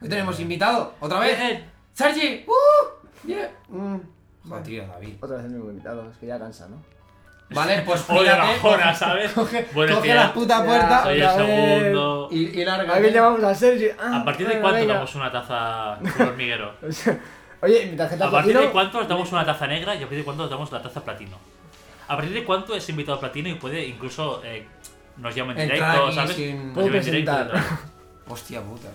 Hoy tenemos invitado, otra vez. Bien. ¡Sergi! ¡Uh! Bien. Mm. Joder, tío, David. Otra vez el mismo invitado, es que ya cansa, ¿no? Vale, pues O de mírate, bajona, ¿sabes? Coge, Buenos coge días. la puta Ya, puerta Soy el Otra vez. segundo. y, y larga. A ver, llamamos a Sergio. Ah, ¿A partir de venga, cuánto venga. damos una taza con hormiguero? Oye, mi tarjeta ¿A partir de cuánto os damos una taza negra y a partir de cuánto os damos la taza platino? ¿A partir de cuánto es invitado platino y puede incluso eh, nos llama en Entrar directo, aquí ¿sabes? sin- Nos Puede llama en directo presentar. Hostia puta.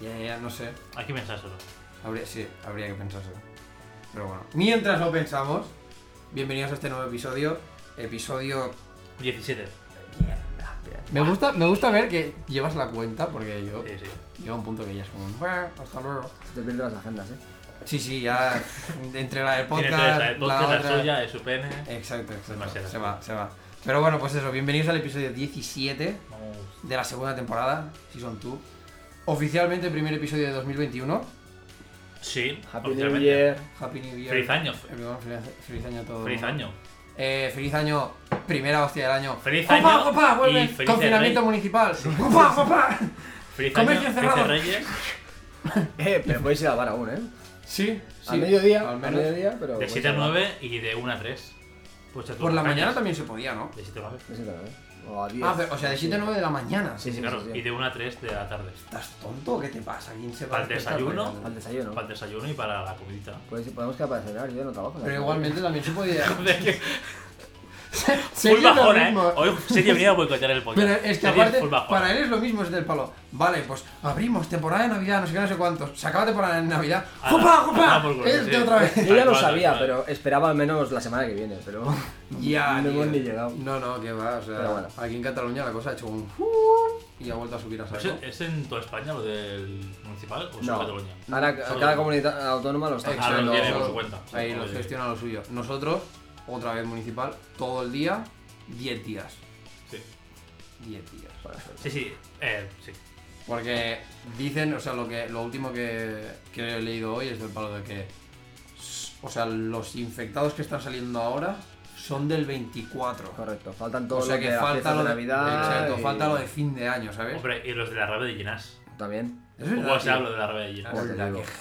Ya, ya, ya, no sé. Hay que pensárselo. Habría, sí, habría que pensárselo. Pero bueno. Mientras lo pensamos, bienvenidos a este nuevo episodio. Episodio. 17. Me gusta, me gusta ver que llevas la cuenta, porque yo. Sí, sí. Llega un punto que ya es como. "Buah, Hasta luego. Te pierdes las agendas, eh. Sí, sí, ya. Entre la del Tiene podcast. la del podcast, la, otra- suya, es su pene. Exacto, exacto. Demasiado. Se va, se va. Pero bueno, pues eso, bienvenidos al episodio 17 Vamos. de la segunda temporada, Season 2. Oficialmente primer episodio de 2021. Sí, Happy New. Year. Happy New Year. Feliz año. Everyone, feliz, feliz año a todos. Feliz año. Eh, feliz año, primera hostia del año. Feliz ¡Opa, año opa! ¡Vuelve! y feliz Confinamiento rey. municipal. ¡Opa, opa! Feliz Comercio año, cerrado. felices reyes. Eh, pero podéis ir al bar aún, eh. Sí, sí. Al mediodía, al al, menos. mediodía, pero. De podéis 7 a ir al bar. 9 y de 1 a 3. Pues Por la mañana también se podía, ¿no? De 7 a 9. De 7 a 9. O a 10. Ah, pero, o sea, de 7 a 9 de la mañana. Sí, sí, sí, claro. sí, sí. Y de 1 a 3 de la tarde. ¿Estás tonto? ¿Qué te pasa? ¿Quién se va Para a el desayuno. esa Al desayuno. Para el desayuno y para la comidita. Pues, podemos quedar para desayunar, yo no trabajo. Pero igualmente también se podía. Full bajona, ¿eh? Hoy sería venía a boicotear el podcast. Pero es que Sería aparte, para él es lo mismo, es del palo. Vale, pues abrimos temporada de Navidad, no sé qué, no sé cuántos. Se acaba temporada de Navidad. Ah, ¡Jopa, no, jopa! Este sí. otra vez. Yo ya lo sabía, pero esperaba al menos la semana que viene, pero. Ya, No hemos ni llegado. No, no, que va. O sea, Pero bueno. aquí en Cataluña la cosa ha hecho un. Y ha vuelto a subir a ¿Es, saco. ¿Es en toda España lo del municipal o solo No. Cataluña? Ahora cada comunidad autónoma lo está Ah, cuenta. Ahí lo gestiona lo suyo. Nosotros, otra vez municipal, todo el día, 10 días. Sí. 10 días. Sí, sí. Eh, sí. Porque dicen, o sea, lo que lo último que, que he leído hoy es del palo de que. O sea, los infectados que están saliendo ahora son del 24. Correcto, faltan O todos sea los que de falta lo de de, Navidad. exacto, y- falta lo de fin de año, ¿sabes? Hombre, y los de la rave de Ginás. También. Es ¿Cómo verdad, se habla de la rave de Ginás?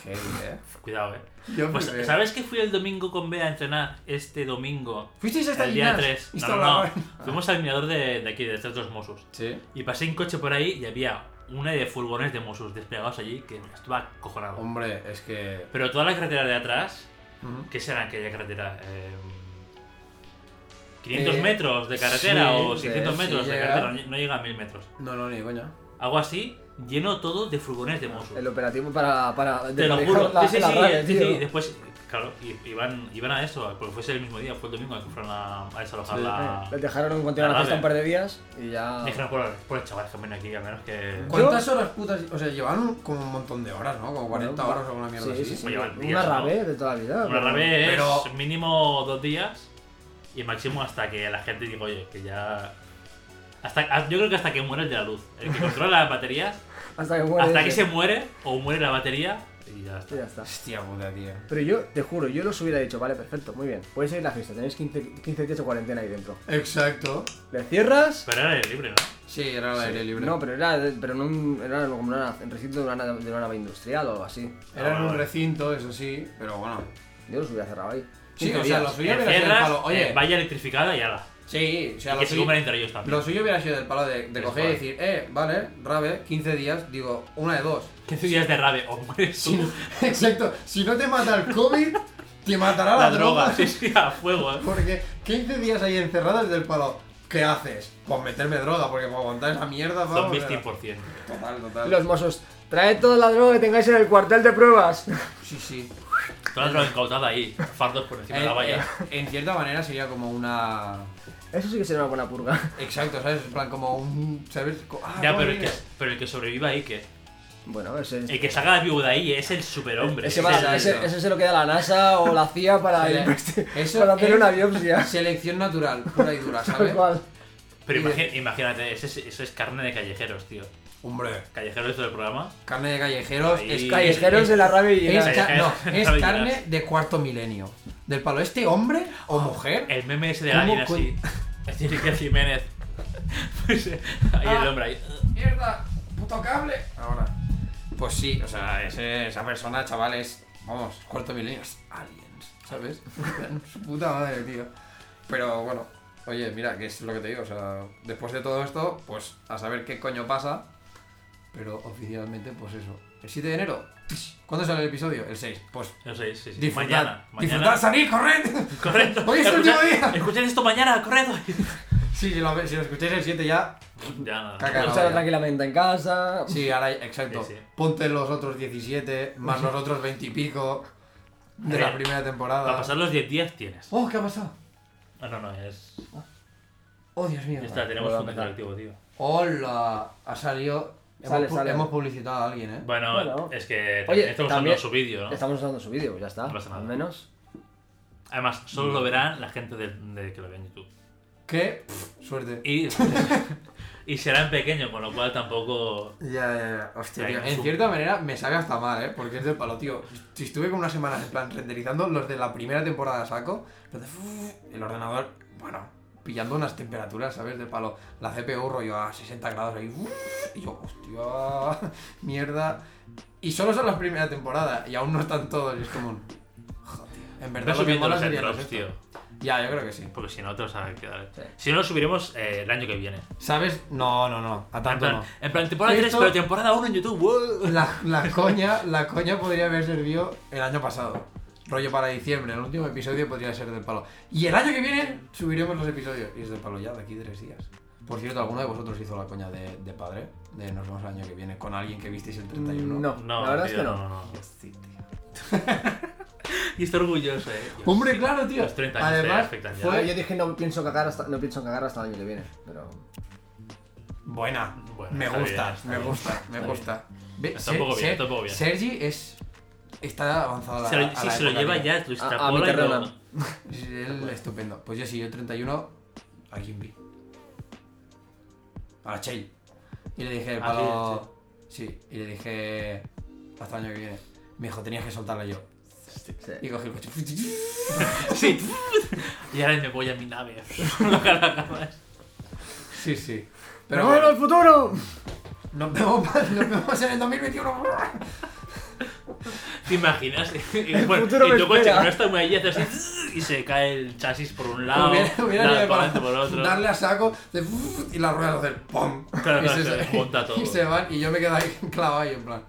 Eh. Cuidado, eh. Yo Pues. ¿sabes que fui el domingo con Bea a entrenar este domingo? ¿Fuisteis hasta El día Ginás? 3. ¿Y No, no. Fuimos al mirador de, de aquí, de Tres dos Mossos. Sí. Y pasé en coche por ahí y había una de furgones de Mossos desplegados allí que estuve acojonado. Hombre, es que. Pero toda la carretera de atrás. ¿qué será aquella carretera? Eh, 500 Eh, metros de carretera sí, o 600 sí, metros de llega. carretera, no- no llega a 1000 metros. No, no, ni coña. Algo así, lleno todo de furgones de Mossos. El operativo para. para Te lo juro. La, sí, sí, la sí, radio, sí, sí. Después, claro, iban, iban a eso, porque fuese el mismo día, fue el domingo que fueron a, a desalojar Sí, la. Les dejaron continuar La la fiesta un par de días y ya. Dijeron por, por el chaval que viene aquí, al menos que. ¿Cuántas horas putas? O sea, llevaban como un montón de horas, ¿no? Como 40 Bueno, horas o alguna mierda Sí, así. sí, sí. Pues Una ¿no? rabé de toda la vida. Una pero- rave es pero- mínimo dos días y máximo hasta que la gente diga, oye, que ya. Hasta, a- yo creo que hasta que muere el de la luz. El que controla las baterías, Hasta que muere. hasta que se muere o muere la batería y ya está. Y ya está. Hostia puta, tío. Pero yo, te juro, yo los hubiera dicho, vale, perfecto, muy bien. Podéis ir a la fiesta, tenéis 15, 15 días de cuarentena ahí dentro. Exacto. ¿Le cierras? Pero era el libre, ¿no? Sí, era al aire libre. No, pero era, pero no un- era como una, en recinto de una, de una nave industrial o algo así. Era en Ah, un recinto, eso sí, pero bueno. Yo los hubiera cerrado ahí. Sí, 15 o sea, días. lo suyo hubiera Cierras, palo. Oye, eh, valla electrificada y ala. Sí, o sea, Y lo que se suyo, comen entre ellos también. lo suyo hubiera sido del palo de, coger y decir, eh, vale, rave, 15 días, digo, una de dos. 15 días de rave o mueres tú. Si no- exacto, si no te mata el COVID, te matará la, la droga, sí, sí, a fuego, eh. Porque 15 días ahí encerrados del palo, ¿qué haces? Pues meterme droga, porque para aguantar esa mierda, vamos. Zombies era- 100%. Total, total. Los mozos, traed toda la droga que tengáis en el cuartel de pruebas. Sí, sí. Toda la droga incautada ahí, fardos por encima de la valla. en cierta manera sería como una. Eso sí que sería una buena purga. Exacto, ¿sabes? En plan, como un. ¿Sabes? Ah, Ya, ¿cómo pero el, que, pero el que sobreviva ahí, que Bueno, ese, El que salga vivo de ahí es el superhombre. ese, es el- ese, ese se lo queda la NASA o la CIA para, eso para hacer es- una biopsia. Selección natural, pura y dura, ¿sabes? cual. Pero imagínate, ese es- eso es carne de callejeros, tío. Hombre, Callejeros del programa. carne de callejeros Ahí- es Callejeros es- de la rabia y Es, no, es carne de cuarto milenio. Del palo, ¿este hombre o mujer? El meme ese de ¿Cómo alguien así. Es Iker Jiménez. ahí el hombre ahí. ¡Mierda! ¡Puto cable! Ahora. Pues sí, o sea, ese- esa persona, chavales, vamos, cuarto milenio, es aliens, ¿sabes? Su puta madre, tío. Pero bueno, oye, mira, que es lo que te digo, o sea, después de todo esto, pues a saber qué coño pasa. Pero oficialmente, pues eso. El 7 de enero, ¿cuándo sale el episodio? El 6. Pues No sé, sí, sí. disfrutad, Mañana. disfrutad, Mañana. salir, corred. Correcto. Hoy es el último Escuchad- día. Escuchad esto mañana, correcto. Sí, si lo, si lo escucháis el 7 ya, Ya nada. Ya. tranquilamente en casa. Sí, ahora, exacto. Sí, sí. Ponte los otros 17, más los otros 20 y pico de la primera Para temporada. pasar los 10 días tienes. Oh, ¿qué ha pasado? Ah, no, no, es. Oh, Dios mío. Ya está, tenemos un colectivo, tío. Hemos Ha salido. Sale, hemos, pu- sale. hemos publicitado a alguien, ¿eh? Bueno, Bueno. es que Oye, también estamos también- usando su vídeo, ¿no? Estamos usando su vídeo, ya está. No pasa nada. Al menos. Además, solo lo verán la gente de, de que lo ve en YouTube. ¿Qué? Pff, suerte. Y, y será en pequeño, con lo cual tampoco. Ya, ya, ya. Hostia, tío. En cierta manera me sabe hasta mal, ¿eh? Porque es del palo, tío. Si estuve como una semana en plan renderizando los de la primera temporada saco, de- el ordenador, bueno, pillando unas temperaturas, ¿sabes? Del palo. La CPU rollo a 60 grados ahí. Y yo, hostia, mierda. Y solo son las primeras temporadas y aún no están todos. Y es como un. Joder. En verdad, Ve lo que mola sería tío. Ya, yo creo que sí. Porque si no, te vas a quedar. Sí. Si no, lo subiremos eh, el año que viene. ¿Sabes? No, no, no. A En tanto plan, no. en plan, temporada 3, Esto- pero temporada 1 en YouTube. La, la coña, la coña podría haber servido el año pasado. Rollo para diciembre, el último episodio podría ser del palo. Y el año que viene subiremos los episodios. Y es del palo ya, de aquí tres días. Por cierto, ¿alguno de vosotros hizo la coña de, de padre? De nos vemos el año que viene con alguien que visteis el 31. No, No, la verdad tío, es que no. no, no. Yo sí, tío. Y estoy orgulloso, eh. Dios. Hombre, claro, tío. Los 30 años te Además, fue... yo dije no pienso cagar hasta, no pienso cagar hasta el año que viene, pero. Buena. Bueno, me gusta, bien, me bien. gusta, me gusta. Ve, Está un poco bien, Ser- está un poco bien. Sergi es... Está avanzado a la Se lo- a si la se lo lleva ya, lo A- a mi extrapola y terreno. lo. Él estupendo. Pues yo sí, yo 31 a Kimby. A la Chey. Y le dije, Ah, palo. Sí, y le dije. Hasta el año que viene. Me dijo, tenías que soltarla yo. Sí. Y cogí el coche. Sí. y ahora me voy a mi nave. Lo. Sí, sí. ¡Pero bueno, el futuro! nos vemos, nos vemos en el 2021. ¿Te imaginas? Y, bueno, futuro y tu coche muy allí, hace así y se cae el chasis por un lado, Hubiera, para por otro. darle a saco de y las ruedas hacer ¡pum! Claro, y, claro, se, se monta todo. y se van y yo me quedo ahí clavado ahí en plan.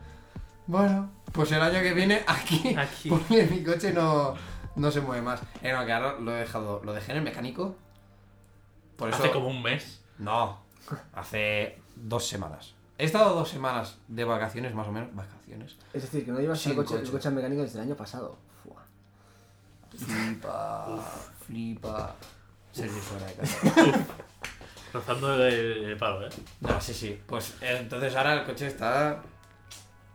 Bueno, pues el año que viene aquí, Aquí. porque mi coche no, no se mueve más. Eh, no, que ahora lo he dejado, lo dejé en el mecánico. Por eso. Hace como un mes. No, hace dos semanas. He estado dos semanas de vacaciones, más o menos. Vacaciones. Es decir, que no llevas Sin el coche, coche. el coche mecánico desde el año pasado. Fua. Flipa, flipa. Sergio fuera de casa. Rozando el, el palo, ¿eh? No, sí, sí. Pues eh, entonces ahora el coche está.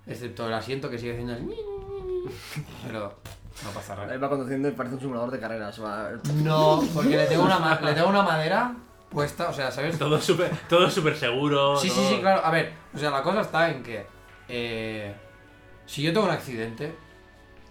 Excepto el asiento que sigue haciendo el. Pero no pasa nada. Él va conduciendo y parece un simulador de carreras. va- No, porque le tengo una, le tengo una madera puesta, o sea, ¿sabes? Todo súper todo súper seguro. Sí, sí, sí, claro. A ver, o sea, la cosa está en que. Eh, si yo tengo un accidente.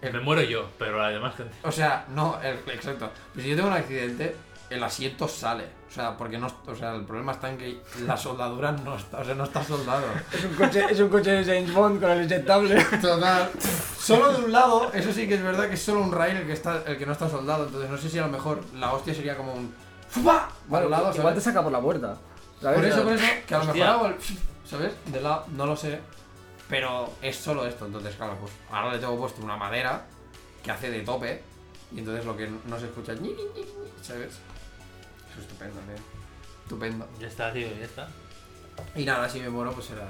Me muero yo, pero la demás gente. O sea, no, el- exacto. Pero si yo tengo un accidente, el asiento sale. O sea, porque no. O sea, el problema está en que la soldadura no está. O sea, no está soldado. Es un coche, es un coche de James Bond con el inyectable. Total. Solo de un lado, eso sí que es verdad que es solo un rail el que, está, el que no está soldado. Entonces no sé si a lo mejor la hostia sería como un. ¡Fupa! Lado, igual te saca por la puerta. ¿sabes? Por eso, por eso, que a lo mejor hago el. ¿Sabes? De lado, no lo sé. Pero es solo esto. Entonces, claro, pues ahora le tengo puesto una madera que hace de tope. Y entonces lo que no se escucha es. ñi, ñi, ñi, ñi, ¿Sabes? Eso es estupendo, tío. Estupendo. Ya está, tío, ya está. Y nada, si me muero, pues será.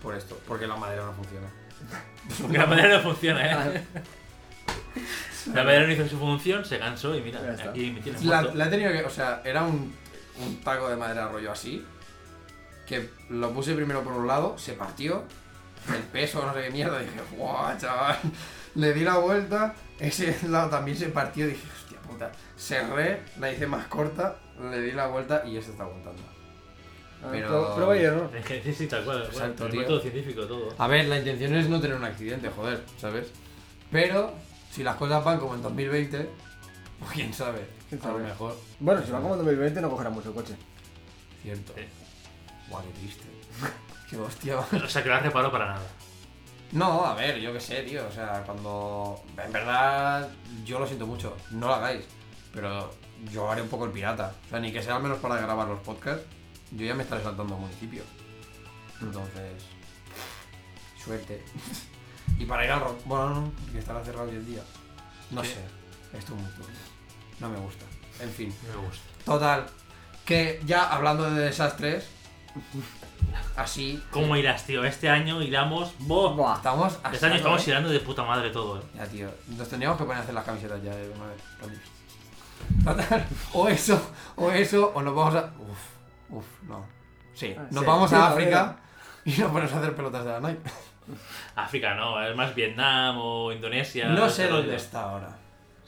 Por esto. Porque la madera no funciona. Porque la madera no funciona, ¿eh? La madera no hizo su función, se cansó y mira, aquí me tienes La, muerto. la he tenido que. O sea, era un, un taco de madera rollo así. Que lo puse primero por un lado, se partió. El peso, no sé qué mierda. Dije, guau, chaval. Le di la vuelta. Ese lado también se partió. Dije, hostia puta. Cerré, la hice más corta. Le di la vuelta y este está aguantando. Pero- Pero... Prueba y error. Es que sí, sí, tal cual. Exacto, tío. método científico, todo. A ver, la intención es no tener un accidente, joder, ¿sabes? Pero, si las cosas van como en 2020, pues quién sabe. ¿Quién A lo sabe? mejor. Bueno, si va como en 2020 no cogerá mucho el coche. Cierto. Sí. Guau, qué triste. qué hostia. O sea, que no la reparo para nada. No, a ver, yo qué sé, tío. O sea, cuando. En verdad, yo lo siento mucho. No lo hagáis. Pero yo haré un poco el pirata. O sea, ni que sea al menos para grabar los podcasts. Yo ya me estaré saltando a municipio. Entonces. Suerte. y para ir al rock. Bueno, no, porque estará cerrado hoy el día. No sé. Esto es muy turbio. No me gusta. En fin. Me gusta. Total. Que ya hablando de desastres. Así. ¿Cómo irás, tío? Este año iramos. ¡Boh! Buah. Estamos. a Este año estamos ¿eh? irando de puta madre todo, eh. Ya, tío. Nos tendríamos que poner a hacer las camisetas ya de una vez. Total. O eso, o eso, o nos vamos a. Uf, uf, no. Sí, Ah, nos sí. vamos Sí, a lo África y nos ponemos a hacer pelotas de la Nike. África no, es más Vietnam o Indonesia. No sé ese dónde rollo. está ahora.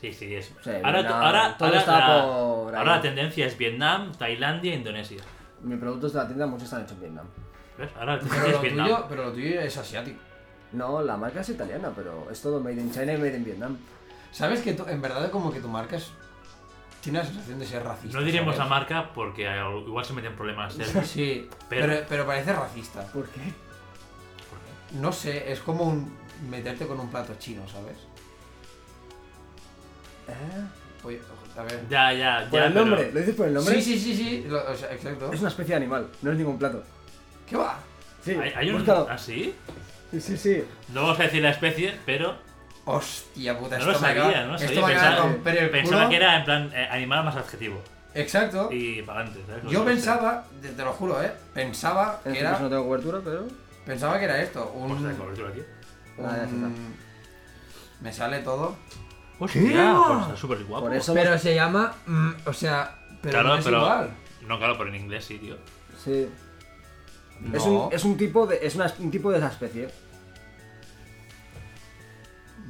Sí, sí, es. Sí, ahora, Vietnam, ahora, todo ahora está la, por ahí. ahora la tendencia es Vietnam, Tailandia, Indonesia. Mis productos de la tienda muchos están hechos en Vietnam. ¿Ves? Ahora la Pero lo, es Vietnam. tuyo, pero lo tuyo es asiático. No, la marca es italiana, pero es todo made in China y made in Vietnam. ¿Sabes que tú- en verdad como que tu marca es... Tiene la sensación de ser racista. No diremos la marca porque eh, igual se meten problemas. ¿eh? Sí, Pero- pero, pero parece racista. ¿Por qué? No sé, es como un meterte con un plato chino, ¿sabes? ¿Eh? Oye, a ver. Ya, ya, ya. ¿Por el pero- nombre? ¿Lo dices por el nombre? Sí, sí, sí, sí. lo- o sea, exacto. Es una especie de animal, no es ningún plato. ¿Qué va? Sí, ¿Hay, hay un. búscalo. ¿Ah, sí? Sí, sí, sí. No vamos a decir la especie, pero Hostia puta, No lo esto me sabía, acaba, no lo esto sabía, me acaba de pensaba- romper el pensaba culo. que era en plan eh, animal más adjetivo. Exacto. Y para adelante, ¿sabes? Yo pensaba, te, te lo juro, eh, pensaba En que este caso no era, tengo cobertura, pero. pensaba que era esto, un, cobertura aquí. un- Ah, ya está. me sale todo. Hostia, pues está súper guapo. Por eso. Pero se llama, mm, o sea, pero claro, no es pero. igual. No, claro, pero en inglés sí, tío. Sí. No. Es, un, es un tipo de. Es una- un tipo de esa especie.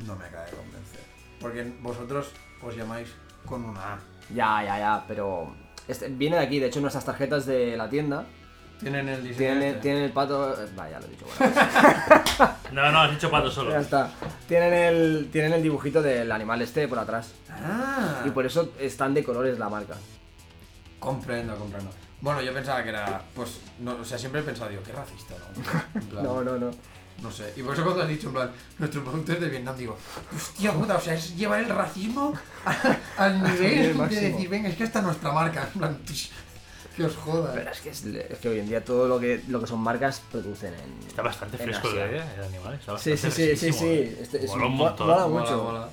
No me acaba de convencer. Porque vosotros os llamáis con una A. Ya, ya, ya, pero. este- viene de aquí, de hecho, nuestras tarjetas de la tienda Tienen el diseño tienen, este. tienen el pato. Vaya, ya lo he dicho. bueno. No, no, has dicho pato solo. ya está. Tienen el, tienen el dibujito del animal este por atrás. Ah, Y por eso están de colores la marca. comprendo, comprendo. Bueno, yo pensaba que era, pues, no, o sea, siempre he pensado, digo, qué racista, ¿no? Plan, No, no, no. No sé, y por eso cuando has dicho, en plan, nuestro producto es de Vietnam, digo, hostia puta, o sea, es llevar el racismo a- al nivel de decir, venga, es que esta es nuestra marca, en plan, que os joda. Pero es que, es, es que hoy en día todo lo que, lo que son marcas producen en. Está bastante en fresco el, Asia. el animal. Está Sí, sí, sí, sí, sí. eh. Este, es Mola un mo- montón. mola mucho. mola.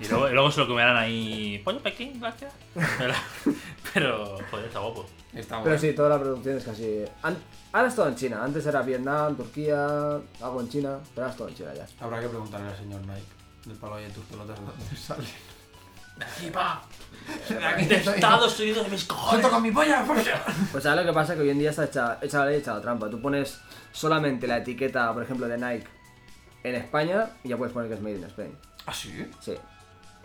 Y luego, y luego se lo comerán ahí. Pollo Pekín, gracias. Pero, pero, joder, está guapo. Está Pero bueno. sí, toda la producción es casi. an- Ahora es todo en China. Antes era Vietnam, Turquía, algo en China, pero ahora es todo en China ya. Habrá que preguntarle al señor Nike del palo de tus pelotas de dónde salen. ¡Aquí va! De aquí De estoy. Estados Unidos de mis ¡Junto cojones! con mi polla! pues. Pues sabes lo que pasa que hoy en día está hecha, hecha la ley, hecha la trampa. Tú pones solamente la etiqueta, por ejemplo, de Nike en España y ya puedes poner que es Made in Spain. ¿Ah, sí? Sí.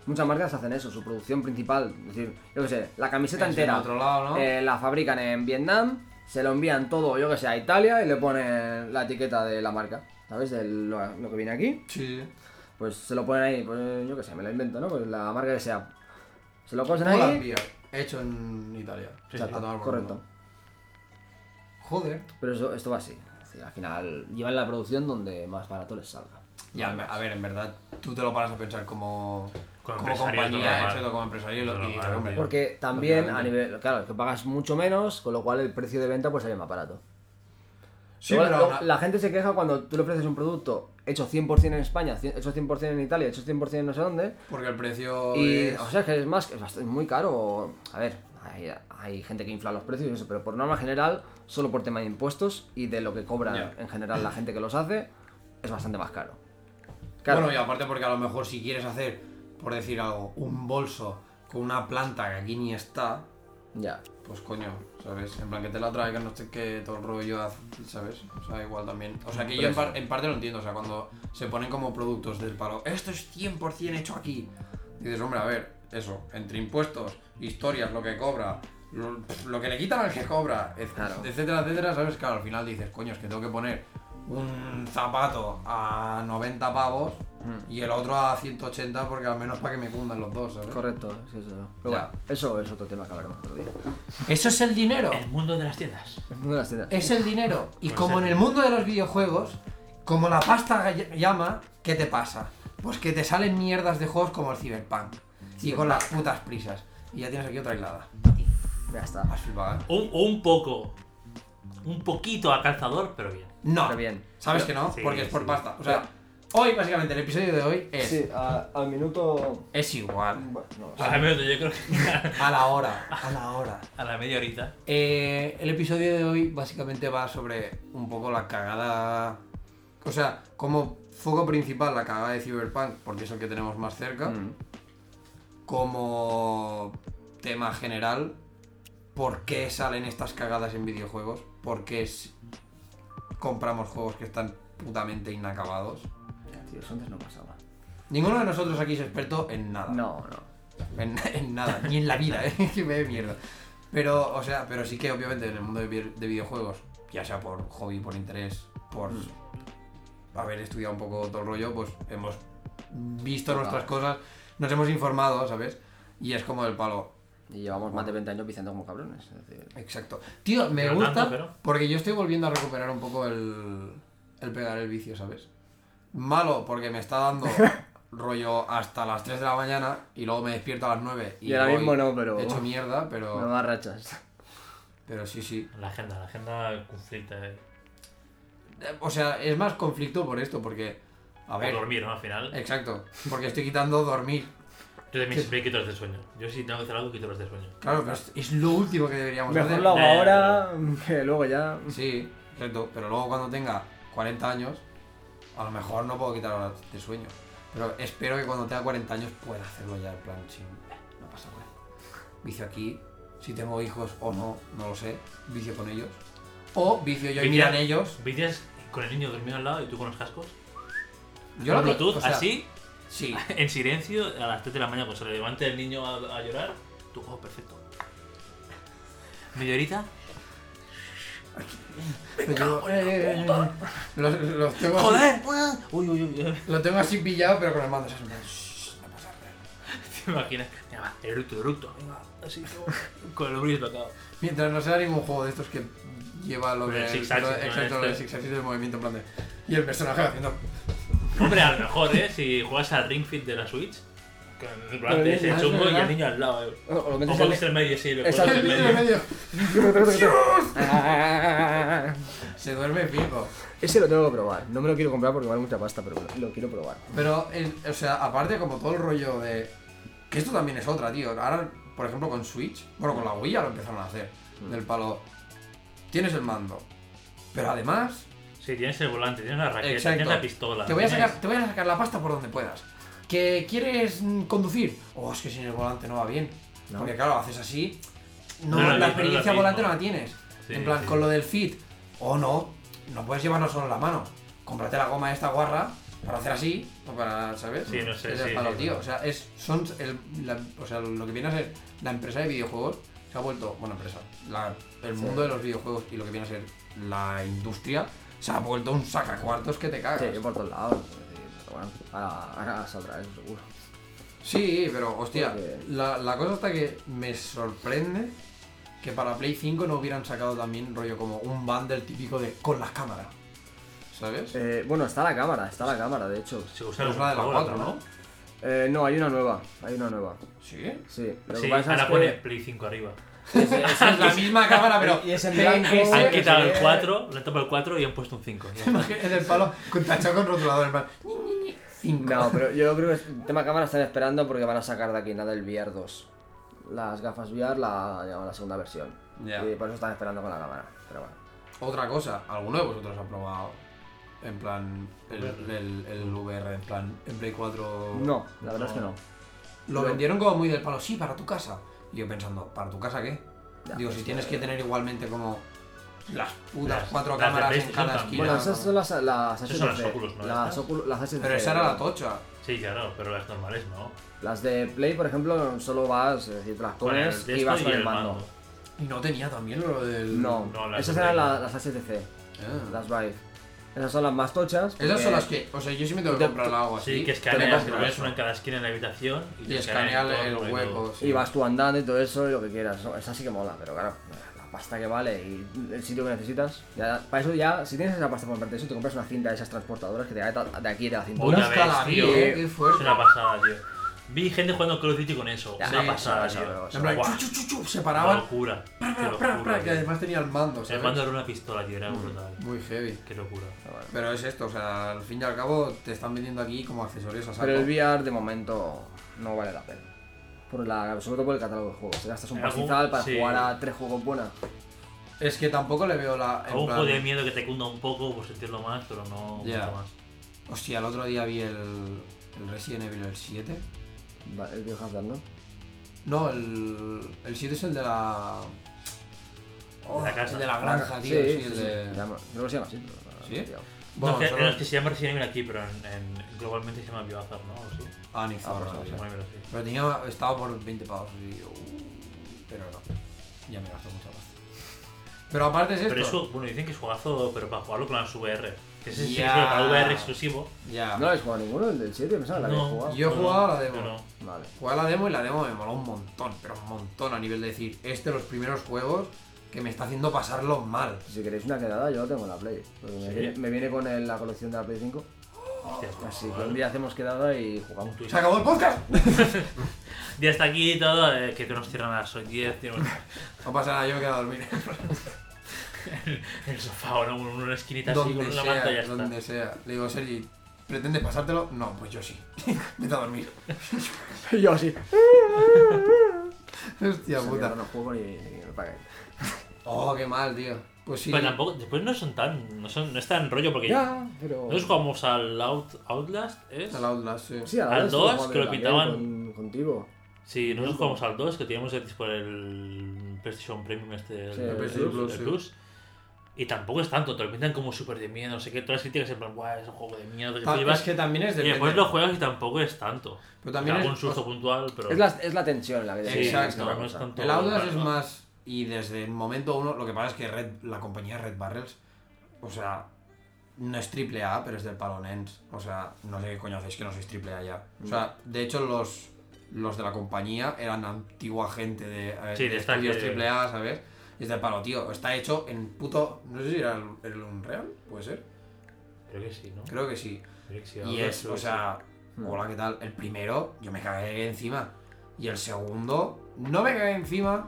Muchas marcas hacen eso, su producción principal. Es decir, yo qué sé, la camiseta Es en entera otro lado, ¿no? eh, la fabrican en Vietnam, se lo envían todo, yo que sé, a Italia y le ponen la etiqueta de la marca. ¿Sabes? De lo, lo que viene aquí. Sí. Pues se lo ponen ahí, pues yo qué sé, me lo invento, ¿no? Pues la marca que sea. Se lo ponen ahí. Beer, hecho en Italia. Sí, A sí. tomar por Correcto. Joder. Pero eso, esto va así. Es al final llevan la producción donde más barato les salga. Ya, a ver, en verdad, tú te lo paras a pensar como, Como compañía, exacto, como empresario y, lo- y, hombre. Porque también a nivel. Claro, que pagas mucho menos, con lo cual el precio de venta pues sale más barato. Sí, Luego, pero lo- la gente se queja cuando tú le ofreces un producto hecho 100% en España, hecho 100% en Italia, hecho 100% en no sé dónde. porque el precio Y, es... o sea, que es más, es bastante, muy caro. A ver, hay, hay gente que infla los precios y eso, pero por norma general, solo por tema de impuestos y de lo que cobran Ya. en general la gente que los hace, es bastante más caro. Claro, Bueno, y aparte porque a lo mejor si quieres hacer, por decir algo, un bolso con una planta que aquí ni está, ya. pues coño, ¿sabes? En plan que te la traigan, no sé qué, todo el rollo, haz- ¿sabes? O sea, igual también. O sea, que yo en, par- en parte lo entiendo, o sea, cuando se ponen como productos del palo, esto es 100% hecho aquí. Dices, hombre, a ver, eso, entre impuestos, historias, lo que cobra, lo, lo que le quitan al que cobra, et- Claro. etcétera, etcétera, ¿sabes? Claro, al final dices, coño, es que tengo que poner un zapato a 90 pavos Mm. Y el otro a 180 porque al menos para que me cundan los dos, ¿sabes? Correcto, sí. Pero bueno, eso es otro tema que hablaremos otro día. Eso es el dinero. El mundo de las tiendas. El mundo de las tiendas. Es el dinero. Y Pues como sí. en el mundo de los videojuegos, como la pasta ll- llama, ¿qué te pasa? Pues que te salen mierdas de juegos como el Cyberpunk. Y con las putas prisas. Y ya tienes aquí otra aislada. Ya está. Has flipado, ¿eh? Un, un poco. Un poquito a calzador, pero bien. No. Pero bien. ¿Sabes que no? Sí, Porque es por sí. pasta. O sea, hoy básicamente el episodio de hoy es, Sí, a- al minuto. es igual. Bueno, no, A la media, yo creo que A la hora. A la hora. a la media horita. Eh, el episodio de hoy básicamente va sobre un poco la cagada. O sea, como foco principal la cagada de Cyberpunk, porque es el que tenemos más cerca. Mm. Como tema general, ¿por qué salen estas cagadas en videojuegos? ¿Por qué compramos juegos que están putamente inacabados? Tío, eso antes no pasaba. Ninguno de nosotros aquí es experto en nada. No, no. En, en nada, ni en la vida, ¿eh? que me dé mierda. Pero, o sea, pero sí que obviamente en el mundo de, vi- de videojuegos, ya sea por hobby, por interés, por haber estudiado un poco todo el rollo, pues hemos visto nuestras cosas, nos hemos informado, ¿sabes? Y es como el palo. Y llevamos más de 20 años viciando como cabrones. Es decir, Exacto. Tío, me gusta tanto, pero- porque yo estoy volviendo a recuperar un poco el, el pegar el vicio, ¿sabes? Malo porque me está dando rollo hasta las 3 de la mañana y luego me despierto a las 9 y, Y ahora voy mismo no, pero- hecho mierda, pero, no más rachas. pero sí, sí. La agenda, la agenda conflicta. eh. O sea, es más conflicto por esto, porque... A Por ver, dormir, ¿no? Al final. exacto, porque estoy quitando dormir. Yo también siempre quito los de sueño. Yo si tengo que hacer algo, quito los de sueño. Claro, pero es, es lo último que deberíamos Mejor hacer. lo hago Eh, ahora que luego ya. Sí, exacto, pero luego cuando tenga 40 años, a lo mejor no puedo quitar horas de sueño. Pero espero que cuando tenga 40 años pueda hacerlo ya, en plan, sin, eh, no pasa nada. Vicio aquí, si tengo hijos o no, no lo sé, vicio con ellos. O vicio yo y miran ellos. ¿Vicias con el niño dormido al lado y tú con los cascos? Yo Con lo Bluetooth, o sea, así, Sí, en silencio, a las 3 de la mañana, cuando se le levante el niño a, a llorar, tú, oh, perfecto. ¿Media horita? pero yo- eh, eh, los, los tengo así, ¡Joder! Uy, uy, uy. lo tengo así pillado, pero con el mando. "Shh, no pasa nada". ¿Te imaginas? Venga, va, eructo, eructo. Venga, así como con el brillo tocado. Mientras no sea ningún juego de estos que lleva lo el de. exacto, lo de Este. zigzag del movimiento en plan de. Y el personaje haciendo. Hombre, a lo mejor, ¿eh? Si juegas al Ring Fit de la Switch, con el el chungo y el niño al lado, eh. O, lo metes en el medio, sí, El medio. medio. Se duerme fijo. Ese lo tengo que probar. No me lo quiero comprar porque vale mucha pasta, pero lo quiero probar. Pero, el- o sea, aparte, como todo el rollo de. Que esto también es otra, tío. Ahora, por ejemplo, con Switch. Bueno, con la Wii ya lo empezaron a hacer. Del palo. Tienes el mando. Pero además, Sí, tienes el volante, tienes la raqueta, Exacto. tienes la pistola. te voy, a tienes- sacar, te voy a sacar la pasta por donde puedas. ¿Que quieres conducir? Oh, es que sin el volante no va bien. No. Porque claro, haces así. No, No la no experiencia mismo. volante no la tienes. Sí, en plan, sí. con lo del fit. O no, no puedes llevarlo solo en la mano. Cómprate la goma de esta guarra para hacer así, o para, ¿sabes? Sí, no sé, Es el sí, palo, sí. tío. O sea, es, son el, la- o sea, lo que viene a ser la empresa de videojuegos se ha vuelto, bueno, empresa, la- el Sí. mundo de los videojuegos y lo que viene a ser la industria se ha vuelto un sacacuartos que te cagas. Sí, por todos lados. es Pero bueno, ahora, ahora saldrá eso seguro. Sí, pero hostia, Porque- la, la cosa está que me sorprende que para Play 5 no hubieran sacado también rollo como un bundle típico de con las cámaras. ¿Sabes? Eh, bueno, está la cámara, está la cámara, de hecho. Se usa Pues la de la 4, ¿no? Eh, no, hay una nueva. Hay una nueva. Sí. Sí, lo Sí, que pasa ahora es pone que. Play 5 arriba. Es la misma cámara, pero. Y es en PS, blanco. Han quitado el 4, le han tapado el 4 y han puesto un 5. ya está. Es el palo con tachado con rotulador, en plan. No, pero yo creo que el tema cámara están esperando porque van a sacar de aquí nada el VR 2. Las gafas VR la la segunda versión. Ya. Y por eso están esperando con la cámara. Pero bueno. Otra cosa, ¿alguno de vosotros ha probado en plan el, el, el VR, en plan en Play 4? No, la verdad es que no. Lo vendieron como muy del palo, sí, para tu casa. Y yo pensando, ¿para tu casa qué? Ya, Digo, pues, si tienes que tener igualmente como las putas Las- cuatro las cámaras en cada esquina. Bueno, esas son las, las Esas son las HTC. Oculus, ¿no? Las. Oculus- las HTC. Pero esa era la tocha. Sí, claro, pero las normales no. Las de Play, por ejemplo, solo vas, es decir, te las pones y vas con el el mando. mando. Y no tenía también lo del. No, No, las esas eran Play la- no. las HTC, Ah. las Vive. Esas son las más tochas. Esas son las que. O sea, yo sí me tengo que comprar algo así. Sí, que escaneas, que pones eso. una en cada esquina en la habitación Y te escanea todo el todo. hueco. sí. Y vas tú andando y todo eso y lo que quieras. ¿no? Esa sí que mola, pero claro, la pasta que vale y el sitio que necesitas. Ya, para eso ya, si tienes esa pasta para comprarte eso, te compras una cinta de esas transportadoras que te da de aquí de la cintura. Una Una vez, tío. eh, qué fuerte. Es una pasada, tío. Vi gente jugando Call of Duty con eso. Ya, una sí, pasada, sí, tío. sí, En plan, Guau, chu, chu, chu, chu, se Una paraban. locura. Qué pra, pra, locura, pra, que tío. además tenía el mando, El ¿sabes? mando era una pistola, tío, era brutal. Muy heavy. Qué locura. Pero es esto, o sea, al fin y al cabo te están vendiendo aquí como accesorios a saco. Pero el VR de momento no vale la pena. Por la, sobre todo por el catálogo de juegos. Te gastas un Algún- pastizal para sí. jugar a tres juegos buenos. Es que tampoco le veo la. en Algún plan- juego de miedo que te cunda un poco por sentirlo más, pero no Ya. mucho más. Hostia, el otro día vi el, el Resident Evil el 7. El Biohazard, ¿no? No, el, el 7 es el de la. Oh, la casa. El de la granja, tío. Sí, el de... Se llama- Creo que se llama así. pero- ¿Sí? Bueno, no, solo- no, es que se llama Resident Evil aquí, pero en, en- globalmente se llama Biohazard, ¿no? ¿O sí? Ah, ni Ah, pues. Se llama Evil así. Pero tenía, estaba por 20 pavos y uh, pero no. Ya me gastó mucha pasta. Pero aparte es esto. Pero eso, bueno, dicen que es juegazo, pero para jugarlo con las VR. Que ese sí Ya. es para VR exclusivo. Ya. ¿No habéis jugado ninguno? ¿El del 7? Pensaba que la habéis No. jugado. Yo he jugado a la demo. Pero Vale. Jugué a la demo y la demo me moló un montón, pero un montón a nivel de decir, este es de los primeros juegos que me está haciendo pasarlo mal. Si queréis una quedada, yo lo tengo en la Play. Porque me, ¿Sí? viene, me viene con el- la colección de la Play 5. hostia, Así que un día hacemos quedada y jugamos. Twitch. ¡Se acabó el podcast! Ya está aquí y todo, eh, que, que nos cierran a las 10, tío, No pasa nada, yo me quedo a dormir. en el sofá o en una esquinita así donde con una sea, manta y ya está. donde sea. Le digo, Sergi, ¿pretende pasártelo? No, pues yo sí. Vete a dormir. yo así. Hostia puta. No juego ni, ni me paguen. Oh, qué mal, tío. Pues sí. Pero tampoco, después no son tan, no, son, no es tan rollo porque Ya, pero. nosotros jugamos al Out, Outlast, ¿es? El Outlast, sí. Sí, al vez dos, estuve que lo también Con, contigo. Sí, nosotros jugamos al 2, que teníamos gratis por el PlayStation Premium este, Sí, el, el PlayStation Plus, Plus, el sí. Y tampoco es tanto, te lo pintan como súper de miedo, no sé qué, todas las críticas en plan, guau, es un juego de miedo, que llevas". es que también es Y depende. después lo juegas y tampoco es tanto. Pero también Te da es- un susto o- puntual, pero... Es la, es la tensión la que Sí, Exacto. no, no es tanto... El Outlast es más. Y desde el momento uno, lo que pasa es que Red, la compañía Red Barrels, o sea, no es triple A, pero es del palo Nens. O sea, no sé qué coño hacéis que no sois triple A ya. O sea, de hecho, los, los de la compañía eran antigua gente de, eh, Sí, de de estudios triple A, ¿sabes? Es del palo, tío. Está hecho en puto. No sé si era el, el Unreal, puede ser. Creo que sí, ¿no? Creo que sí. Creo que sí, Y es, o que sea, Mm. hola, ¿qué tal? El primero, yo me cagué encima. Y el segundo, no me cagué encima,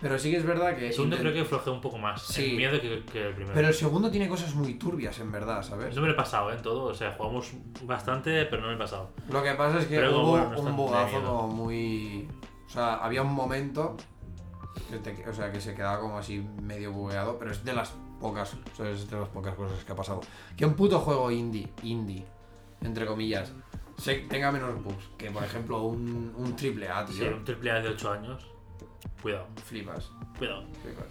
pero sí que es verdad que. El segundo intent- creo que flojea un poco más. Sí. El miedo que, que el primero. Pero el segundo tiene cosas muy turbias, en verdad, ¿sabes? Eso me lo he pasado, ¿eh? En todo. O sea, jugamos bastante, pero no me he pasado. Lo que pasa es que Pero hubo bueno, no un bugazo como muy. O sea, había un momento. Te- o sea, que se quedaba como así medio bugueado, pero es de las pocas. O sea, es de las pocas cosas que ha pasado. Que un puto juego indie, indie, entre comillas, se, tenga menos bugs que, por ejemplo, un, un triple A, tío. Sí, un triple A de 8 años. Cuidado, Flipas. cuidado. Flipas.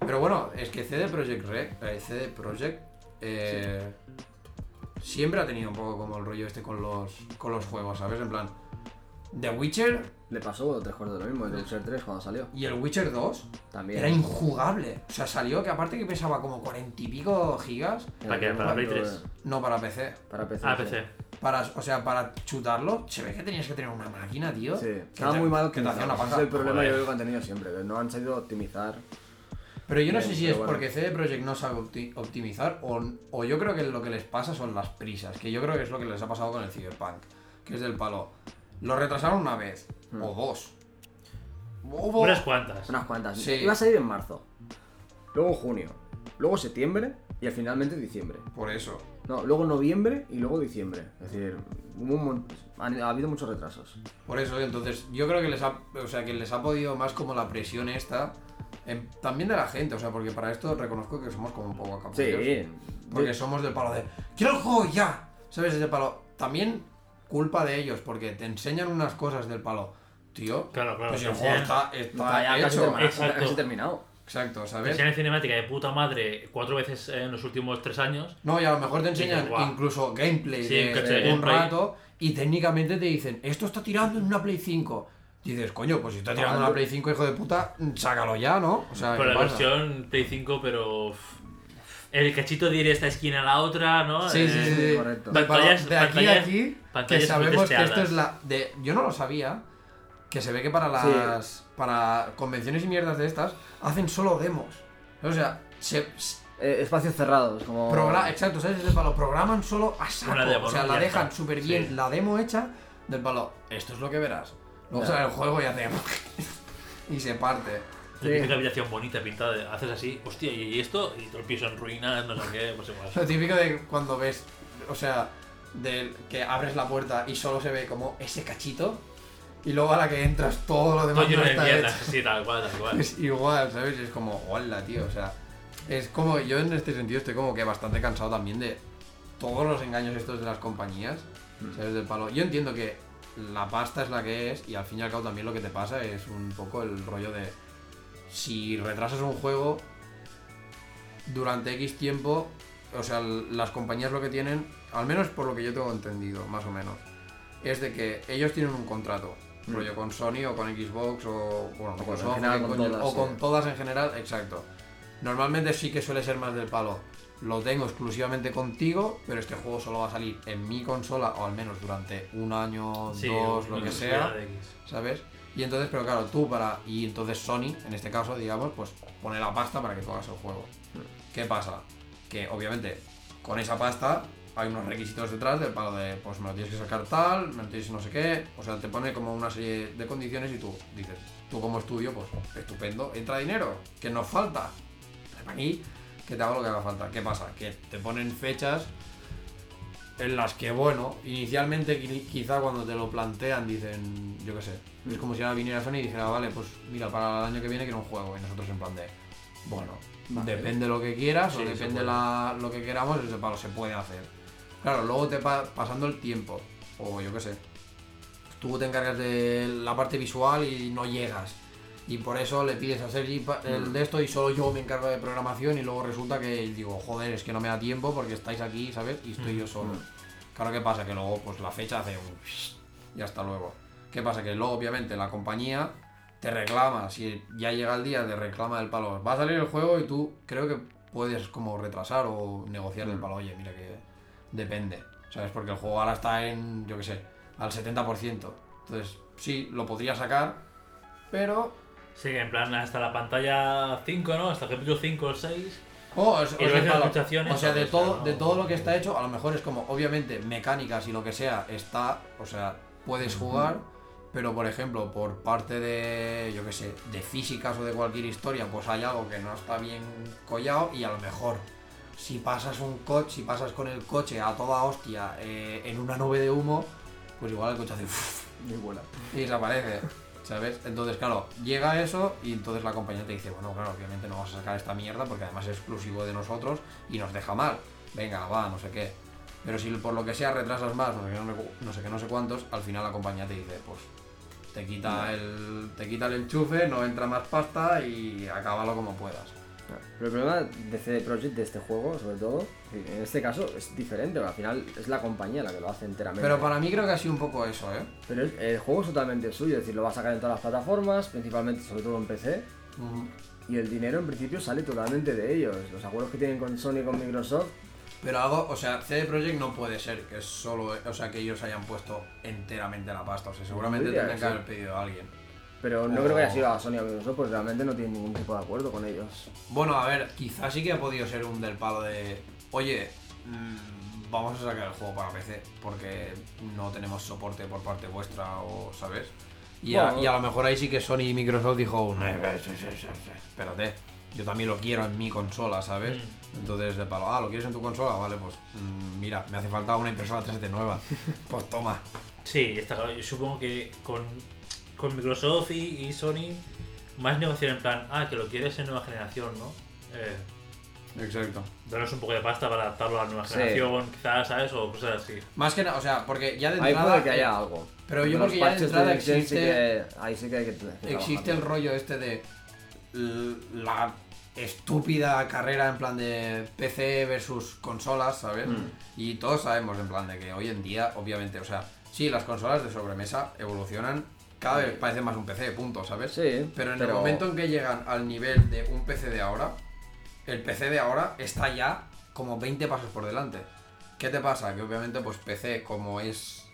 Pero bueno, es que CD Projekt Red, eh, CD Projekt eh, siempre ha tenido un poco como el rollo este con los, con los juegos, ¿sabes? En plan, The Witcher Le pasó tres cuartos de lo mismo, el Witcher 3 cuando salió. y el Witcher 2 También. era injugable. O sea, salió que aparte que pesaba como cuarenta y pico gigas, ¿Para qué? ¿Para Play Pero, 3? no para PC. Para PC. Ah, sí. PC. Para, o sea, para chutarlo, se ve que tenías que tener una máquina, tío. Sí, estaba muy mal que te hacía una paja. es el problema Joder. yo creo que han tenido siempre, que no han sabido optimizar. Pero yo no Bien, sé si es bueno. porque CD Projekt no sabe opti- optimizar o, o yo creo que lo que les pasa son las prisas, que yo creo que es lo que les ha pasado con el Cyberpunk, que es del palo. Lo retrasaron una vez Hmm. o dos. Hubo- Unas cuantas. Unas cuantas. Sí. Iba a salir en marzo. Luego junio. Luego septiembre y al finalmente diciembre. Por eso. No, luego noviembre y luego diciembre. Es decir, hubo un ha habido muchos retrasos. Por eso, entonces, yo creo que les ha, o sea, que les ha podido más como la presión esta, en- también de la gente, o sea, porque para esto reconozco que somos como un poco acapullos. Sí. Porque somos del palo de ¡Quiero el juego ya! ¿Sabes? Es del palo. También culpa de ellos, porque te enseñan unas cosas del palo. Tío, Claro, claro, pues te el juego está, está ya casi, hecho. terminado, Exacto. casi terminado. Exacto, Te ¿sabes? enseñan cinemática de puta madre cuatro veces en los últimos tres años. No, y a lo mejor te enseñan dices, incluso gameplay Sí, de, de de un gameplay. rato y técnicamente te dicen, esto está tirando en una Play 5. Dices, coño, pues si está tirando en una Play 5, hijo de puta, sácalo ya, ¿no? O sea, Por ¿qué la pasa? versión Play 5, pero. el cachito de ir de esta esquina a la otra, ¿no? Sí, sí, Eh, sí. sí. correcto. Pantallas- de aquí a pantallas- que sabemos que esto es la. De, yo no lo sabía. Que se ve que para las. Para convenciones y mierdas de estas, hacen solo demos. O sea, se. Eh, espacios cerrados, como. progra- exacto, ¿sabes? Del palo, programan solo a saco. Una demo, o sea, ¿no? la dejan está. súper bien, Sí. la demo hecha del palo. Esto es lo que verás. Luego sale el juego y hace. y se parte. La Sí. típica habitación bonita pintada, de- haces así, hostia, y esto, y todo el piso en ruinas, no sé qué, pues igual. Lo típico de cuando ves, o sea, del que abres la puerta y solo se ve como ese cachito y luego a la que entras todo lo demás Todo no de está mierda, hecho. sí, tal cual, tal cual. Es igual, ¿sabes? Es como, hola, tío, o sea, es como, yo en este sentido estoy como que bastante cansado también de todos los engaños estos de las compañías, ¿sabes? Del palo. Yo entiendo que la pasta es la que es y al fin y al cabo también lo que te pasa es un poco el rollo de si retrasas un juego durante X tiempo, o sea, las compañías lo que tienen, al menos por lo que yo tengo entendido, más o menos, es de que ellos tienen un contrato, Mm. rollo con Sony o con Xbox o bueno, O con- en general con todas, o con todas en general, exacto. Normalmente sí que suele ser más del palo. Lo tengo exclusivamente contigo, pero este juego solo va a salir en mi consola, o al menos durante un año, Sí, dos, lo que sea. ¿sabes? Y entonces, pero claro, tú para. Y entonces Sony, en este caso, digamos, pues pone la pasta para que tú hagas el juego. ¿Qué pasa? Que obviamente con esa pasta hay unos requisitos detrás del palo de, pues me lo tienes que sacar tal, me lo tienes no sé qué. O sea, te pone como una serie de condiciones y tú dices, tú como estudio, pues estupendo, entra dinero, que nos falta. Aquí, que te hago lo que haga falta. ¿Qué pasa? Que te ponen fechas en las que, bueno, inicialmente qui- quizá cuando te lo plantean dicen, yo qué sé, es como si ahora viniera Sony y dijera, vale, pues mira, para el año que viene quiero un juego y nosotros en plan de, bueno, Vale. depende lo que quieras Sí, o depende la, lo que queramos, ese palo se puede hacer. Claro, luego te pa- pasando el tiempo, o yo qué sé, tú te encargas de la parte visual y no llegas. Y por eso le pides a Sergi el de esto y solo yo me encargo de programación y luego resulta que digo, joder, es que no me da tiempo porque estáis aquí, ¿sabes? Y estoy yo solo. Claro, ¿qué pasa? Que luego pues la fecha hace un... y hasta luego. ¿Qué pasa? Que luego obviamente la compañía te reclama, si ya llega el día, te reclama del palo. Va a salir el juego y tú creo que puedes como retrasar o negociar el palo. Oye, mira que depende, ¿sabes? Porque el juego ahora está en, yo qué sé, al 70%. Entonces, sí, lo podría sacar, pero... Sí, en plan hasta la pantalla 5, ¿no? Hasta el capítulo 5 o 6. Oh, es- Y o sea, O sea, de todo, de todo lo que está hecho, a lo mejor es como, obviamente, mecánicas y lo que sea está, o sea, puedes jugar, pero por ejemplo, por parte de, yo qué sé, de físicas o de cualquier historia, pues hay algo que no está bien collado y a lo mejor si pasas un coche, si pasas con el coche a toda hostia eh, en una nube de humo, pues igual el coche hace Muy buena. y desaparece. ¿Sabes? Entonces, claro, llega eso y entonces la compañía te dice, bueno, claro, obviamente no vas a sacar esta mierda porque además es exclusivo de nosotros y nos deja mal. Venga, va, no sé qué. Pero si por lo que sea retrasas más, no sé qué, no, sé- no sé qué, no sé cuántos, al final la compañía te dice, pues te quita el te quita el enchufe, no entra más pasta y acábalo como puedas. Pero el problema de CD Projekt, de este juego, sobre todo, en este caso es diferente, al final es la compañía la que lo hace enteramente. Pero para mí creo que ha sido un poco eso, ¿eh? Pero el juego es totalmente suyo, es decir, lo va a sacar en todas las plataformas, principalmente, sobre todo en PC, y el dinero en principio sale totalmente de ellos. Los acuerdos que tienen con Sony y con Microsoft, Pero algo, o sea, CD Projekt no puede ser que es solo, o sea, que ellos hayan puesto enteramente la pasta. O sea, seguramente tendrían que haber pedido a alguien. Pero no Oh. creo que haya sido a Sony o a Microsoft, porque realmente no tienen ningún tipo de acuerdo con ellos. Bueno, a ver, quizás sí que ha podido ser un del palo de, oye, mm, vamos a sacar el juego para PC porque no tenemos soporte por parte vuestra o, ¿sabes? Y, a, Bueno. y a lo mejor ahí sí que Sony y Microsoft dijo, "No, eh, sí, sí, sí, sí, espérate, yo también lo quiero en mi consola, ¿sabes? Mm. Entonces de palo, ah, ¿lo quieres en tu consola? Vale, pues mm, mira, me hace falta una impresora 3D nueva. pues toma. Sí, está claro. Yo supongo que con, con Microsoft y, y Sony, más negociar en plan, ah, que lo quieres en nueva generación, ¿no? Eh, Exacto. darnos un poco de pasta para adaptarlo a la nueva Sí. generación, quizás, ¿sabes? O cosas así. Más que nada, o sea, porque ya de Ahí entrada... puede que haya algo. pero yo porque ya de entrada sí existe- que- ahí sí que hay que que existe el rollo este de la estúpida carrera en plan de PC versus consolas, ¿sabes? Mm. Y todos sabemos en plan de que hoy en día, obviamente, o sea, sí, las consolas de sobremesa evolucionan, cada vez parece más un PC, punto, ¿sabes? Sí, Pero en el momento en que llegan al nivel de un PC de ahora, el PC de ahora está ya como 20 pasos por delante. ¿Qué te pasa? Que obviamente pues PC como es...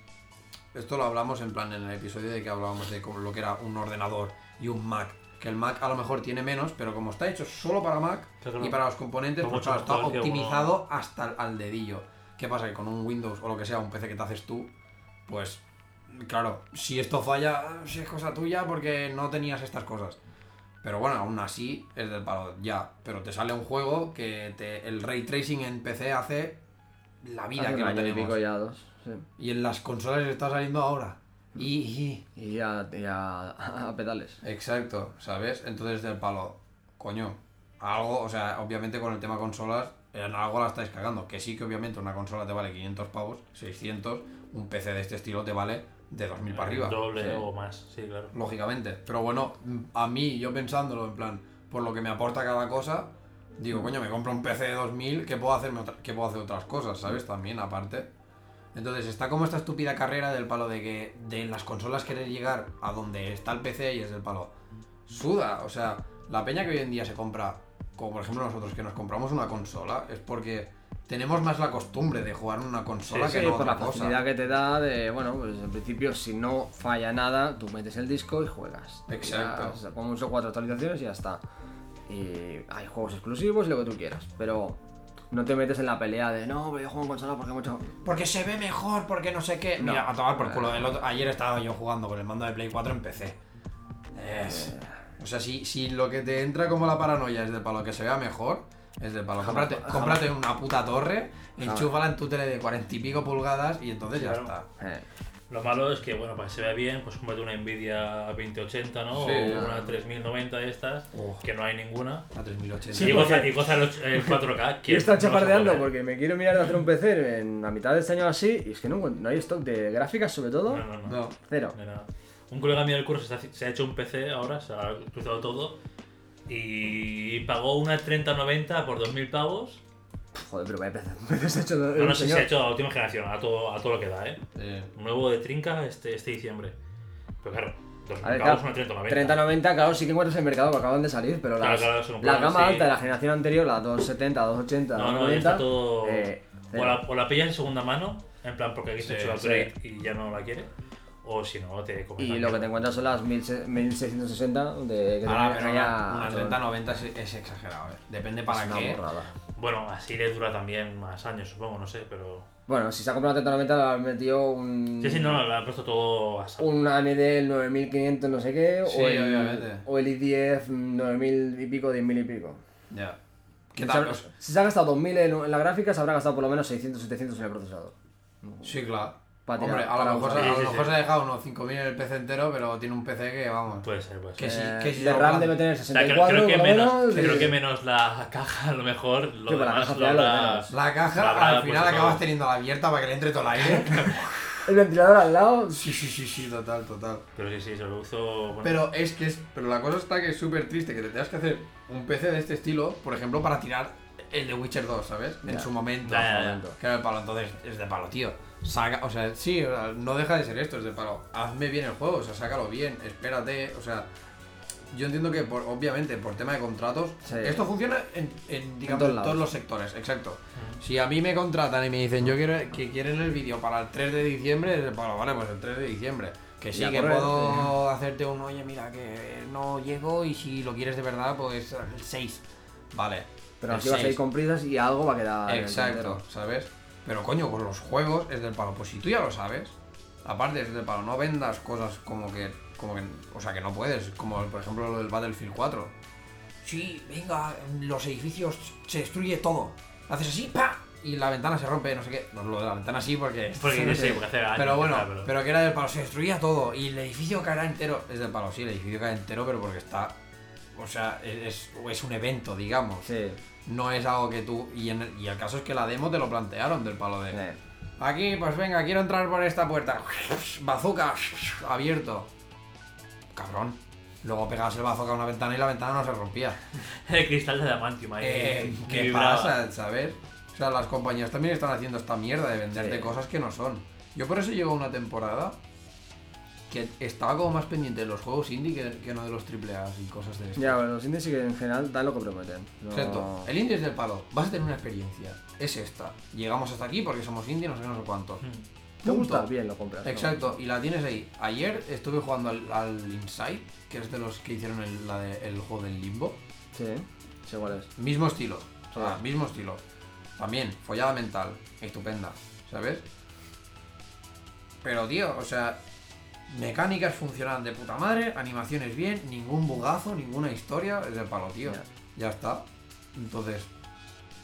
Esto lo hablamos en plan en el episodio de que hablábamos de como lo que era un ordenador y un Mac. Que el Mac a lo mejor tiene menos, pero como está hecho solo para Mac y para los componentes, pues claro, está optimizado hasta el- al dedillo. ¿Qué pasa? Que con un Windows o lo que sea, un PC que te haces tú, pues claro, si esto falla, si es cosa tuya porque no tenías estas cosas. Pero bueno, aún así es del palo, ya. Pero te sale un juego que te, el ray tracing en PC hace la vida Hace que y tenemos. pico ya, dos. Sí. Y en las consolas está saliendo ahora. Y, y- Y a, y a, a pedales. Exacto, ¿sabes? Entonces del palo, coño, algo, o sea, obviamente con el tema consolas, en algo la estáis cagando. Que sí que obviamente una consola te vale 500 pavos, 600, un PC de este estilo te vale de 2000 para arriba. Doble Sí. o más, sí, claro. Lógicamente. Pero bueno, a mí, yo pensándolo en plan, por lo que me aporta cada cosa, digo, coño, me compro un PC de 2000 que puedo, hacerme otra- que puedo hacer otras cosas, ¿sabes? También, aparte. Entonces está como esta estúpida carrera del palo de que de las consolas querer llegar a donde está el PC y es del palo. Suda, o sea, la peña que hoy en día se compra, como por ejemplo nosotros que nos compramos una consola, es porque tenemos más la costumbre de jugar en una consola Sí, que sí, no por otra la cosa. facilidad que te da de, bueno, pues en principio si no falla nada, tú metes el disco y juegas. Exacto. Ya, o sea, uso cuatro actualizaciones y ya está. Y hay juegos exclusivos y lo que tú quieras, pero no te metes en la pelea de, no, pero yo juego en consola porque mucho... Porque se ve mejor, porque no sé qué. No. Mira, a tomar por culo. El otro- ayer estaba yo jugando con el mando de Play 4 en PC. Es- O sea, si, si lo que te entra como la paranoia es de palo que se vea mejor, es de palo. Jamás- Cómprate, jamás. cómprate una puta torre, enchúfala en tu tele de cuarenta y pico pulgadas y entonces ya Claro. está. Eh, Lo malo es que, bueno, para que se vea bien, pues cómprate una Nvidia 2080, ¿no? Sí. o una 3090 de estas, Oh. que no hay ninguna. A 3080. y, goza, y goza el, och- el 4K. que Quiero estar no chapardeando porque me quiero mirar de hacer un PC en la mitad de este año así y es que no, no hay stock de gráficas sobre todo. No, no, no. No. Cero. Un colega mío del curso se ha, se ha hecho un PC ahora, se ha cruzado todo y pagó una 3090 por 2000 pavos. Joder, pero vaya ha hecho No, no el sé si se ha hecho a última generación, a todo, a todo lo que da, ¿eh? Eh, Nuevo de trinca este, este diciembre. Pero claro, 2000 A ver, pavos claro, una 3090. 3090, claro, sí que encuentras en el mercado que acaban de salir, pero Claro, las- claro, la gama sí. alta de la generación anterior, la 270, 280, No, no, ya 290, está todo. eh, o, la, o la pillas de segunda mano, en plan porque aquí se ha Sí, hecho el upgrade y ya no la quiere. O si no, te comes Y lo que te encuentras son las 1000 1660 de que ahora, pero una, una 3090 es, es exagerado, eh. Depende para Es qué. borrada. Bueno, así le dura también más años, supongo, no sé, pero. Bueno, si se ha comprado una 3090 le han metido un, Sí, sí, no, le ha puesto todo a saco. un AMD el 9500 no sé qué, Sí, o, el, obviamente. o el i10 9000 y pico, 10000 y pico. Ya. ¿Qué Si tal? se, ha- si se ha gastado 2000 en, en la gráfica, se habrá gastado por lo menos 600, 700 en el procesador. Sí, claro. Pa' tirar, Hombre, a para lo mejor, usar. a lo Sí, sí, mejor sí. se ha dejado unos 5000 en el PC entero, pero tiene un PC que, vamos. Puede ser, puede Que ser. sí, Eh, que sí de lo RAM plan- debe tener O sea, creo, 64 creo que menos, menos, creo que menos la caja, a lo mejor. Lo Sí, la demás caja lo final. La caja, La habrá al final puesto acabas todo. teniendo abierta para que le entre todo el aire. El ventilador al lado. sí, sí, sí, sí, total, total. Pero sí, sí, se lo. Bueno, Pero es que es, pero la cosa está que es súper triste que te tengas que hacer un PC de este estilo, por ejemplo, para tirar el de Witcher 2, ¿sabes? En su momento. Ya, ya, ya. momento. Que era el palo, entonces es de palo, tío. Saca, o sea, sí, no deja de ser esto, es de palo. Hazme bien el juego, o sea, sácalo bien, espérate, o sea. Yo entiendo que, por, obviamente, por tema de contratos, Sí. esto funciona en, en, digamos, todos en lados. todos los sectores, exacto. Si a mí me contratan y me dicen, yo quiero que quieren el vídeo para el 3 de diciembre, es de palo, vale, pues el 3 de diciembre. Que sí, que puedo hacerte un, oye, mira, que no llego y si lo quieres de verdad, pues el 6. Vale. Pero el así vas a ir 6. con prisas y algo va a quedar. el Exacto. ¿sabes? Pero coño, con los juegos es del palo. Pues si tú ya lo sabes, aparte es del palo, no vendas cosas como que, como que, o sea, que no puedes, como por ejemplo lo del Battlefield 4. Sí, venga, los edificios se destruye todo. Haces así, ¡pa! Y la ventana se rompe, no sé qué. No, lo de la ventana sí porque... Porque no sé, porque hace años. Pero bueno, pero que era del palo, se destruía todo y el edificio caerá entero. Es del palo, sí, el edificio cae entero, pero porque está. O sea, es, es un evento, digamos. Sí. No es algo que tú. Y, en el, y el caso es que la demo te lo plantearon del palo de. Aquí, pues venga, quiero entrar por esta puerta. Bazooka, abierto. Cabrón. Luego pegabas el bazooka a una ventana y la ventana no se rompía. El cristal de Adamantium ahí. Eh, ¿Qué vibraba. pasa, sabes? O sea, las compañías también están haciendo esta mierda de venderte Sí. cosas que no son. Yo por eso llevo una temporada que estaba como más pendiente de los juegos indie que, que no de los triple A y cosas de esto. Ya, bueno, los indies sí que en general dan lo que prometen. No- Exacto. El indie es del palo. Vas a tener una experiencia. Es esta. Llegamos hasta aquí porque somos indie, no sé qué, no sé cuánto. ¿Te gusta? Bien, lo compras. ¿no? Exacto, y la tienes ahí. Ayer estuve jugando al, al Inside, que es de los que hicieron el, la de- el juego del limbo. Sí, sé cuál es. Mismo estilo. O sea, Ah. mismo estilo. También, follada mental. Estupenda. ¿Sabes? Pero, tío, o sea, mecánicas funcionan de puta madre, animaciones bien, ningún bugazo, ninguna historia. Es del palo, tío. Ya. Ya está. Entonces,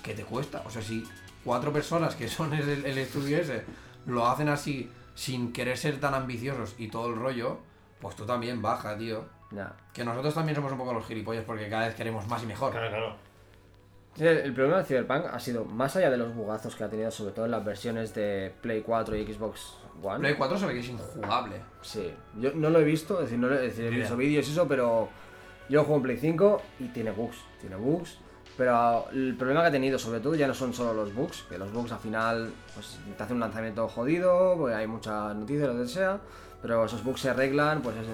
¿qué te cuesta? O sea, si cuatro personas que son el, el estudio ese lo hacen así sin querer ser tan ambiciosos y todo el rollo, pues tú también baja, tío. Ya. Que nosotros también somos un poco los gilipollas porque cada vez queremos más y mejor. Claro, claro. El, el problema de Cyberpunk ha sido, más allá de los bugazos que ha tenido, sobre todo en las versiones de Play 4 y Xbox One. Play 4 se ve que es injugable. Sí, yo no lo he visto, es decir, no lo- es decir, he visto vídeos y eso, pero yo juego en Play 5 y tiene bugs, tiene bugs. Pero el problema que ha tenido, sobre todo, ya no son solo los bugs, que los bugs al final pues, te hacen un lanzamiento jodido, pues hay muchas noticias, lo que sea, pero esos bugs se arreglan, pues en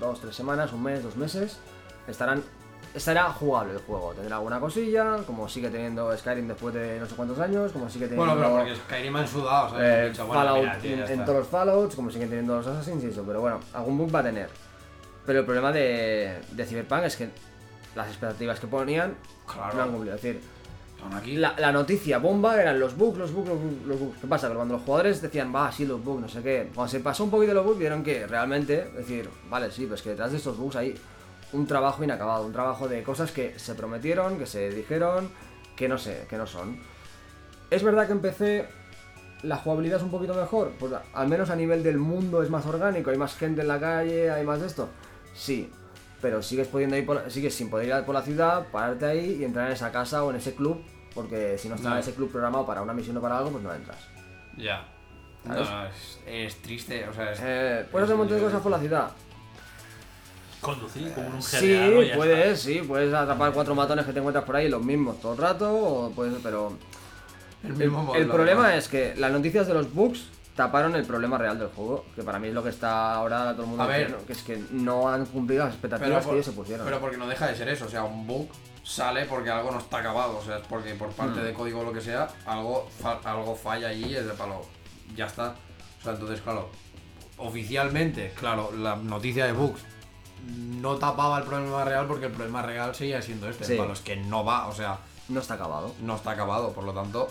dos, tres semanas, un mes, dos meses, estarán, estará jugable el juego, tendrá alguna cosilla, como sigue teniendo Skyrim después de no sé cuántos años, como sigue teniendo... Bueno, pero porque Skyrim han sudado, ¿sabes? Eh, dicho, bueno, Fallout mira, tío, en, en todos los Fallouts, como siguen teniendo los Assassins y eso, pero bueno, algún bug va a tener. Pero el problema de, de Cyberpunk es que las expectativas que ponían Claro. no han cumplido. Es decir, aquí. la, la noticia bomba eran los bugs, los bugs, los bugs, los bugs. ¿Qué pasa? Que cuando los jugadores decían, va, sí, los bugs, no sé qué, cuando se pasó un poquito los bugs, vieron que realmente, es decir, vale, sí, pues que detrás de estos bugs hay un trabajo inacabado, un trabajo de cosas que se prometieron, que se dijeron, que no sé, que no son. Es verdad que empecé la jugabilidad es un poquito mejor, pues al menos a nivel del mundo es más orgánico, hay más gente en la calle, hay más de esto. Sí, pero sigues pudiendo ir por, sigues sin poder ir por la ciudad, pararte ahí y entrar en esa casa o en ese club, porque si no está No. ese club programado para una misión o para algo, pues no entras. Ya. Es, es triste, o sea, es... Eh, puedes hacer un montón de cosas por la ciudad. Conducir como un GTA, Sí, ¿no? Puedes, sí, puedes atrapar cuatro matones que te encuentras por ahí, los mismos todo el rato, o puedes, pero el El, mismo el problema es que las noticias de los bugs taparon el problema real del juego, que para mí es lo que está ahora todo el mundo A ver. que es que no han cumplido las expectativas que por- ellos se pusieron. pero porque no deja de ser eso, o sea, un bug sale porque algo no está acabado, o sea, es porque por parte Hmm. de código o lo que sea, algo, fa- algo falla allí y es de palo, ya está. O sea, entonces, claro, oficialmente, claro, la noticia de bugs no tapaba el problema real porque el problema real seguía siendo este, Sí. de palo, es que no va, o sea, No está acabado. no está acabado, por lo tanto,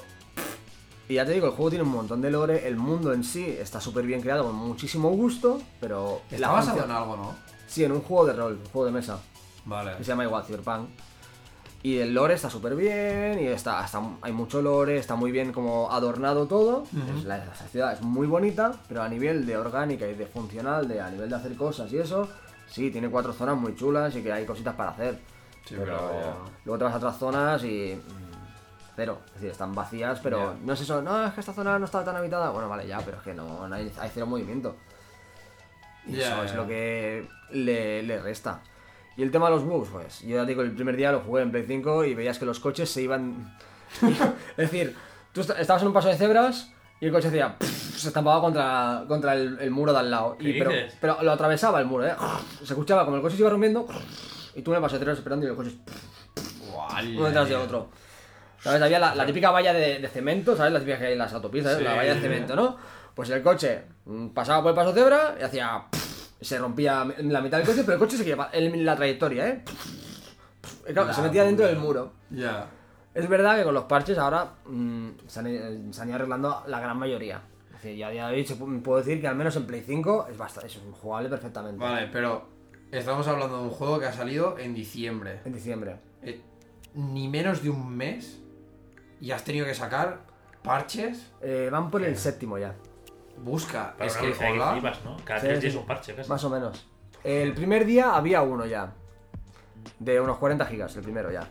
Y ya te digo, el juego tiene un montón de lore, el mundo en sí está súper bien creado, con muchísimo gusto, pero... está la basado en algo, ¿no? Sí, en un juego de rol, un juego de mesa, Vale. que se llama igual Cyberpunk. Y el lore está súper bien, y está, está- hay mucho lore, está muy bien como adornado todo. es la, la ciudad es muy bonita, pero a nivel de orgánica y de funcional, de a nivel de hacer cosas y eso, sí, tiene cuatro zonas muy chulas y que hay cositas para hacer. Sí, pero luego te vas a otras zonas y. mm, Cero. Es decir, están vacías, pero no es eso, no, es que esta zona no está tan habitada. Bueno, vale, ya, pero es que no, no hay, hay cero movimiento. Y eso es lo que le, le resta. Y el tema de los bugs, pues, yo ya digo, el primer día lo jugué en Play 5 y veías que los coches se iban... es decir, tú est- estabas en un paso de cebras y el coche hacía... se estampaba contra, contra el, el muro de al lado. ¿Qué Y, pero, dices? pero lo atravesaba el muro, ¿eh? Se escuchaba como el coche se iba rompiendo y tú en el paso de cebras esperando y el coche uno detrás de otro. ¿Sabes? Había la, la típica valla de, de cemento, ¿sabes? La típica que hay en las autopistas, ¿eh? Sí. la valla de cemento, ¿no? Pues el coche mm, pasaba por el paso cebra y hacía... Se rompía la mitad del coche, pero el coche seguía pa- en la trayectoria, ¿eh? Y claro, La se metía dentro del muro. Ya. Es verdad que con los parches ahora mm, se, han, eh, se han ido arreglando la gran mayoría. Es decir, ya a día de hoy se pu- puedo decir que al menos en Play 5 es, bastante, es jugable perfectamente. Vale, pero estamos hablando de un juego que ha salido en diciembre. En diciembre. Eh, ni menos de un mes y has tenido que sacar parches. Eh, van por el séptimo ya. Busca. Para es que, velocidad que hola. flipas, ¿no? Cada Sí, tres días sí. un parche, casi. Más o menos. El primer día había uno ya. De unos 40 gigas, el primero ya.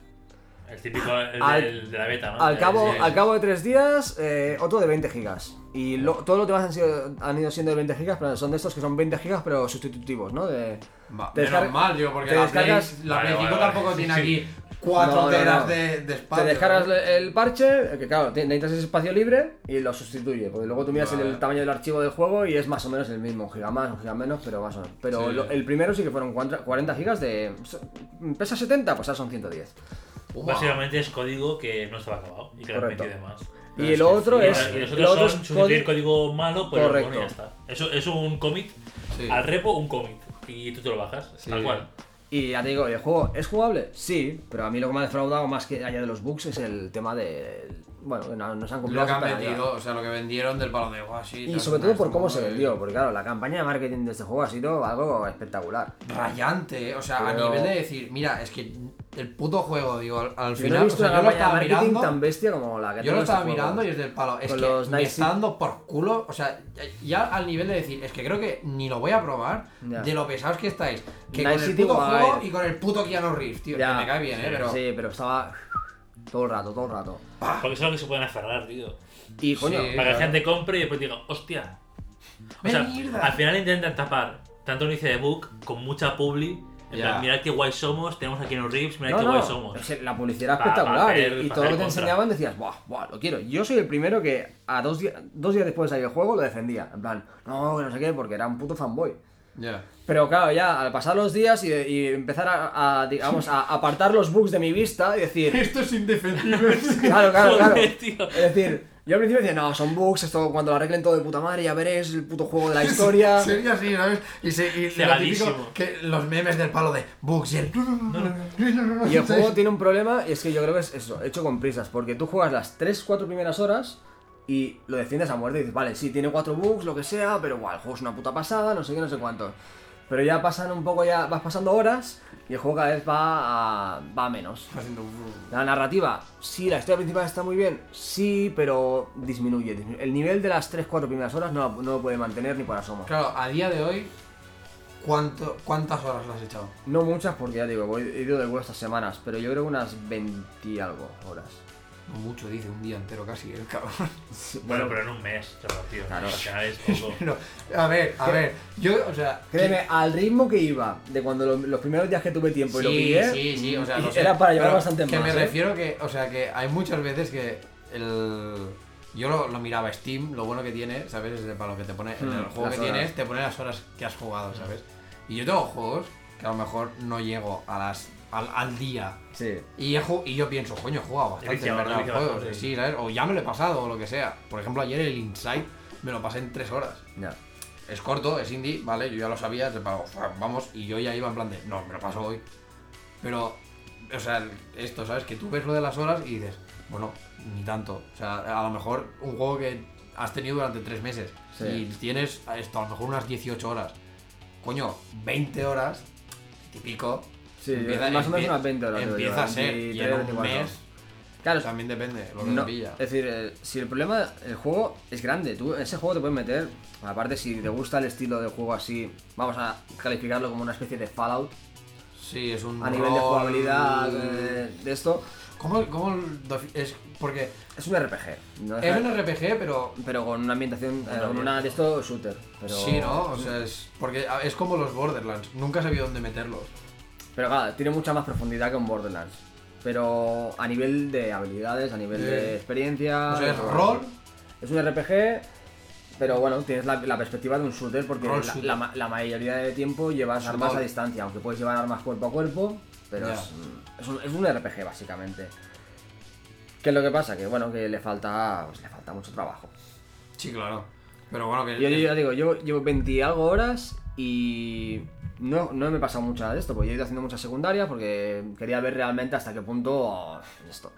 El típico el Al- del- de la beta, ¿no? Al cabo, Sí, sí. al cabo de tres días, eh, otro de 20 gigas. Y lo- todos los demás han, sido, han ido siendo de 20 gigas, pero son de estos que son 20 gigas, pero sustitutivos, ¿no? De, Va, te menos mal, yo, porque te la descargas- Play, la Vale, Play vale, 5 vale. tampoco tiene Sí. aquí 4 No, no, teras no. De, de espacio. te descargas ¿no? el parche, que claro, necesitas ese espacio libre y lo sustituye. Porque luego tú miras Vale. el tamaño del archivo del juego y es más o menos el mismo, un giga más, un giga menos, pero más o menos. Pero Sí. lo- el primero sí que fueron 40 gigas de. ¿Pesa 70? Pues ahora son 110. Básicamente es código que no estaba acabado y que lo han metido más. Y que otro es. y los lo otros otro son es sustituir código malo por el Correcto. bueno y ya está. Eso es un commit Sí. al repo, un commit. Y tú te lo bajas, Sí. tal cual. Y ya te digo, ¿el juego es jugable? Sí, pero a mí lo que me ha defraudado más que allá de los bugs es el tema de. Bueno, no, no se han cumplido Lo que han vendido, o sea, lo que vendieron del palo de guau, sí. Y sobre todo por cómo se vendió, porque claro, la campaña de marketing de este juego ha sido algo espectacular. Rayante, eh, o sea, a nivel de decir, mira, es que el puto juego, digo, al, final. no he o visto sea, una yo lo estaba marketing mirando. tan bestia como la que Yo lo este estaba juego. mirando y es del palo. Es Con que los me está dando por culo. O sea, ya, al nivel de decir, es que creo que ni lo voy a probar Ya. de lo pesados que estáis. Que Night con el City puto juego y con el puto Keanu Reeves, tío. Ya. Que me cae bien, eh, pero. Sí, pero estaba todo el rato, todo el rato. Porque eso es lo que se pueden aferrar, tío. Y coño, Sí. Para que la gente compre y después diga, hostia. O sea, Mierda. al final intentan tapar tanto un de book con mucha publi. En Ya. plan, mirad qué guay somos, tenemos aquí en Reeves, mirad no, qué no, guay somos. la publicidad Pa- espectacular pa y- hacer- y, pa todo lo que te contra. enseñaban decías, buah, buah, lo quiero. Yo soy el primero que a dos, días dos días después de salir el juego lo defendía. En plan, no, que no sé qué, porque era un puto fanboy. Ya. Pero claro, ya al pasar los días y, y empezar a, a, digamos, a apartar los bugs de mi vista y decir, Esto es indefendible. claro, claro, claro. Joder, tío. Es decir, yo al principio decía, no, son bugs, esto cuando lo arreglen todo de puta madre ya veréis el puto juego de la historia. Sería así, ¿sabes? Y, se, y lo Cegadísimo. típico, que los memes del palo de bugs y el. Y el juego tiene un problema y es que yo creo que es eso, hecho con prisas, porque tú juegas las 3-4 primeras horas y lo defiendes a muerte y dices, vale, sí, tiene 4 bugs, lo que sea, pero igual, el juego es una puta pasada, no sé qué, no sé cuánto. Pero ya pasan un poco, ya vas pasando horas y el juego cada vez va a, va a menos. Haciendo- La narrativa, sí, la historia principal está muy bien, sí, pero disminuye. disminuye. El nivel de las 3-4 primeras horas no, no lo puede mantener ni por asomo. Claro, a día de hoy, ¿cuánto, ¿cuántas horas lo has echado? No muchas porque ya digo, he ido de vuelo estas semanas, pero yo creo que unas 20 y algo horas. No mucho, dice, un día entero casi, el cabrón. Bueno, pero en un mes, tío. Claro. Al final es poco. Pero, a ver, a ver, yo, o sea. Créeme, al ritmo que iba, de cuando lo- los primeros días que tuve tiempo y lo sí, pillé, sí, sí, o sea, lo sé, era para llevar pero bastante que más. me ¿eh? refiero que, o sea, que hay muchas veces que el. Yo lo, lo miraba Steam, lo bueno que tiene, ¿sabes? Es de para lo que te pone. En el Hmm, juego las que horas. tienes, te pone las horas que has jugado, ¿sabes? Y yo tengo juegos que a lo mejor no llego a las al, al día. Sí. Y, he y yo pienso, coño, he jugado bastante, en verdad, juegos, sí, ¿sabes? O ya me lo he pasado, o lo que sea. Por ejemplo, ayer el Inside me lo pasé en tres horas. Ya. Es corto, es indie, vale, yo ya lo sabía, pago, vamos, y yo ya iba en plan de, no, me lo paso hoy. Pero, o sea, esto, ¿sabes? Que tú ves lo de las horas y dices, bueno, ni tanto. O sea, a lo mejor un juego que has tenido durante tres meses Sí. y tienes esto, a lo mejor unas 18 horas. Coño, 20 horas, típico. Sí, más o menos unas 20 horas, yo, Empieza a ser, y 23, en un 24. mes Claro, también depende lo que no, pilla. es decir, eh, si el problema, el juego es grande, tú en ese juego te puedes meter, aparte si te gusta el estilo de juego así, vamos a calificarlo como una especie de Fallout, Sí, es un a nivel de jugabilidad, eh, de esto, ¿Cómo, cómo es? Porque es un RPG. ¿no? es un RPG, pero Pero con una ambientación, eh, con una de esto shooter. Pero, Sí, ¿no? O sea, es. Porque a- es como los Borderlands. Nunca he sabido dónde meterlos. Pero claro, tiene mucha más profundidad que un Borderlands. Pero a nivel de habilidades, a nivel Sí. de experiencia. O sea, es todo. rol. Es un RPG, pero bueno, tienes la, la perspectiva de un shooter porque la, shooter. la ma- la mayoría de tiempo llevas armas a distancia, aunque puedes llevar armas cuerpo a cuerpo, pero es, es, un, es un RPG básicamente. ¿Qué es lo que pasa? Que bueno, que le falta, pues, le falta mucho trabajo. Sí, claro. Pero bueno, que. Yo, yo ya digo, yo llevo 20 y algo horas y no, no me he pasado mucho de esto, porque yo he ido haciendo muchas secundarias porque quería ver realmente hasta qué punto oh, esto.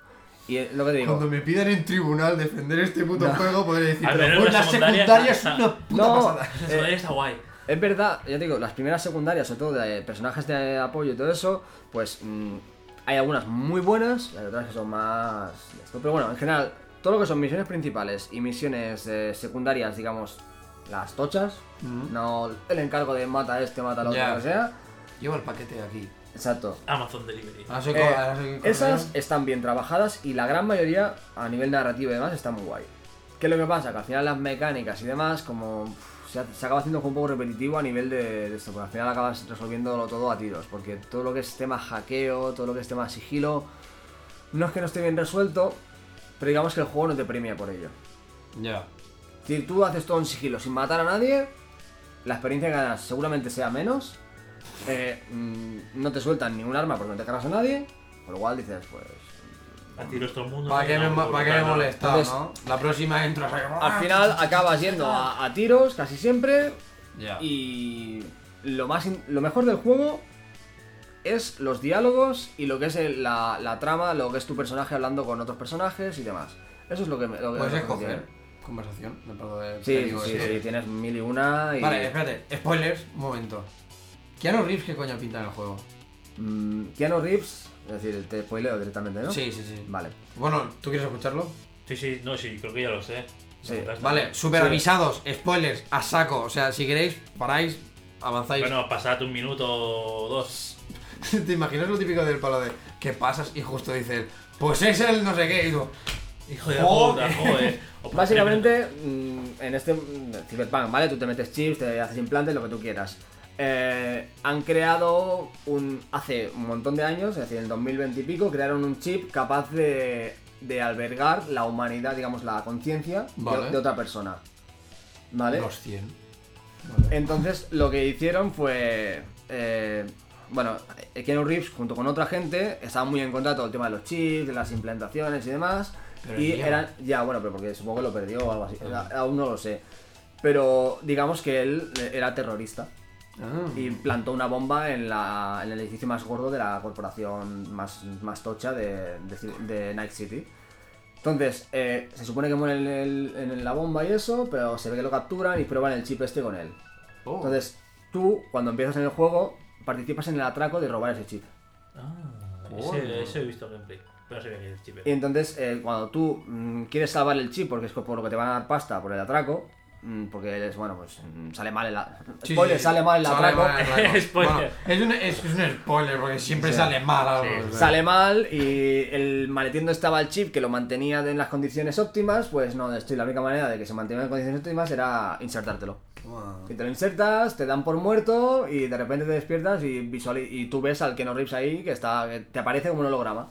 Y lo que te digo, Cuando me piden en tribunal defender este puto juego, podré decir, Al pero pues la la secundaria secundaria es una puta No. pasada. Eso está guay. es verdad, ya te digo, las primeras secundarias, sobre todo de personajes de apoyo y todo eso, pues mm, hay algunas muy buenas y hay otras que son más... Pero bueno, en general, todo lo que son misiones principales y misiones eh, secundarias, digamos, las tochas, Mm. no el encargo de mata a este, mata al otro, Ya. lo que sea, Llevo el paquete aquí. Exacto. Amazon Delivery. Soy Eh, soy Esas están bien trabajadas y la gran mayoría, a nivel narrativo y demás, está muy guay. ¿Qué es lo que pasa? Que al final las mecánicas y demás, como se, acaba haciendo un poco repetitivo a nivel de, de esto, porque al final acabas resolviéndolo todo a tiros, porque todo lo que es tema hackeo, todo lo que es tema sigilo, no es que no esté bien resuelto, pero digamos que el juego no te premia por ello. Ya. Decir, tú haces todo en sigilo sin matar a nadie, la experiencia que ganas seguramente sea menos, eh, mm, no te sueltan ningún arma porque no te cargas a nadie, por lo cual dices, pues... A tiros todo el mundo. ¿Para qué me, Entonces- no? La próxima entras ahí. Al final acabas yendo a, a tiros casi siempre y lo, más in- lo mejor del juego es los diálogos y lo que es el- la, la trama, lo que es tu personaje hablando con otros personajes y demás. Eso es lo que me... Lo que Puedes escoger. Conversación. Me parto de Sí, sí, eso. sí, tienes mil y una y... Vale, espérate. Spoilers, un momento. Keanu Reeves, ¿qué coño pinta en el juego? Mm, Keanu Reeves, es decir, te spoileo directamente, ¿no? Sí, sí, sí. Vale. Bueno, ¿tú quieres escucharlo? Sí, sí, no, sí, creo que ya lo sé. Sí. Vale, super Sí. avisados, spoilers, a saco. O sea, si queréis, paráis, avanzáis. Bueno, pasad un minuto o dos. ¿Te imaginas lo típico del palo de que pasas y justo dices, pues es el no sé qué? Y digo, Hijo de Joder. puta, joder. Básicamente, mm, en este mm, Cyberpunk, ¿vale? Tú te metes chips, te haces implantes, lo que tú quieras. Eh, han creado un. hace un montón de años, es decir, en el 2020 y pico, crearon un chip capaz de, de albergar la humanidad, digamos, la conciencia de- Vale. de, otra persona. ¿Vale? los 100. Entonces, lo que hicieron fue. eh, bueno, Keanu Reeves, junto con otra gente, estaba muy en contra de todo el tema de los chips, de las implantaciones y demás. Pero y eran. Ya, bueno, pero porque supongo que lo perdió o algo así. Era- aún no lo sé. Pero digamos que él era terrorista Ah. y plantó una bomba en, la, en el edificio más gordo de la corporación más, más tocha de, de, de Night City. Entonces, eh, se supone que muere en, el- en la bomba y eso, pero se ve que lo capturan y prueban el chip este con él. Oh. Entonces, tú, cuando empiezas en el juego, participas en el atraco de robar ese chip. Ah, ese, ese he visto gameplay. Pero no que era el chip. Y entonces, eh, cuando tú mm, quieres salvar el chip, porque es por lo que te van a dar pasta por el atraco, mm, porque es, bueno, pues mm, sale mal el, a- Sí, spoiler, sí, sale mal el sale atraco. mal el atraco. Spoiler. Bueno, es, un, es, es un spoiler porque siempre Sí. sale mal algo. Sí. Sale mal y el maletín donde estaba el chip que lo mantenía en las condiciones óptimas, pues no, estoy la única manera de que se mantenga en condiciones óptimas era insertártelo. Toma. Y te lo insertas, te dan por muerto y de repente te despiertas y visual y tú ves al Keanu Reeves ahí que está que te aparece como un holograma.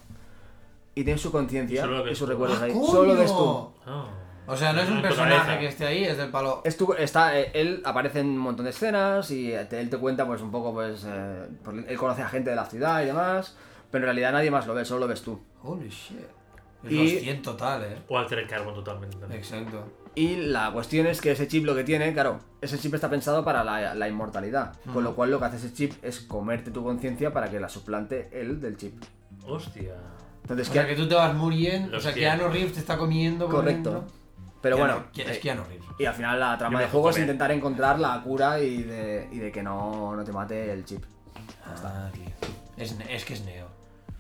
Y tienes su conciencia y sus recuerdos ¡Ah, ahí. coño! Solo lo ves tú. Ah. O sea, no es un personaje que esté ahí, es del palo. Es tu- está, eh, él aparece en un montón de escenas y eh, te- él te cuenta pues un poco pues eh, él conoce a gente de la ciudad y demás, pero en realidad nadie más lo ve, solo lo ves tú. Holy shit. Y- los 100 total, eh. O Alter Carbon totalmente también. Exacto. Y la cuestión es que ese chip lo que tiene, claro, ese chip está pensado para la, la inmortalidad, con lo cual lo que hace ese chip es comerte tu conciencia para que la suplante él del chip. Hostia. Entonces, O sea, ¿qué- que tú te vas muriendo. O sea, 100. Keanu Reeves te está comiendo. correcto. Pero Keanu- bueno, ¿quién eh, es Keanu Reeves? y al final la trama del juego es intentar encontrar la cura y de, y de que no, no te mate el chip. Ah, tío. Es, es que es Neo.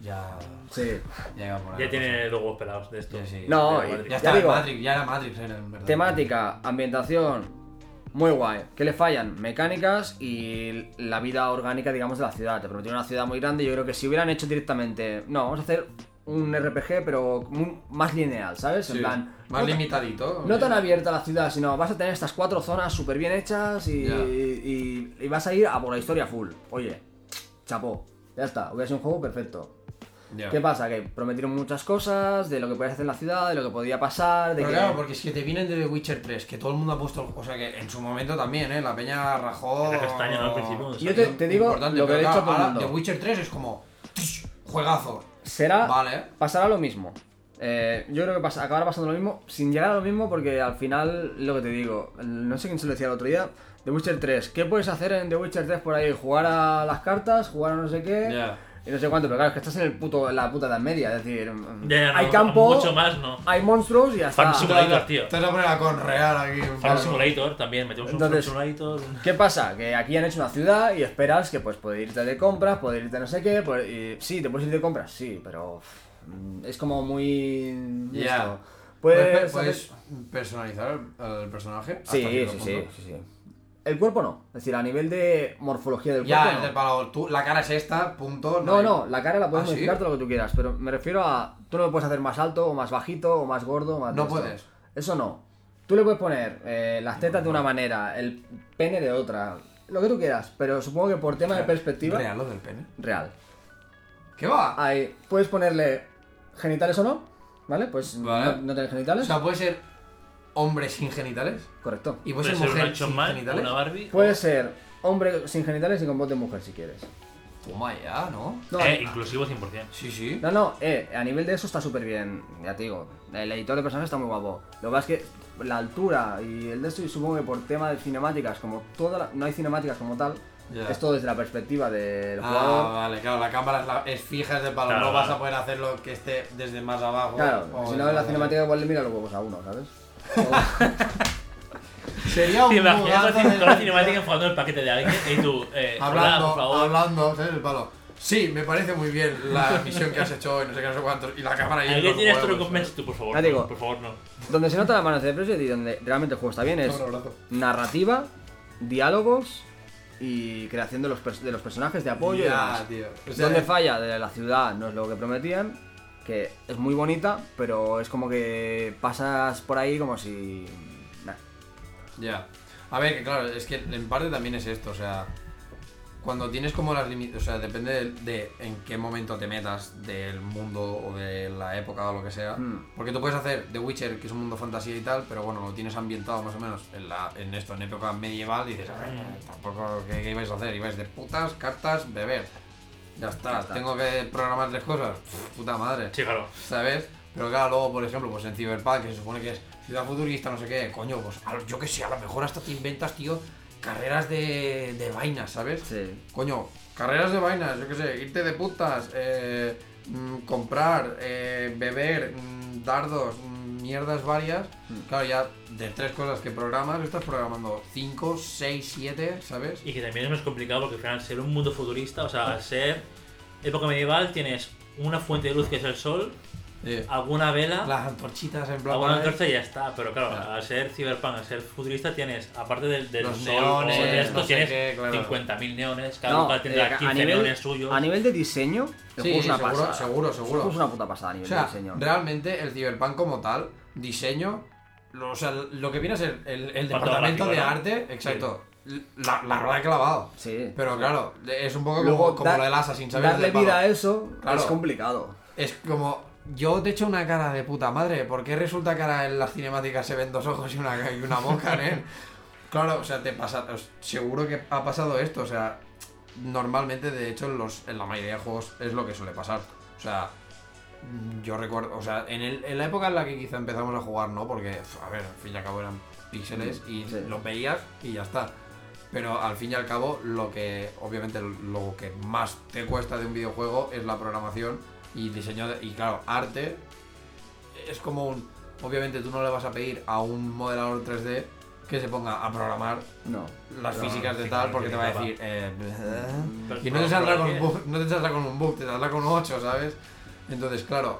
Ya. Sí. Ya iba por ahí Ya tiene los huevos pelados de esto. cosa. Ya, sí. No. Ya ya está, digo- Matrix, ya era Matrix, era en verdad. Temática, ambientación, muy guay. ¿Qué le fallan? Mecánicas y la vida orgánica, digamos, de la ciudad. Te prometieron una ciudad muy grande. Yo creo que si hubieran hecho directamente. No, vamos a hacer un RPG, pero muy- más lineal, ¿sabes? En plan. Más no, limitadito. no tan abierta la ciudad, sino vas a tener estas cuatro zonas súper bien hechas y, Ya. y- y vas a ir a por la historia full. Oye, chapó. Ya está, hubiera sido un juego perfecto. Ya. ¿Qué pasa? Que prometieron muchas cosas de lo que podías hacer en la ciudad, de lo que podía pasar, de Pero que. claro, porque es que te vienen de The Witcher 3, que todo el mundo ha puesto. O sea, que en su momento también, ¿eh? La peña rajó. Castaña, ¿no? Al principio. Yo te, te digo lo que he dicho a claro, todo el ahora mundo. The Witcher 3 es como. Juegazo. Será. Vale. Pasará lo mismo. Eh, yo creo que pasa- acabará pasando lo mismo, sin llegar a lo mismo, porque al final, lo que te digo, no sé quién se lo decía el otro día, The Witcher 3, ¿qué puedes hacer en The Witcher 3 por ahí? Jugar a las cartas, jugar a no sé qué. Y no sé cuánto, pero claro, es que estás en, el puto, en la puta edad media, es decir, Ya, ya, no, hay campo, Mucho más, ¿no? hay monstruos y ya Farm está. Simulator, tío. Te vas a poner a conrear aquí. un Farm. Simulator también. Metemos Entonces- un Farm Simulator. ¿Qué pasa? Que aquí han hecho una ciudad y esperas que pues puedes irte de compras, puedes irte no sé qué, pues, y- sí, te puedes ir de compras, sí, pero mm, es como muy... Ya. esto. ¿Puedes, Puedes, puedes hacer- personalizar el, personaje? hasta Sí, sí, sí. El cuerpo no. Es decir, a nivel de morfología del Ya, cuerpo. el no. tú, la cara es esta, punto. No, hay- no, la cara la puedes ¿Ah, modificar todo lo que tú quieras, pero me refiero a. Tú no lo puedes hacer más alto, o más bajito, o más gordo, o más. No esto. puedes. Eso no. Tú le puedes poner eh, las tetas de una manera, el pene de otra, lo que tú quieras, pero supongo que por tema de perspectiva. ¿Real lo del pene? Real. ¿Qué va? Ahí, puedes ponerle genitales o no, ¿vale? Pues Vale. no, no tener genitales. O sea, puede ser hombre sin genitales Correcto. y puede, ser mujer sin Man, genitales. una Barbie. Puede ser hombre sin genitales y con voz de mujer si quieres. Toma ya, ¿no? No, Eh, inclusivo 100%. Sí, sí. No, no, eh, a nivel de eso está súper bien, ya te digo. El editor de personajes está muy guapo. Lo que pasa es que la altura y el de esto, y supongo que por tema de cinemáticas, como toda la- no hay cinemáticas como tal, Ya. es todo desde la perspectiva del Ah, jugador. vale, claro, la cámara es, la- es fija, es de palo. Claro, no vas claro. a poder hacerlo que esté desde más abajo. Claro, o si no en la cinemática igual le mira los huevos a uno, ¿sabes? Sería un ¿Te imaginas mugazo con de- con la cinemática enfocando el paquete de alguien y tú, eh, hola, Hablando, por favor. hablando, ¿sabes? El palo. Sí, me parece muy bien la misión que has hecho hoy, no sé qué, no sé cuántos. Y la cámara ahí. en ¿Alguien tiene esto huevos, recompensa? ¿sabes? Tú, por favor, Ya no, digo. por favor, no. donde se nota la mano de precio y donde realmente el juego está bien es narrativa, diálogos y creación de los, de los personajes de apoyo y demás. Ya, tío. O sea, Donde falla de la ciudad no es lo que prometían, que es muy bonita, pero es como que pasas por ahí como si... nah. Ya. A ver, que claro, es que en parte también es esto, o sea, cuando tienes como las limitaciones, o sea, depende de, de en qué momento te metas del mundo o de la época o lo que sea, Mm. porque tú puedes hacer The Witcher, que es un mundo fantasía y tal, pero bueno, lo tienes ambientado más o menos en, la, en esto, en época medieval, y dices, a ver, tampoco, ¿qué, qué ibais a hacer? Ibais de putas, cartas, beber. Ya está, Ya está. tengo que programar tres cosas, Pff, puta madre. Sí, claro. ¿sabes? Pero claro, luego, por ejemplo, pues en Cyberpunk, que se supone que es ciudad futurista, no sé qué, coño, pues yo que sé, a lo mejor hasta te inventas, tío, carreras de, de vainas, ¿sabes? Sí. Coño, carreras de vainas, yo que sé, irte de putas, eh, mm, comprar, eh, beber, mm, dardos, mm, mierdas varias. Claro, ya de tres cosas que programas, estás programando 5, 6, 7, ¿sabes? Y que también es más complicado porque al final ser un mundo futurista, o sea, al ser época medieval tienes una fuente de luz que es el sol, Alguna vela, las antorchitas en plan. alguna antorcha y ya está. Pero claro, Claro. al ser cyberpunk, al ser futurista tienes, aparte del, del Los neones, de no sé tienes claro. 50.000 neones, cada No, local tendrá eh, 15 neones suyos. a nivel de diseño, Sí, es una seguro, pasada. seguro, seguro. es una puta pasada a O nivel sea, de diseño. realmente el Cyberpunk como tal, diseño, lo, o sea, lo que viene a ser el, departamento de arte, exacto, la, la rueda de clavado. Sí. Pero claro, es un poco como, Luego, como da- lo del Assassin, ¿sabes? darle vida a eso Claro. es complicado. Es como, yo te echo una cara de puta madre, ¿por qué resulta que ahora en las cinemáticas se ven dos ojos y una, y una boca, ¿eh? Claro, o sea, te pasa, seguro que ha pasado esto, o sea, normalmente, de hecho, en, los, en la mayoría de juegos es lo que suele pasar. O sea, yo recuerdo, o sea, en, el- en la época en la que quizá empezamos a jugar, ¿no? Porque, a ver, al fin y al cabo eran píxeles y Sí. los veías y ya está. Pero al fin y al cabo, lo que, obviamente, lo que más te cuesta de un videojuego es la programación y diseño, de- y claro, arte es como un, obviamente tú no le vas a pedir a un modelador 3D que se ponga a programar No. las físicas de tal porque que te va a decir eh, y no te saldrá con un bug, no te saldrá con un bug, te saldrá con un 8, ¿sabes? Entonces, claro,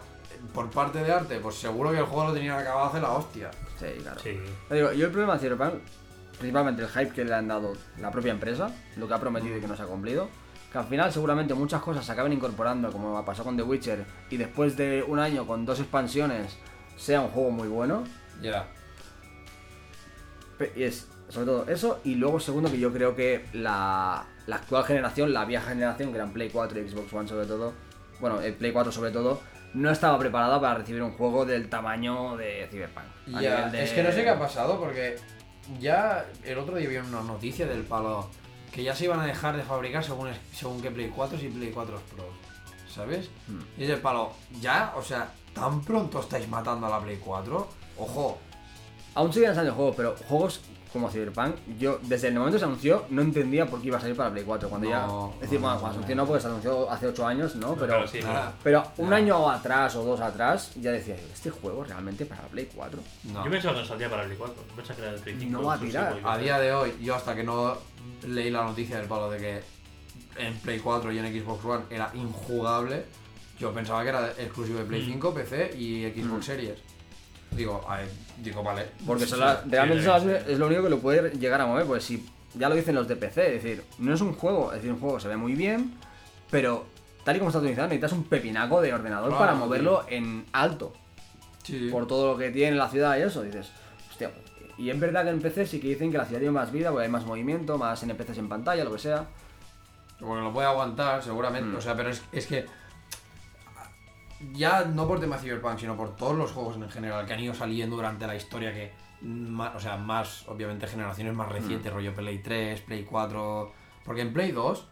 por parte de arte, pues seguro que el juego lo tenían acabado hace la hostia. Sí, claro. Sí. Te digo, yo el problema de Cyberpunk, principalmente el hype que le han dado la propia empresa, lo que ha prometido y que no se ha cumplido, que al final seguramente muchas cosas se acaben incorporando, como pasó con The Witcher, y después de un año con dos expansiones sea un juego muy bueno. Ya. Y es sobre todo eso, y luego segundo que yo creo que la, la actual generación, la vieja generación, que eran Play 4 y Xbox One sobre todo, bueno, el Play 4 sobre todo, no estaba preparada para recibir un juego del tamaño de Cyberpunk. Ya, de- es que no sé qué ha pasado porque ya el otro día vi una noticia del palo que ya se iban a dejar de fabricar según, según que Play 4 y Play 4 Pro. ¿Sabes? Hmm. Y es el palo, ya, o sea, tan pronto estáis matando a la Play 4. Ojo, Aún siguen saliendo juegos, pero juegos como Cyberpunk, yo desde el momento que se anunció no entendía por qué iba a salir para Play 4. Cuando No, ya. Es decir, no, bueno, no, cuando se anunció no, porque se anunció hace 8 años, ¿no? Pero, Claro, sí, nada. pero un Nada. año atrás o dos atrás ya decía, ¿este juego realmente para Play 4? no. Yo pensaba que no saldría para Play 4. Yo pensaba que era el Play 5. No va a tirar. A día de hoy, yo hasta que no leí la noticia del palo de que en Play 4 y en Xbox One era injugable, yo pensaba que era exclusivo de Play Mm. 5, PC y Xbox Series. Digo, a ver, digo, vale. Porque realmente es lo único que lo puede llegar a mover, pues si ya lo dicen los de PC, es decir, no es un juego, es decir, un juego se ve muy bien, pero tal y como está utilizado necesitas un pepinaco de ordenador Claro, para moverlo en alto, Sí. por todo lo que tiene la ciudad y eso, dices, hostia, y es verdad que en PC sí que dicen que la ciudad tiene más vida, porque hay más movimiento, más NPCs en pantalla, lo que sea. Porque lo puede aguantar, seguramente. Mm. O sea, pero es, es que. Ya no por tema Cyberpunk, sino por todos los juegos en general que han ido saliendo durante la historia que. ma- o sea, más, obviamente, generaciones más recientes, Mm. rollo Play 3, Play 4. Porque en Play 2.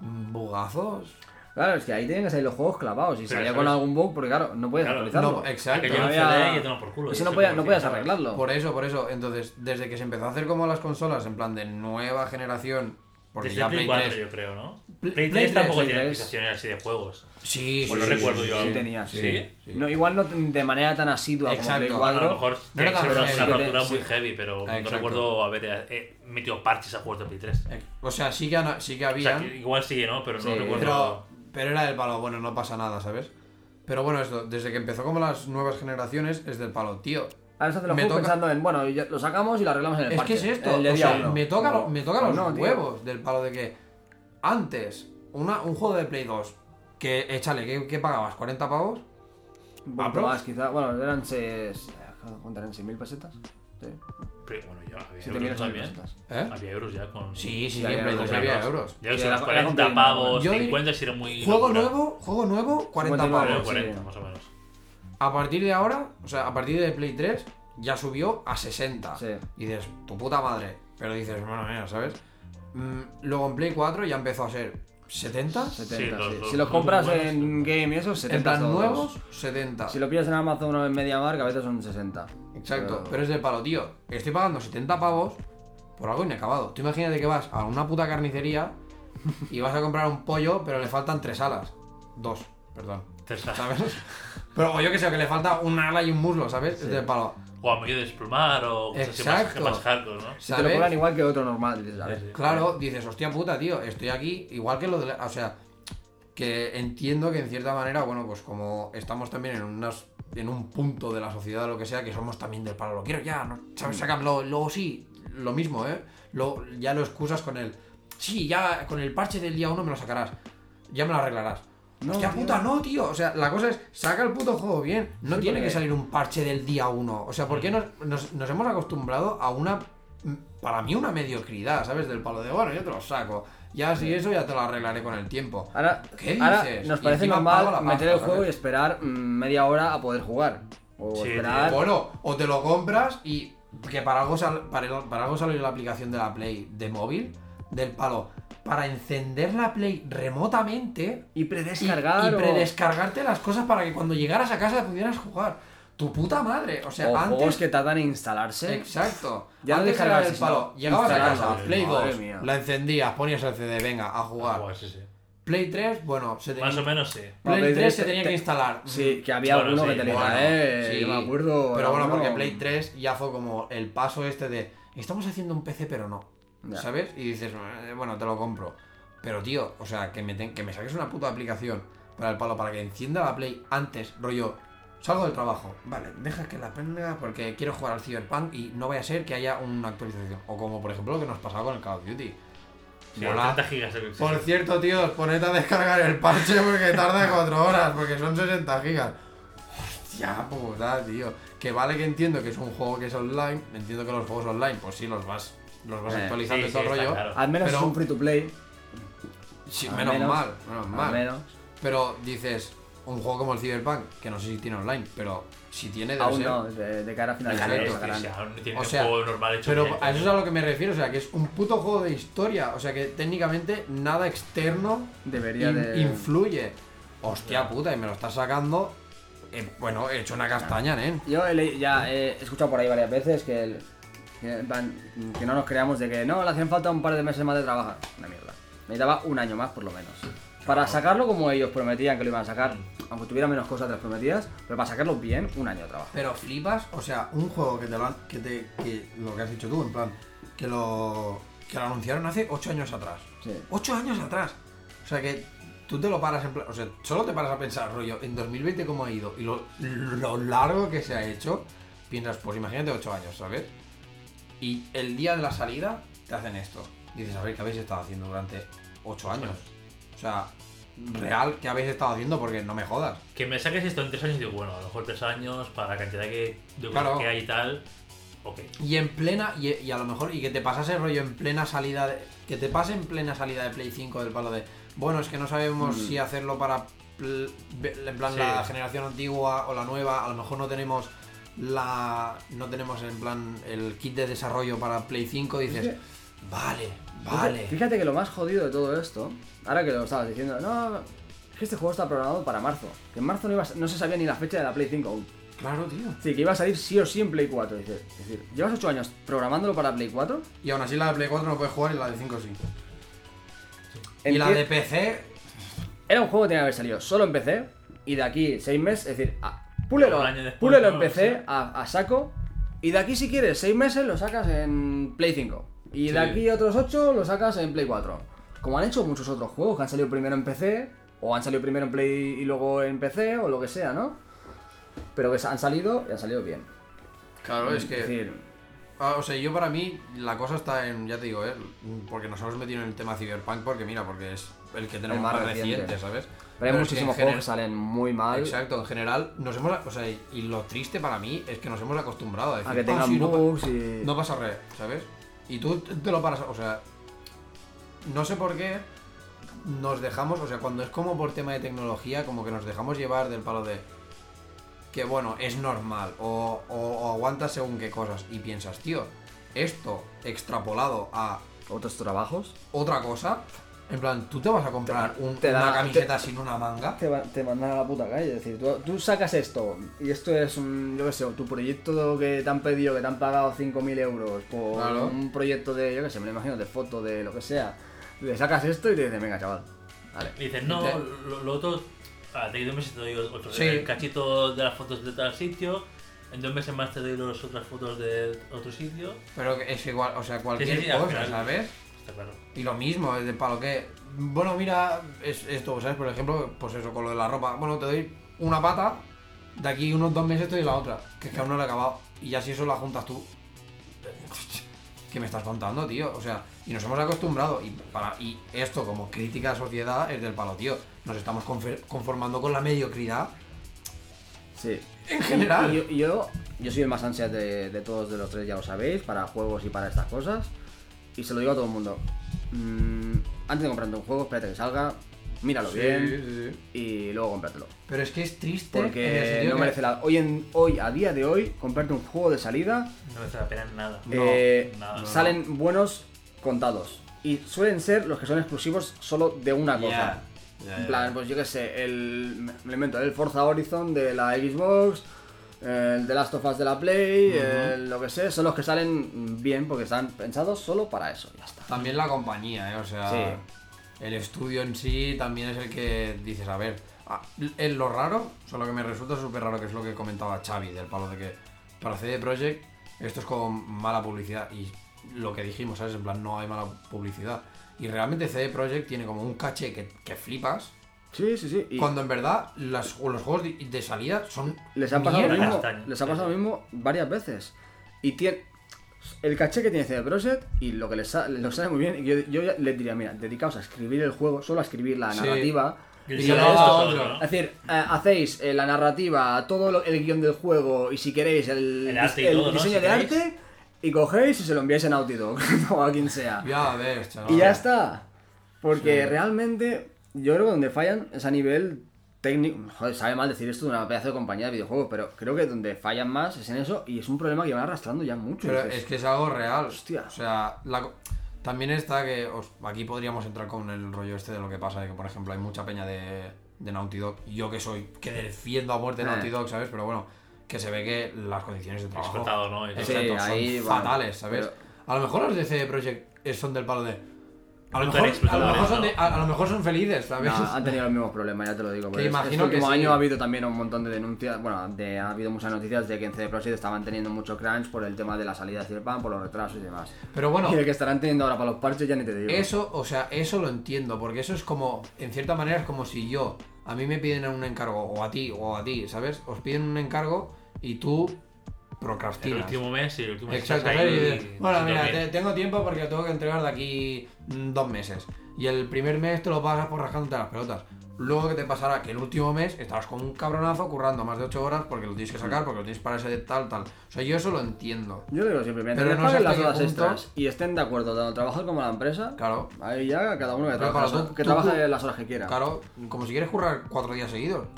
mm, Bugazos. Claro, es que ahí tienen que salir los juegos clavados y salía con algún bug porque claro, no puedes Claro, actualizarlo. no, exacto. No había- CD y te lo por culo. Eso no, podía- no podías arreglarlo. Por eso, por eso. Entonces, desde que se empezó a hacer como las consolas, en plan de nueva generación. Porque Desde ya Play Play 4 3. yo creo, ¿no? Play- Play 3 Play 3, tampoco Play tiene 3. actualizaciones así de juegos. Sí, Pues sí, lo sí, recuerdo sí, yo sí. Tenía, sí. ¿Sí? Sí. No, igual no de manera tan asidua Exacto. como Play Bueno, a 4. lo mejor No tiene era que ser tan una, rotura muy heavy, pero no recuerdo haber eh, metido parches a juegos de Play 3. Eh, O sea, sí que, sí que O sea, había. que igual sí, ¿no? Pero no recuerdo. Pero, pero era del palo, bueno, no pasa nada, ¿sabes? Pero bueno, esto, desde que empezó como las nuevas generaciones, es del palo, tío. Se hace los Me toca- pensando en, bueno, ya lo sacamos y lo arreglamos en el Es que es esto, el o sea, uno. me toca, lo- me toca Pues los no, tío. huevos del palo de que antes, una, un juego de Play 2, que échale, ¿qué, qué pagabas? ¿40 pavos? Un ¿Aprox? más, quizá. Bueno, eran 6. ¿Cuánto eran? ¿6.000 pesetas? Sí. Pero bueno, ya había 7.000 euros también. ¿Eh? Había euros ya con. Sí, sí, Sí, sí, había en Play 2 euros, había euros. Ya que Sí, si era- unos era 40 complicado. pavos, Yo dir- 50 si era muy. Juego locura. nuevo, juego nuevo, 40 59, pavos. Pero sí. 40, más o menos. A partir de ahora, o sea, a partir de Play 3, ya subió a 60. Sí. Y dices, tu puta madre. Pero dices, bueno, mira, ¿sabes? Mm, luego en Play 4 ya empezó a ser 70. 70, los- sí. los- Si los los compras buenos, en Game y eso, 70 En nuevos, 70. Si lo pillas en Amazon o en MediaMarkt, a veces son 60. Exacto, Pero- pero es de palo, tío. Estoy pagando 70 pavos por algo inacabado. Tú imagínate que vas a una puta carnicería y vas a comprar un pollo, pero le faltan tres alas. Dos, perdón. Tesla. ¿Sabes? Pero o yo que sé, que le falta un ala y un muslo, ¿sabes? Es de palo. O a medio desplumar o cosas así más, Exacto. más hardcore, ¿no? Si te lo cobran igual que otro normal, dices, a ver. Sí, sí. Claro, dices, hostia puta, tío, estoy aquí, igual que lo de la- O sea, que entiendo que en cierta manera, bueno, pues como estamos también en unas en un punto de la sociedad o lo que sea, que somos también del palo, lo quiero ya, ¿no? ¿sabes? Sácamelo, luego sí, lo mismo, ¿eh? Lo, ya lo excusas con el, sí, ya con el parche del día uno me lo sacarás, ya me lo arreglarás. No, Hostia puta, no, tío. O sea, la cosa es, saca el puto juego bien. No Sí, tiene porque- que salir un parche del día uno. O sea, ¿por qué nos, nos, nos hemos acostumbrado a una, mm, para mí, una mediocridad, ¿sabes? Del palo de, bueno, yo te lo saco. Ya si eso ya te lo arreglaré con el tiempo. Ahora, ¿Qué ahora dices? nos parece normal meter el juego ¿sabes? y esperar mm, media hora a poder jugar. O Sí, esperar. Bueno, o te lo compras y que para algo, sal- para, para algo salió la aplicación de la Play de móvil, del palo, para encender la Play remotamente Y predescargar. y predescargarte las cosas para que cuando llegaras a casa pudieras jugar. Tu puta madre. O sea, o antes. juegos que tardan en instalarse. Exacto. Ya no antes era descargarse, el palo. Llegabas a casa, Play Madre 2, mía. la encendías, ponías el CD, venga, a jugar. Ah, sí, sí. Play 3, bueno, se tenía, Más o menos sí. Play, Play 3 3 se te- tenía te- que instalar. Sí, que había Bueno, alguno sí, que te le Bueno, eh, sí. yo me acuerdo. Pero bueno, porque Play 3 ya fue como el paso este de. Estamos haciendo un PC, pero no. Ya. ¿Sabes? Y dices, "Eh, bueno, te lo compro. Pero tío, o sea, que me, que me saques una puta aplicación para el palo, para que encienda la Play antes, rollo. Salgo del trabajo, vale, deja que la prenda porque quiero jugar al Cyberpunk y no vaya a ser que haya una actualización. O como por ejemplo lo que nos pasaba con el Call of Duty. Sí, Mola. 30 gigas Por cierto, tíos, poned a descargar el parche porque tarda 4 horas, porque son 60 gigas. Hostia puta, tío. Que vale que entiendo que es un juego que es online, entiendo que los juegos online, pues sí, los vas, los vas Eh, actualizando sí, y todo el rollo. claro. Al menos pero- es un free to play. Sí, Al menos menos, mal, menos Al mal. menos. Pero dices, un juego como el Cyberpunk, que no sé si tiene online, pero si tiene, debe Aún ser. no, de, de cara a final de Exacto. año Sí, lo sacarán. sí, aún tiene O un sea, juego normal hecho Pero bien, a eso es a lo que me refiero, o sea, que es un puto juego de historia, o sea, que técnicamente nada externo Debería in- de. influye. Hostia puta, y me lo estás sacando. eh, bueno, he hecho una castaña, nen. Yo he leí- ya he escuchado por ahí varias veces que, el- que, no nos creamos de que no, le hacían falta un par de meses más de trabajar. Una mierda. Necesitaba un año más por lo menos. Para sacarlo como ellos prometían que lo iban a sacar, aunque tuviera menos cosas de las prometidas, pero para sacarlo bien, un año de trabajo. Pero flipas, o sea, un juego que te lo han- que te, que lo que has dicho tú, en plan, que lo, que lo anunciaron hace 8 años atrás. Sí. 8 años atrás. O sea que tú te lo paras en plan, o sea, solo te paras a pensar, rollo, en 2020 cómo ha ido y lo, lo largo que se ha hecho, piensas, pues imagínate 8 años, ¿sabes? Y el día de la salida, te hacen esto. Dices, a ver, ¿qué habéis estado haciendo durante 8 años? O sea, real, ¿qué habéis estado haciendo? Porque no me jodas. Que me saques esto en tres años y digo, bueno, a lo mejor tres años para la cantidad que, de cosas Claro. que hay y tal. Ok. Y en plena, y, y a lo mejor, y que te pasase el rollo en plena salida, de- que te pase en plena salida de Play 5 del palo de, bueno, es que no sabemos Mm. si hacerlo para, pl- en plan, Sí. la generación antigua o la nueva, a lo mejor no tenemos la, no tenemos en plan el kit de desarrollo para Play 5, dices, Es vale, vale. Fíjate que lo más jodido de todo esto, ahora que lo estabas diciendo, no, es que este juego está programado para marzo. Que en marzo no, iba a- no se sabía ni la fecha de la Play 5 aún. Claro, tío. Sí, que iba a salir sí o sí en Play 4. Dices, es decir, llevas 8 años programándolo para Play 4. Y aún así la de Play 4 no puedes jugar y la de 5 sí. Y la de PC, Era un juego que tenía que haber salido solo en PC y de aquí 6 meses, es decir, a- púlelo, después, púlelo en. PC Sí. a, a saco y de aquí si quieres 6 meses lo sacas en Play 5 y Sí. de aquí otros 8 lo sacas en Play 4. Como han hecho muchos otros juegos que han salido primero en PC o han salido primero en Play y luego en PC o lo que sea, ¿no? Pero que han salido y han salido bien. claro, es que... decir, Ah, o sea, yo para mí la cosa está en, ya te digo, ¿eh? porque nos hemos metido en el tema Cyberpunk porque mira, porque es el que tenemos El más más reciente. reciente, ¿sabes? pero hay muchísimos juegos que salen muy mal. Exacto, en general nos hemos, o sea, y lo triste para mí es que nos hemos acostumbrado a decir, A que "Ah, tengan sí, no y... no pasa re, ¿sabes? Y tú te lo paras, o sea, no sé por qué nos dejamos, o sea, cuando es como por tema de tecnología, como que nos dejamos llevar del palo de que bueno, es normal o, o, o aguantas según qué cosas y piensas, tío, esto extrapolado a Otros trabajos. otra cosa, en plan, tú te vas a comprar un- te da- una camiseta sin una manga. te, va- te mandan a la puta calle. Es decir, tú, tú sacas esto y esto es un, yo qué sé, tu proyecto que te han pedido, que te han pagado 5.000 euros por Claro. un proyecto de, yo qué sé, me lo imagino, de foto, de lo que sea. Le sacas esto y te dicen, venga, chaval, vale. Y dices, no, lo otro. Ah, te doy dos meses te doy otro. Sí. El cachito de las fotos de tal sitio. En dos meses más te doy las otras fotos de otro sitio. Pero es igual, o sea, cualquier sí, cosa, final. ¿sabes? Está claro. Y lo mismo, es de palo que. Bueno, mira, es esto, ¿sabes? Por ejemplo, pues eso, con lo de la ropa. Bueno, te doy una pata, de aquí unos dos meses te doy la otra. Que es que aún no la he acabado. Y ya si eso la juntas tú. ¿Qué me estás contando, tío? O sea, y nos hemos acostumbrado. Y, para, y esto, como crítica a la sociedad, es del palo, tío. Nos estamos conformando con la mediocridad Sí. en general. Y yo, y yo, yo soy el más ansias de, de todos de los tres, ya lo sabéis, para juegos y para estas cosas. Y se lo digo a todo el mundo. Mm, antes de comprarte un juego, espérate que salga, míralo Sí, bien sí, sí. y luego cómpratelo. Pero es que es triste. Porque no que- merece la hoy en hoy a día de hoy comprarte un juego de salida No merece la pena nada. No, eh, nada. No, salen buenos contados y suelen ser los que son exclusivos solo de una cosa. Ya, En plan, pues yo qué sé, el me invento el Forza Horizon de la Xbox, el The Last of Us de la Play, el lo que sé, son los que salen bien porque están pensados solo para eso, ya está. También la compañía, ¿eh? O sea, Sí. El estudio en sí también es el que dices, a ver, ah, en lo raro, o sea, lo que me resulta súper raro, que es lo que comentaba Xavi, del palo de que para CD Projekt esto es con mala publicidad y lo que dijimos, ¿sabes? En plan, no hay mala publicidad. Y realmente CD Projekt tiene como un caché que, que flipas, Sí, sí, sí. Y cuando en verdad las- los juegos de, de salida son les ha pasado lo mismo, les ha pasado lo mismo varias veces. Y tiene el caché que tiene CD Projekt y lo que les, sa- les sale muy bien, yo, les diría, mira, dedicaos a escribir el juego, solo a escribir la narrativa. Y lo. Es decir, eh, hacéis eh, la narrativa, todo lo- el guion del juego y si queréis el, El arte y el todo, ¿no? diseño de arte y cogéis y se lo enviáis a Naughty Dog o a quien sea. Ya ves, chaval. Y ya está. Porque Sí. realmente yo creo que donde fallan es a nivel técnico. Joder, sabe mal decir esto de una pedazo de compañía de videojuegos, pero creo que donde fallan más es en eso y es un problema que van arrastrando ya mucho. Pero Dices, es que es algo real. Hostia. O sea, la también está que. os- aquí podríamos entrar con el rollo este de lo que pasa, de que por ejemplo hay mucha peña de, de Naughty Dog. Yo que soy, que defiendo a muerte Eh. Naughty Dog, ¿sabes? Pero bueno, que se ve que las condiciones de trabajo Explotado, ¿no? Y Sí, exacto, ahí, son bueno, fatales, ¿sabes? pero- A lo mejor los de CD Projekt son del palo de. A lo, mejor, a, lo mejor son de- ¿no? a, a lo mejor son felices, ¿sabes? no, han tenido los mismos problemas, ya te lo digo. porque es- imagino este que último sí. año ha habido también un montón de denuncias. Bueno, de- ha habido muchas noticias de que en CD Projekt estaban teniendo mucho crunch por el tema de la salida de Cyberpunk, por los retrasos y demás. Pero bueno, Y el que estarán teniendo ahora para los parches ya ni te digo. Eso, o sea, eso lo entiendo, porque eso es como, en cierta manera es como si yo, a mí me piden un encargo, o a ti, o a ti, ¿sabes? Os piden un encargo y tú El procrastinas. último mes y el último mes Exacto, bueno, mira, te- tengo tiempo porque lo tengo que entregar de aquí mm, dos meses. Y el primer mes te lo pasas por rascándote las pelotas. Luego que te pasará que el último mes estarás como un cabronazo currando más de 8 horas porque lo tienes que sacar, porque lo tienes para ese de tal, tal. O sea, yo eso lo entiendo. Yo digo siempre, mientras Pero no paguen las horas extras y estén de acuerdo tanto el trabajador como la empresa, Claro, ahí ya cada uno que Pero las, tú- que tú- trabaje las horas que quiera. claro, como si quieres currar cuatro días seguidos.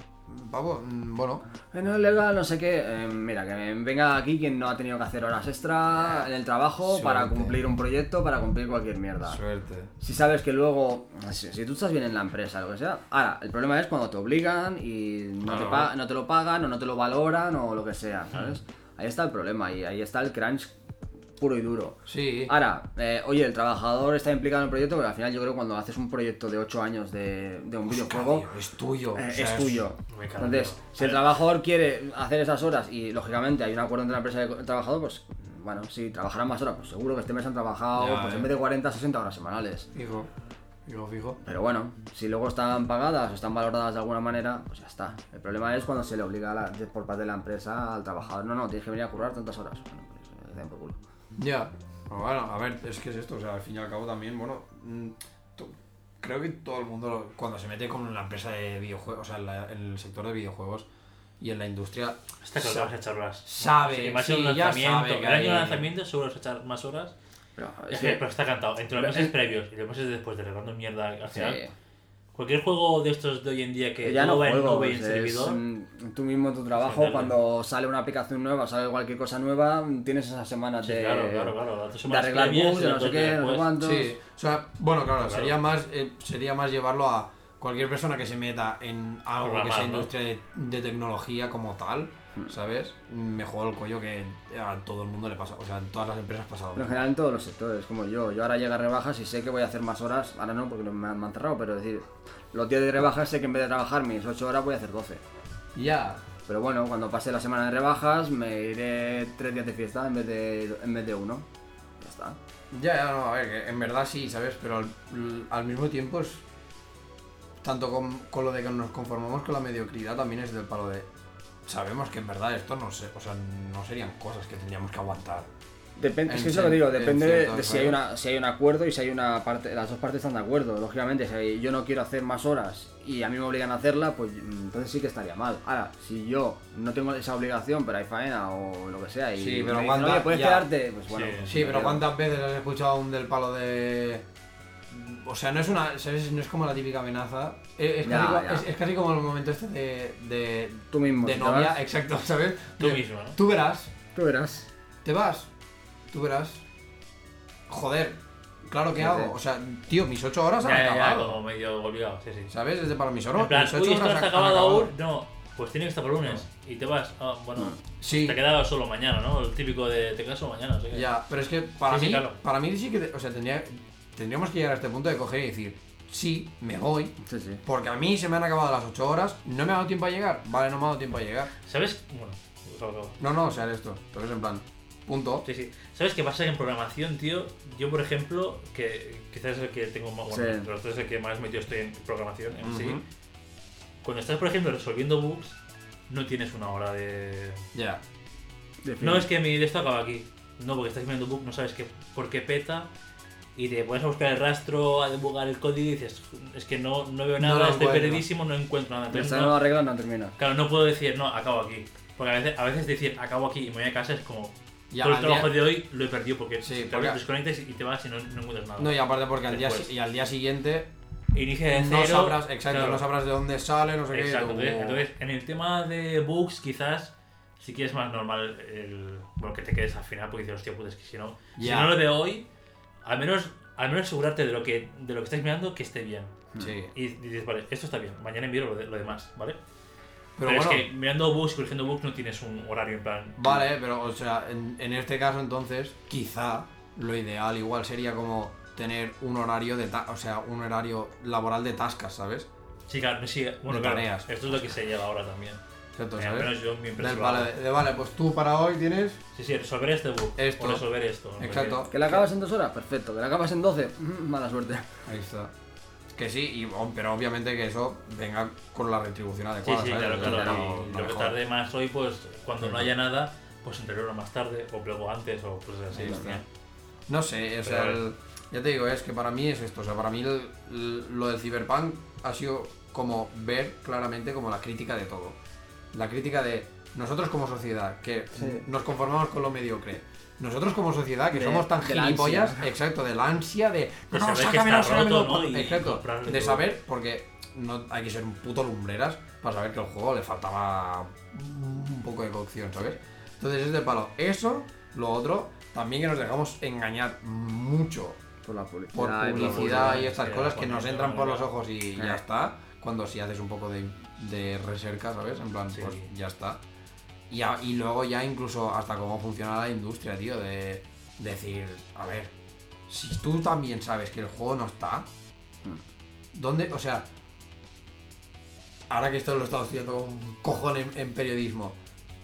Pavo, mm, bueno, no legal, no sé qué. eh, mira, que venga aquí quien no ha tenido que hacer horas extra en el trabajo para cumplir un proyecto, para cumplir cualquier mierda. suerte. Si sabes que luego, si, si tú estás bien en la empresa, lo que sea. Ahora, el problema es cuando te obligan y no, te, no te lo pagan o no te lo valoran o lo que sea, ¿sabes? Ahí está el problema y ahí está el crunch puro y duro. Sí, Ahora, eh, oye, el trabajador está implicado en el proyecto, pero al final yo creo que cuando haces un proyecto de 8 años de, de un videojuego, Tío, es tuyo. eh, o sea, es tuyo. Entonces, si el trabajador quiere hacer esas horas y lógicamente hay un acuerdo entre la empresa y el trabajador, pues bueno, si trabajarán más horas, pues seguro que este mes han trabajado Ya, pues en vez de 40, 60 horas semanales. Fijo, fijo, fijo. Pero bueno, si luego están pagadas o están valoradas de alguna manera, pues ya está. El problema es cuando se le obliga a la- por parte de la empresa al trabajador. No, no, tienes que venir a currar tantas horas. Bueno, pues por culo. Ya, pero bueno, a ver, es que es esto, o sea, al fin y al cabo también, bueno, mm, creo que todo el mundo lo- cuando se mete con la empresa de videojuegos, o sea, en, la- en el sector de videojuegos y en la industria, Está claro que vas a echar horas. sabe, Sí, más sí, un ya lanzamiento. sabe que el año de lanzamiento seguro vas a echar más horas. Pero Es que, pero está cantado. Entre los meses es- previos y los meses después de regalando mierda al Sí. Cualquier juego de estos de hoy en día que ya no va en nube y en es, servidor. tú mismo en tu trabajo, Entenderlo. cuando sale una aplicación nueva, sale cualquier cosa nueva, tienes esas semanas Sí, de, claro, claro, claro. De arreglar bugs, de no sé qué, no sé cuántos. sí, o sea, bueno, claro, Claro. sería más eh, sería más llevarlo a cualquier persona que se meta en algo que Programar, sea ¿no? industria de, de tecnología como tal, ¿sabes? Me juego el cuello que a todo el mundo le pasa, o sea, en todas las empresas pasa lo Pero en general en todos los sectores, como yo. Yo ahora llega a rebajas y sé que voy a hacer más horas. Ahora no, porque me han, me han cerrado, pero es decir, los días de rebajas sé que en vez de trabajar mis 8 horas voy a hacer 12. Ya, Pero bueno, cuando pase la semana de rebajas me iré 3 días de fiesta en vez de, en vez de uno. Ya está. Ya, ya, no, a ver, que en verdad sí, ¿sabes? Pero al, al mismo tiempo es. Tanto con, con lo de que nos conformamos con la mediocridad también es del palo de. Sabemos que en verdad esto no sé, o sea, no serían cosas que tendríamos que aguantar. Depende, es que es lo que digo, depende de, si, hay una, si hay un acuerdo y si hay una parte, las dos partes están de acuerdo. Lógicamente, si yo no quiero hacer más horas y a mí me obligan a hacerla, pues mm, entonces sí que estaría mal. Ahora, si yo no tengo esa obligación, pero hay faena o lo que sea, y Sí, pero me dicen, cuando- oye, puedes ya. quedarte, pues bueno. Sí, pues Sí, pero quedo. ¿cuántas veces has escuchado un del palo de. O sea, no es una. ¿sabes? No es como la típica amenaza. Es, es Ya, casi, co- ya. es- es casi como el momento este de. de, Tú mismo. de novia, vas, exacto, ¿sabes? Tú De- mismo, ¿no? Tú verás, Tú verás. te vas, tú verás. Joder, claro que Sí, hago. sí. O sea, tío, mis ocho horas han Ya, ya, ya, acabado. como medio obligado, sí, sí. ¿Sabes? Desde para mis horas. En plan, mis ocho uy, esto no horas está han acabado aún. No, pues tiene que estar por lunes. Y te vas. Ah, bueno, Sí, te queda solo mañana, ¿no? El típico de te quedas solo mañana, no sé qué. ya, pero es que para Sí, sí, mí, claro. para mí sí que, o sea, tendría, tendríamos que llegar a este punto de coger y decir, sí, me voy, Sí, sí. porque a mí se me han acabado las 8 horas, no me ha dado tiempo a llegar, vale, no me ha dado tiempo a llegar. ¿Sabes? Bueno. No, no, o sea, esto, entonces en plan, punto. Sí, sí. ¿Sabes qué pasa en programación, tío? Yo, por ejemplo, que quizás es el que tengo más. Bueno, Sí. de los tres es el que más metido estoy en programación en sí. Ujú. Cuando estás, por ejemplo, resolviendo bugs, no tienes una hora de. Ya, No es que mi de esto acaba aquí. No, porque estás viendo bug, no sabes qué, por qué peta. Y te pones a buscar el rastro, a debugar el código y dices, es que no, no veo No nada, lo estoy perdidísimo, no encuentro nada. Entonces, Hasta no- no arreglan, no termina. claro, no puedo decir, no, acabo aquí. Porque a veces, a veces decir, acabo aquí y me voy a casa es como, Ya, todo el trabajo día- de hoy lo he perdido porque Sí, te porque- desconectas y te vas y no, no encuentras nada. no, y aparte porque al día, y al día siguiente Inicia de cero. no sabrás, exacto, claro. no sabrás de dónde sale, no sé Exacto, qué. entonces, tú- entonces, en el tema de bugs, quizás sí que es más normal el, bueno, que te quedes al final porque dices, hostia, puta, es que si no, si no lo de hoy, al menos, al menos asegurarte de lo que de lo que estáis mirando que esté bien. Sí, Y dices, vale, esto está bien, mañana envío lo, de- lo demás, ¿vale? pero, Pero, bueno, es que mirando bugs, corrigiendo bugs, no tienes un horario en plan. vale, pero o sea, en, en este caso entonces, quizá lo ideal igual sería como tener un horario de, ta- o sea, un horario laboral de tascas, ¿sabes? Sí, claro, sí, bueno, De claro, tareas. esto es lo que se lleva ahora también. Exacto, al ¿sabes? menos yo en mi empresa. Del vale, de, vale, pues tú para hoy tienes Sí, sí, resolver este bug. Esto. O resolver esto. no Exacto. ¿Que la acabas en dos horas? Perfecto. ¿Que la acabas en 12? Mala suerte. Ahí está. Que sí, y, pero obviamente que eso venga con la retribución. Sí, adecuada. sí, ¿sabes? claro, claro. no- y no lo que tarde más hoy, pues cuando no haya nada, pues entre uno más tarde, o luego antes, o cosas así. Sí, ¿no? sé, o sea, el- ya te digo, es que para mí es esto, o sea, para mí el- el- lo del Cyberpunk ha sido como ver claramente como la crítica de todo. La crítica de nosotros como sociedad, que Sí. nos conformamos con lo mediocre. Nosotros como sociedad, que De- somos tan gilipollas, ansia. exacto, de la ansia de... De No, roto, ¿no? Exacto, de todo. saber, porque no hay que ser un puto lumbreras para saber que el juego le faltaba un poco de cocción, ¿sabes? Entonces es de palo. Eso, lo otro, también que nos dejamos engañar mucho Por la publicidad. por publicidad y estas cosas que nos entran por los ojos y ya Eh. está. Cuando si haces un poco de, de recerca, ¿sabes? En plan, Sí. pues ya está. Y, a- y luego ya incluso hasta cómo funciona la industria, tío, de decir, a ver, si tú también sabes que el juego no está, ¿dónde? O sea, ahora que esto lo he estado estudiando un cojón en, en periodismo,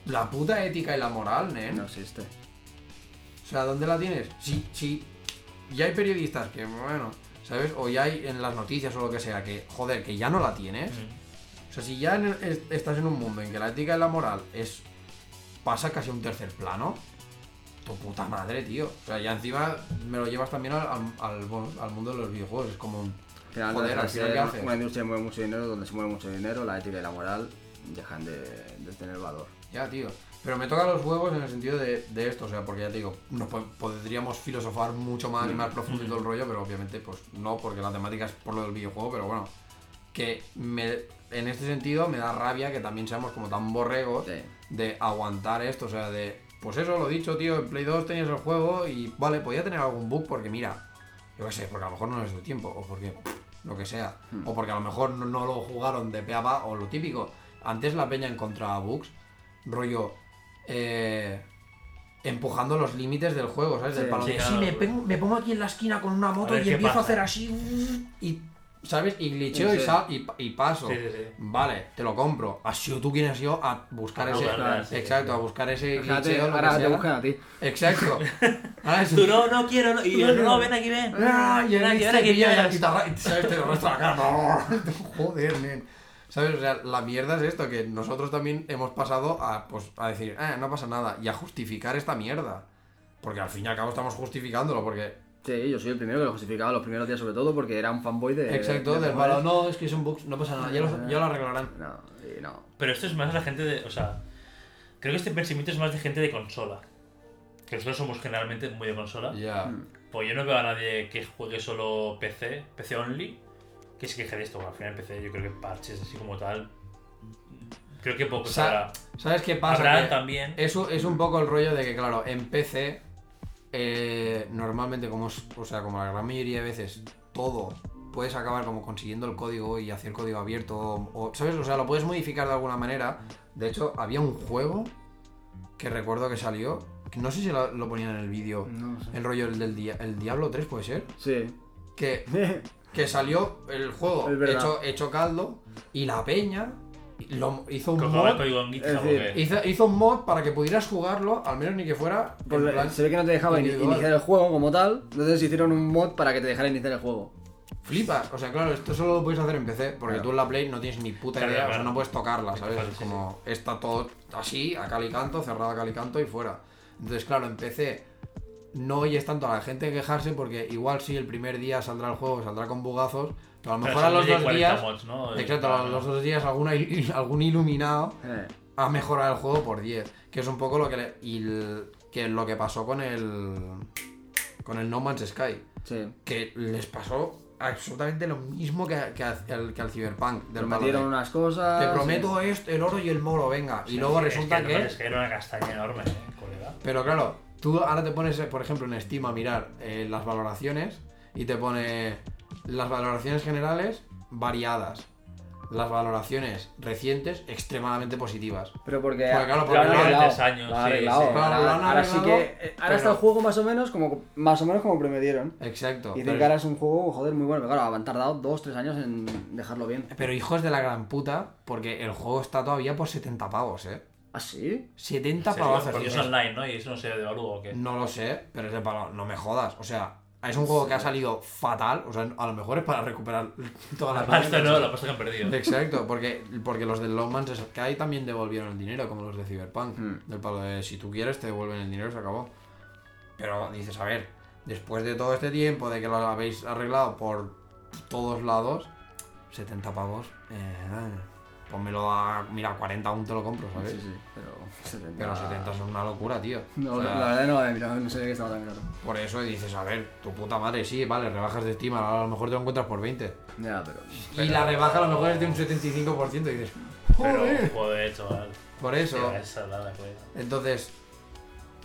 la puta ética y la moral, ¿eh? No existe. O sea, ¿dónde la tienes? Si, si ya hay periodistas que, bueno, ¿sabes? O ya hay en las noticias o lo que sea, que, joder, que ya no la tienes. O sea, si ya en el- es- estás en un mundo en que la ética y la moral es pasa casi a un tercer plano, tu puta madre, tío. O sea, ya encima me lo llevas también al, al, al- bueno, al mundo de los videojuegos. Es como un... Final, Joder, al final, ¿qué haces? Una industria que mueve mucho dinero, donde se mueve mucho dinero, la ética y la moral dejan de, de tener valor. Ya, tío. Pero me toca los huevos en el sentido de, de esto, o sea, porque ya te digo, nos po- podríamos filosofar mucho más y más profundo y todo el rollo, pero obviamente, pues no, porque la temática es por lo del videojuego, pero bueno, que me, en este sentido me da rabia que también seamos como tan borregos Sí. de aguantar esto, o sea, de, pues eso, lo dicho, tío, en Play 2 tenías el juego y vale, podía tener algún bug porque mira, yo qué sé, porque a lo mejor no les dio tiempo, o porque lo que sea, o porque a lo mejor no, no lo jugaron de pe a pa, o lo típico. Antes la peña encontraba bugs, rollo, eh, empujando los límites del juego, ¿sabes? Del Sí, palo sí, de, claro. "Sí, me, pongo, me pongo aquí en la esquina con una moto ver y empiezo a pasa". hacer así, y, ¿sabes? Y glitcheo Sí, y, sal, y, y paso. Sí, sí, sí. Vale, te lo compro. Has sido tú quien has ido a buscar A ese. exacto, sí. a buscar ese Fíjate, glitcheo, lo ahora que te buscan a ti. Exacto. Ahora es- Tú no, no quiero, no. Y yo, no, no, ven aquí, ven. Ah, y ven el aquí, ven aquí, pilla la guitarra y ¿sabes? te lo arrastra la cara. Joder, nen. ¿Sabes? O sea, la mierda es esto, que nosotros también hemos pasado a, pues, a decir, eh, no pasa nada, y a justificar esta mierda. Porque al fin y al cabo estamos justificándolo, porque. Sí, yo soy el primero que lo justificaba los primeros días, sobre todo porque era un fanboy de. Exacto, de del no, es que son bugs, no pasa nada, ya lo, ya lo arreglarán. No, y no. Pero esto es más la gente de. O sea, creo que este pensamiento es más de gente de consola. Que nosotros somos generalmente muy de consola. Ya. Pues yo no veo a nadie que juegue solo PC, PC only, que se queje de esto. Al final en PC yo creo que parches así como tal. Creo que pocos Sa-. ¿Sabes qué pasa? Habrá Que- también. Eso es un poco el rollo de que, claro, en PC, eh, normalmente, como es, o sea, como la gran mayoría de veces, todo puedes acabar como consiguiendo el código y hacer código abierto, o, o, ¿sabes? O sea, lo puedes modificar de alguna manera. De hecho, había un juego que recuerdo que salió, que no sé si lo, lo ponían en el vídeo, No sé. el rollo el del dia- el Diablo 3, puede ser, Sí. que, que salió el juego hecho, hecho caldo y la peña lo, hizo un mod decir. Hizo, hizo un mod para que pudieras jugarlo, al menos ni que fuera. en Pues, plan, se ve que no te dejaba individual. iniciar el juego como tal, entonces hicieron un mod para que te dejara iniciar el juego. Flipas. O sea, claro, esto solo lo puedes hacer en PC, porque Claro. tú en la Play no tienes ni puta Claro, idea, o sea, no puedes tocarla, ¿sabes? Es como, está todo así, a cal y canto, cerrado a cal y canto y fuera. Entonces, claro, en PC no oyes tanto a la gente quejarse, porque igual sí, el primer día saldrá el juego, saldrá con bugazos, pero a lo Pero mejor a los dos 40 días. mods, ¿no? Exacto, a los dos días alguna algún iluminado Eh, ha mejorado el juego por 10. Que es un poco lo que le- y el- que lo que pasó con el. con el No Man's Sky. sí. Que les pasó absolutamente lo mismo que, que al, que al Cyberpunk. Del Prometieron de, unas cosas. Te prometo esto, el oro y el moro, venga. y luego resulta es que. que. Es que era una castaña enorme, eh, colega. Pero claro, tú ahora te pones, eh, por ejemplo, en Steam a mirar eh, las valoraciones y te pone las valoraciones generales variadas. Las valoraciones recientes extremadamente positivas. Pero porque, Porque, claro, porque lo han arreglado, tres años, lo han sí, arreglado. sí. Ahora, Claro, lo han ahora sí arreglado, que. Ahora pero- está el juego más o menos como más o menos como prometieron. Exacto. Dicen pero- que ahora es un juego, joder, muy bueno. Pero claro, han tardado 2-3 años en dejarlo bien. Pero hijos de la gran puta, porque el juego está todavía por 70 pavos, ¿eh? ¿Ah, sí? 70 Sí, pavos. Porque es online, ¿no? Y eso no se devalúa o qué. No lo sé, pero es de palo. No me jodas. O sea, es un juego que ha salido fatal, o sea, a lo mejor es para recuperar toda la La pasta no, la pasta que han perdido. Exacto, porque, porque los del Longman que ahí también devolvieron el dinero, como los de Cyberpunk. Hmm. Del palo de si tú quieres, te devuelven el dinero y se acabó. Pero dices, a ver, después de todo este tiempo, de que lo habéis arreglado por todos lados, 70 pavos, eh, pónmelo a, mira, 40 aún te lo compro, ¿sabes? Sí, sí, pero 70. Pero 70 son una locura, tío. No, O sea, la verdad no, mira, no sé de qué estaba tan. Por eso dices, a ver, tu puta madre, sí, vale, rebajas de Steam, a lo mejor te lo encuentras por 20. Ya, pero. Y la rebaja a lo mejor es de un 75% y dices, Pero, joder. joder, chaval. Por eso. Tío, esa nada, pues. Entonces,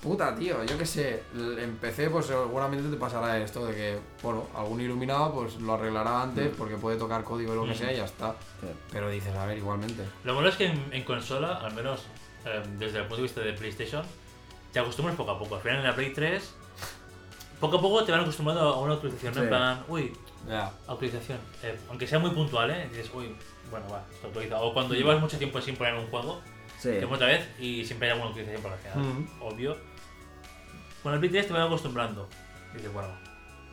puta, tío, yo qué sé, PC pues seguramente te pasará esto de que, bueno, algún iluminado pues lo arreglará antes porque puede tocar código y lo que Mm. sea y ya está. Sí. Pero dices, a ver, igualmente. Lo malo es que en, en consola, al menos eh, desde el punto de vista de PlayStation, te acostumbras poco a poco. Al final en la Play 3, poco a poco te van acostumbrando a una actualización. ¿no? En Sí. plan, uy, Ya. actualización. Eh, aunque sea muy puntual, ¿eh? Dices, uy, bueno, va, está actualizado. O cuando llevas mucho tiempo sin poner un juego, Sí. te pones otra vez y siempre hay alguna actualización por al final. Mm. Obvio. Con el 3 te van acostumbrando. Y dices, bueno,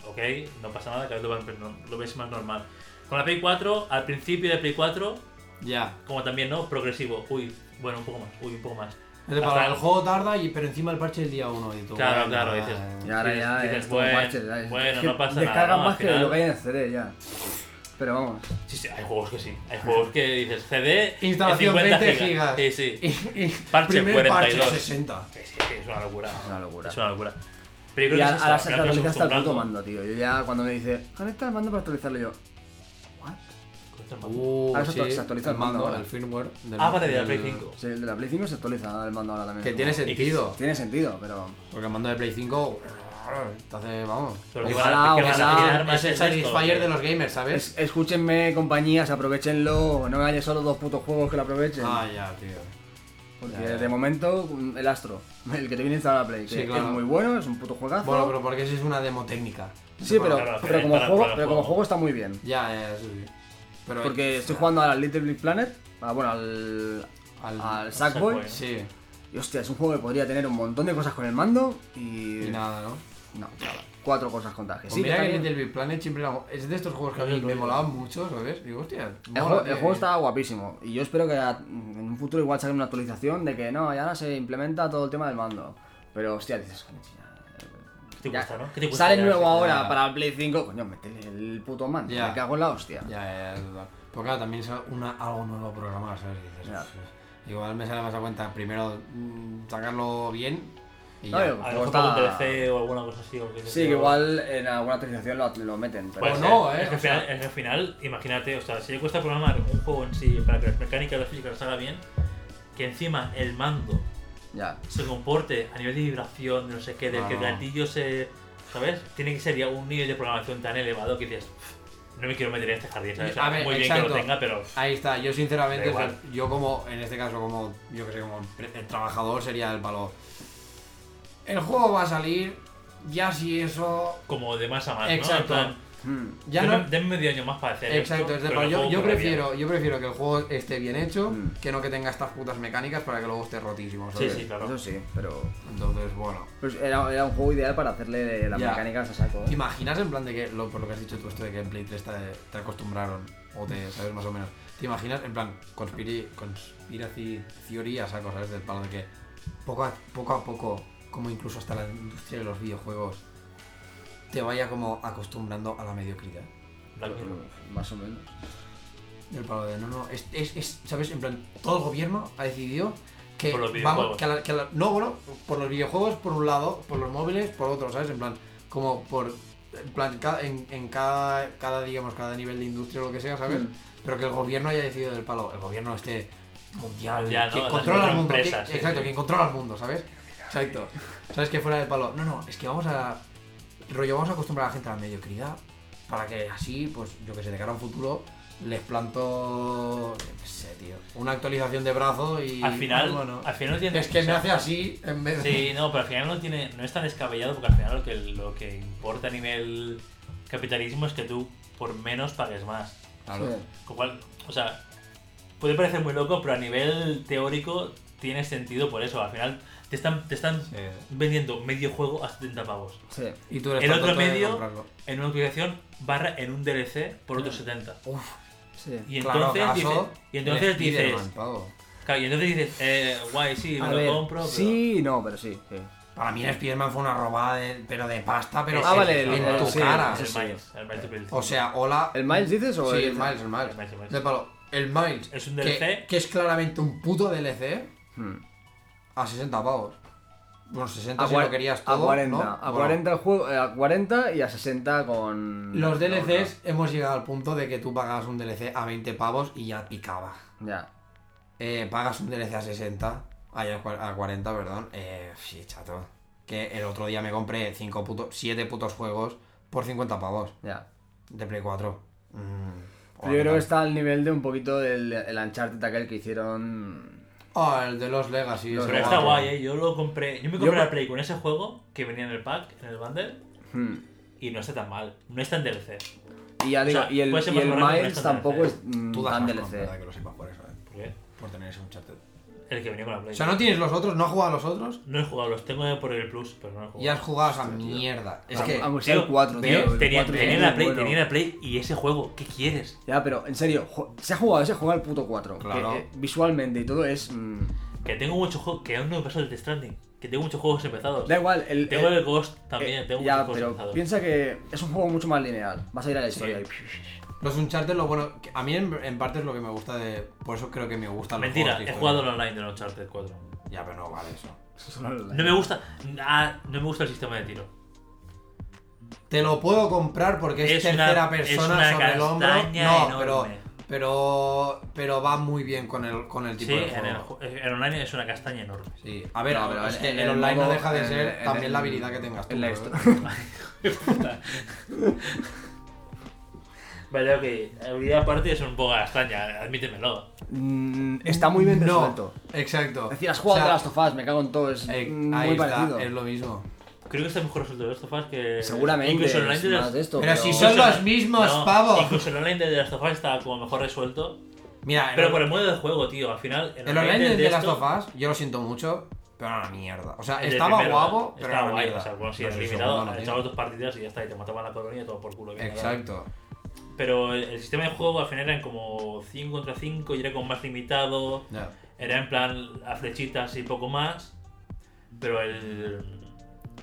ok, no pasa nada, cada vez lo, vas- ves más normal. Con la Play 4, al principio de Play 4, Ya. como también, ¿no? Progresivo. Uy, bueno, un poco más, uy, un poco más. Para el- el juego tarda y pero encima el parche el día 1 y tú. Claro, bueno, claro, eh, dices, Y ahora ya Dices, es como bueno, parches, ya es- bueno, es que no pasa descargan nada, ¿no? más que lo que hay en CD ya. Pero vamos. Sí, sí, hay juegos que sí. Hay juegos que dices, CD, Instalación en 50 20 gigas. Sí, sí. Y, y Parche primer 42. parche 60. Sí, sí, es una locura. Es una locura. Es una locura. Pero yo Y creo que a el puto mando, tío. Yo ya cuando me dice, conecta el mando para actualizarlo yo. ¿What? Conecta el mando. Uh, Ahora se sí, se actualiza el el mando ahora. el firmware. del- Ah, vale, de la Play 5. Sí, el de la Play 5 se actualiza el mando ahora también. Que tiene sentido. Tiene sentido, pero. Porque el mando de Play 5. Entonces, vamos. Pero Ojalá, que ojalá. Es el que- de los gamers, ¿sabes? Es- escúchenme, compañías, aprovechenlo. No me haya solo dos putos juegos que lo aprovechen. Ah, ya, tío. Porque ya, ya. de momento, el Astro, el que te viene instalado a la Play, que Sí, claro. es muy bueno, es un puto juegazo. Bueno, pero porque esa es una demo técnica. Sí, pero, Claro, pero, como, para- juego, para pero como juego. está muy bien. Ya, ya, sí, sí. Pero Porque estoy jugando a Little Big Planet, a- bueno, al, al, al Sackboy. Sackboy. Sí, Y hostia, es un juego que podría tener un montón de cosas con el mando y. y nada, ¿no? No, nada. Cuatro cosas contadas. Que Pues sí, mira que también- Little Big Planet siempre era- es de estos juegos que a mí me molaban mucho, ¿sabes? Digo, hostia, El, mola, juego, el juego está guapísimo y yo espero que en un futuro igual saquen una actualización de que no, ya ahora se implementa todo el tema del mando. Pero hostia, dices, coño, ¿Qué te ya- cuesta, no? ¿Qué te cuesta sale ya? nuevo ya. ahora para el Play 5, coño, métele el puto mando, Ya. me cago en la hostia. Ya, ya, ya, es verdad. Porque claro, también es una, algo nuevo programar, ¿sabes? Dices, Ya. pues, igual me sale más a cuenta primero mm, sacarlo bien y No, ya. yo- A lo mejor un DLC o alguna cosa así. o que Sí, que igual en alguna actualización lo, lo meten. Pero no, ¿eh? Es que, final, es que al final, imagínate, o sea, si le cuesta programar un juego en sí para que las mecánicas y la física salga bien, que encima el mando ya. se comporte a nivel de vibración, de no sé qué, del que el Ah. gatillo se. ¿Sabes? Tiene que ser ya un nivel de programación tan elevado que dices, "Pff, no me quiero meter en este jardín, ¿sabes? O sea, A ver, muy bien que lo tenga, pero. Ahí está, yo sinceramente, o sea, yo como, en este caso, como, yo que sé, como el trabajador sería el palo. El juego va a salir, ya si eso... Como de más a más, Exacto. ¿no? En plan, Hmm. Ya denme, no... denme medio año más para hacer Exacto, esto, es de pero yo, yo bien. prefiero, yo prefiero que el juego esté bien hecho Mm. que no que tenga estas putas mecánicas para que luego esté rotísimo, Sí, ¿sabes? sí, claro. Eso sí, pero. Entonces, bueno. Pues era, era un juego ideal para hacerle las Ya. mecánicas a saco. ¿Te ¿eh? imaginas en plan de que, lo, por lo que has dicho tú, esto de que en Play 3 te, te acostumbraron, o te sabes más o menos, ¿te imaginas en plan conspiri, conspiracy theory a saco, ¿sabes? Del palo de que poco a poco, a poco como incluso hasta la industria de los videojuegos, te vaya como acostumbrando a la mediocridad? Mirror. Más o menos. Del palo de, no, no, es, es, es, ¿sabes? En plan, todo el gobierno ha decidido que Por los vamos, videojuegos. que a la- que a la- no, bueno, por los videojuegos por un lado, por los móviles por otro, ¿sabes? En plan, como por, en plan, en, en cada, cada, digamos, cada nivel de industria o lo que sea, ¿sabes? Mm. Pero que el gobierno haya decidido del palo, el gobierno este mundial, Ya, ¿no? que controla el mundo, que- empresas, sí, exacto, sí. que controla el mundo, ¿sabes? Exacto. ¿Sabes? Que fuera del palo, no, no, es que vamos a, rollo, vamos a acostumbrar a la gente a la mediocridad para que así, pues, yo que sé, de cara a un futuro, les planto, qué sé, tío, una actualización de brazo y... Al final, bueno, al final no tiene. es que o me sea, hace así en vez de... Sí, no, pero al final no tiene, no es tan descabellado porque al final lo que, lo que importa a nivel capitalismo es que tú por menos pagues más. Claro. Sí. Con cual, o sea, puede parecer muy loco, pero a nivel teórico tiene sentido por eso. Al final te están, te están Sí. vendiendo medio juego a 70 pavos. Sí. Y tú eres El otro medio- comprarlo. En una utilización barra en un DLC por otros 70. Sí. Y Claro, entonces, caso dices, y entonces dices, claro, y entonces dices, eh, guay, sí, me A lo ver, compro, pero sí, no, pero sí. sí. Para mí el Spiderman fue una robada, de, pero de pasta, pero Ah, en- vale, en el- tu sí, cara. el sí. Miles, el Miles O sea, hola. ¿El Miles dices o Sí, el el Miles, el Miles. El Miles, el Miles. De palo. El Miles. Es un que- DLC. Que, es claramente un puto DLC Hmm. A 60 pavos. Bueno, 60 A, si lo querías a todo. 40, ¿no? a Bueno, 40 el juego, eh, a 40 y a 60 con Los DLCs hemos llegado al punto de que tú pagas un DLC a 20 pavos y ya picaba. Ya. Eh, pagas un DLC a 60, ay, a cua- a 40, perdón. Eh, sí, chato. Que el otro día me compré 5 putos, 7 putos juegos por 50 pavos Ya. de Play 4. Mm, yo creo que está al nivel de un poquito del el Uncharted aquel que hicieron. Ah, el de los Legacy. Pero está guay, eh. Yo lo compré. Yo me Yo compré me- la Play con ese juego que venía en el pack, en el bundle, Hmm. y no está tan mal. No está en DLC. Y ya O digo, sea, y el, puede ser y más el barato, pero Miles no es tan tampoco DLC. es mm, Tú das tan más DLC. que lo sepas por eso, eh. ¿Por qué? Por tener ese Uncharted. El que venía con la Play. O sea, ¿no tienes los otros? ¿No has jugado a los otros? No he jugado, los tengo por el Plus, pero no he jugado. Y has jugado a esa mierda. Es que... aunque sea el Tío, 4, tío, tío. el tenía, 4 tenía es la Play, bueno. tenía la Play y ese juego, ¿qué quieres? Ya, pero en serio, se ha jugado ese juego al puto 4. Claro. Que, eh, visualmente y todo es. mm, Que tengo muchos juegos, que aún no he pasado el Death Stranding. Que tengo muchos juegos empezados. da igual, el. Tengo el- el Ghost también, eh, tengo ya, muchos juegos pero empezados. piensa que es un juego mucho más lineal. Vas a ir a la historia. Sí. Los Uncharted, lo bueno... A mí en, en parte es lo que me gusta de... Por eso creo que me gustan los Mentira, he jugado el online de Uncharted 4. Ya, pero no vale eso. No me gusta. ah, no me gusta el sistema de tiro. Te lo puedo comprar porque es, Es una- tercera es persona una sobre el hombro. No, enorme. pero, pero pero va muy bien con el con el tipo Sí, de en el, juego. ju- el online es una castaña enorme. Sí. A ver, No, pero es en- que en el el online no deja de en- ser en- también en- la habilidad que tengas tú. en la historia. Vaya que habilidad aparte es un poco castaña, admítemelo. Mm, está muy bien No, resuelto. exacto. Es decir, has jugado O sea, de las tofas, me cago en todo. Es eh, ahí muy está, parecido. es lo mismo. Creo que está mejor resuelto de Last of Us que. Seguramente. Incluso el online de las- de esto, Pero si Incluso son los el- mismos, no, pavo. Incluso el online de The Last of Us está como mejor resuelto. Mira, Pero el, por el modo de juego, tío. Al final. el online de, de Last esto- of Us, yo lo siento mucho, pero era una mierda. O sea, el estaba primero, guapo, pero Estaba era una guay. mierda. O sea, bueno, si Pero el segundo no, tío. echabas dos partidas y ya está, y te mataban la colonia y todo por culo. bien, Exacto. Pero el, el sistema de juego al final eran como 5 contra 5 y era como más limitado. Ya. Era en plan a flechitas y poco más. Pero el,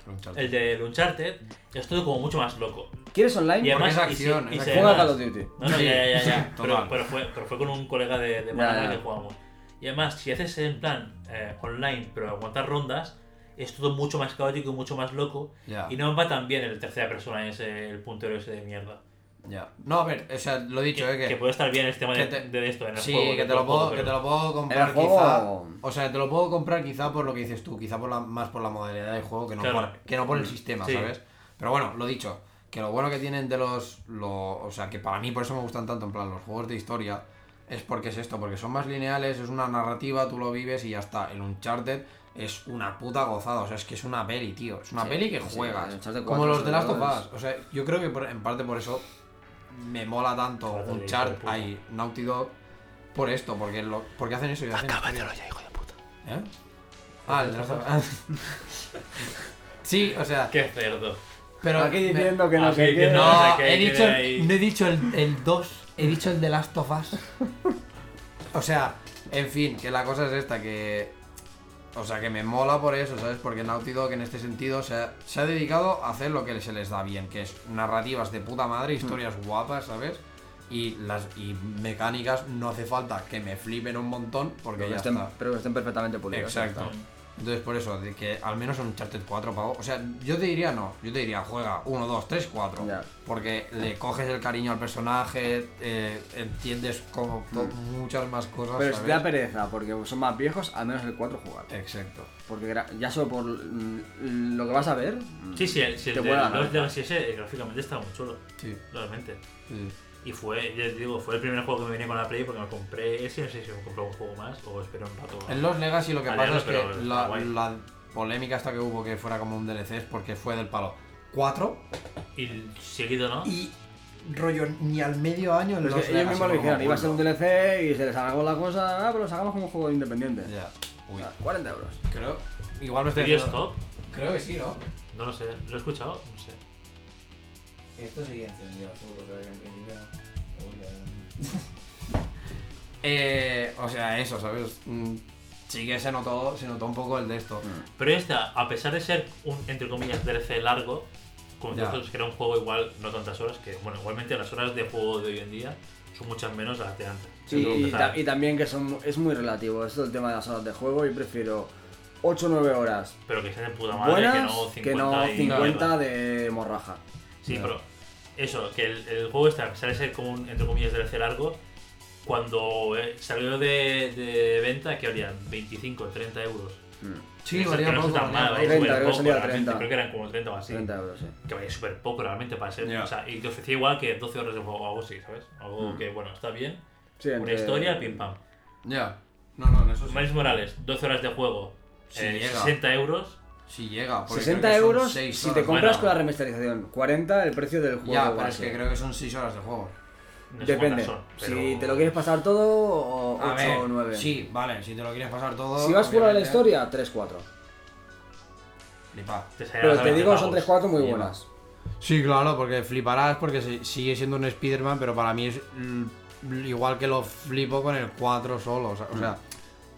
Uncharted. el de Uncharted es todo como mucho más loco. ¿Quieres online? Y Porque además, es y si- acción, y es si acción. Juega Call of Duty. No, no, Sí, ya, ya, ya. Pero, pero fue, pero fue con un colega de, de ya. que jugamos. Y además, si haces en plan eh, online, pero aguantar rondas, es todo mucho más caótico y mucho más loco. Ya. Y no va tan bien el tercera persona, ese, el puntero ese de mierda. Ya. No, a ver, o sea, lo he dicho, que, eh, que... que puede estar bien el tema de, que te- de esto en el Sí, juego. que del te, lo juego, puedo, pero- que te lo puedo comprar El juego- quizá. O sea, te lo puedo comprar quizá por lo que dices tú, quizá por la, más por la modalidad del juego que no, Claro. por, que no por el sistema, Sí. ¿sabes? Pero bueno, lo dicho, que lo bueno que tienen de los, lo- O sea, que para mí por eso me gustan tanto, en plan, los juegos de historia, es porque es esto, porque son más lineales, es una narrativa, tú lo vives y ya está. El Uncharted es una puta gozada, o sea, es que es una peli, tío. Es una Sí, que sí, juegas. como 4 los de Last of Us. O sea, yo creo que por- en parte por eso me mola tanto Uncharted, puta. ahí, Naughty Dog, por esto, porque, lo, porque hacen eso y hacen historias. ya, hijo de puta. ¿Eh? Ah, el de. Sí, o sea, Qué cerdo. pero. Aquí me- diciendo que no sé qué. diciendo- No, No sé qué he dicho, el- no he dicho el, el 2, he dicho el de Last of Us. O sea, en fin, que la cosa es esta, que... O sea, que me mola por eso, ¿sabes? Porque Naughty Dog en este sentido se ha, se ha dedicado a hacer lo que se les da bien, que es narrativas de puta madre, historias guapas, ¿sabes? Y las y mecánicas no hace falta que me flipen un montón, porque Pero ya estén, está. pero que estén perfectamente pulidos. ya Exacto. está. Entonces, por eso, de que al menos en Uncharted 4 pavo. O sea, yo te diría no. Yo te diría juega 1, 2, 3, 4. Ya. Porque le coges el cariño al personaje, eh, entiendes como to- muchas más cosas. Pero si te da pereza, porque son más viejos, al menos el 4 jugar. Exacto. Porque ya solo por mm, lo que vas a ver. mm, Sí, sí, el, si el Te cabeza. Legacy ese eh, gráficamente está muy chulo. Sí. Realmente. sí. Y fue, ya te digo, fue el primer juego que me venía con la Play porque me compré ese, no sé si me compré un juego más o esperé un rato. En los Legacy lo que pasa es que pero la, polémica esta que hubo que fuera como un DLC es porque fue del palo 4 Y seguido, ¿no? y rollo ni al medio año en Pero es los ellos Legacy mismos lo como dijeron, iba a ser un. DLC y se les alargó la cosa, ah, pero lo sacamos como un juego independiente. Ya. Uy. Ah, 40 euros. Creo, igual me estoy ¿Video haciendo- stop? Creo que sí, ¿no? No lo sé. ¿Lo he escuchado? No sé. Esto sigue encendido, seguro que en principio. eh, o sea, eso, ¿sabes? Mm, Sí que se notó, se notó un poco el de esto. Pero esta, a pesar de ser un, entre comillas, DLC largo, como nosotros que era un juego igual, no tantas horas, que bueno, igualmente las horas de juego de hoy en día son muchas menos a las de antes. Sí, y, ta- también que son, es muy relativo esto el tema de las horas de juego y prefiero 8 o 9 horas Pero que sean de puta madre, buenas que no 50, que no y 50 de morraja. Sí, pero eso, que el, el juego este, a pesar de ser como un, entre comillas, DLC largo, cuando eh, salió de, de venta, que habrían 25, 30 euros. Sí, Eso valía que no poco, tan mal, poco. valía 30, súper creo que poco, salía realmente, 30. Creo que eran como 30 o así. 30 euros, sí. Que valía súper poco realmente para ser. Ya. O sea, y te ofrecía igual que 12 horas de juego o algo así, ¿sabes? Algo Mm. que, bueno, está bien. Sí, Una entre- historia, pim pam. Ya. No, no, en eso sí. Miles Morales, 12 horas de juego, Sí, eh, llega. 60 euros. Sí llega. porque 60 creo que son euros seis si te horas. compras Bueno. con la remasterización. 40 el precio del juego. Ya, pero es base. que creo que son 6 horas de juego. No sé Depende. cuántas son, Si pero- te lo quieres pasar todo o A 8 ver, o 9. Sí, vale, si te lo quieres pasar todo. Si vas fuera de la obviamente, historia, 3-4. flipa. te Pero a te 20 digo, son pavos. 3-4 muy Lleva. buenas. Sí, claro, porque fliparás porque si- sigue siendo un Spider-Man, pero para mí es l- igual que lo flipo con el 4 solo. O sea, o sea,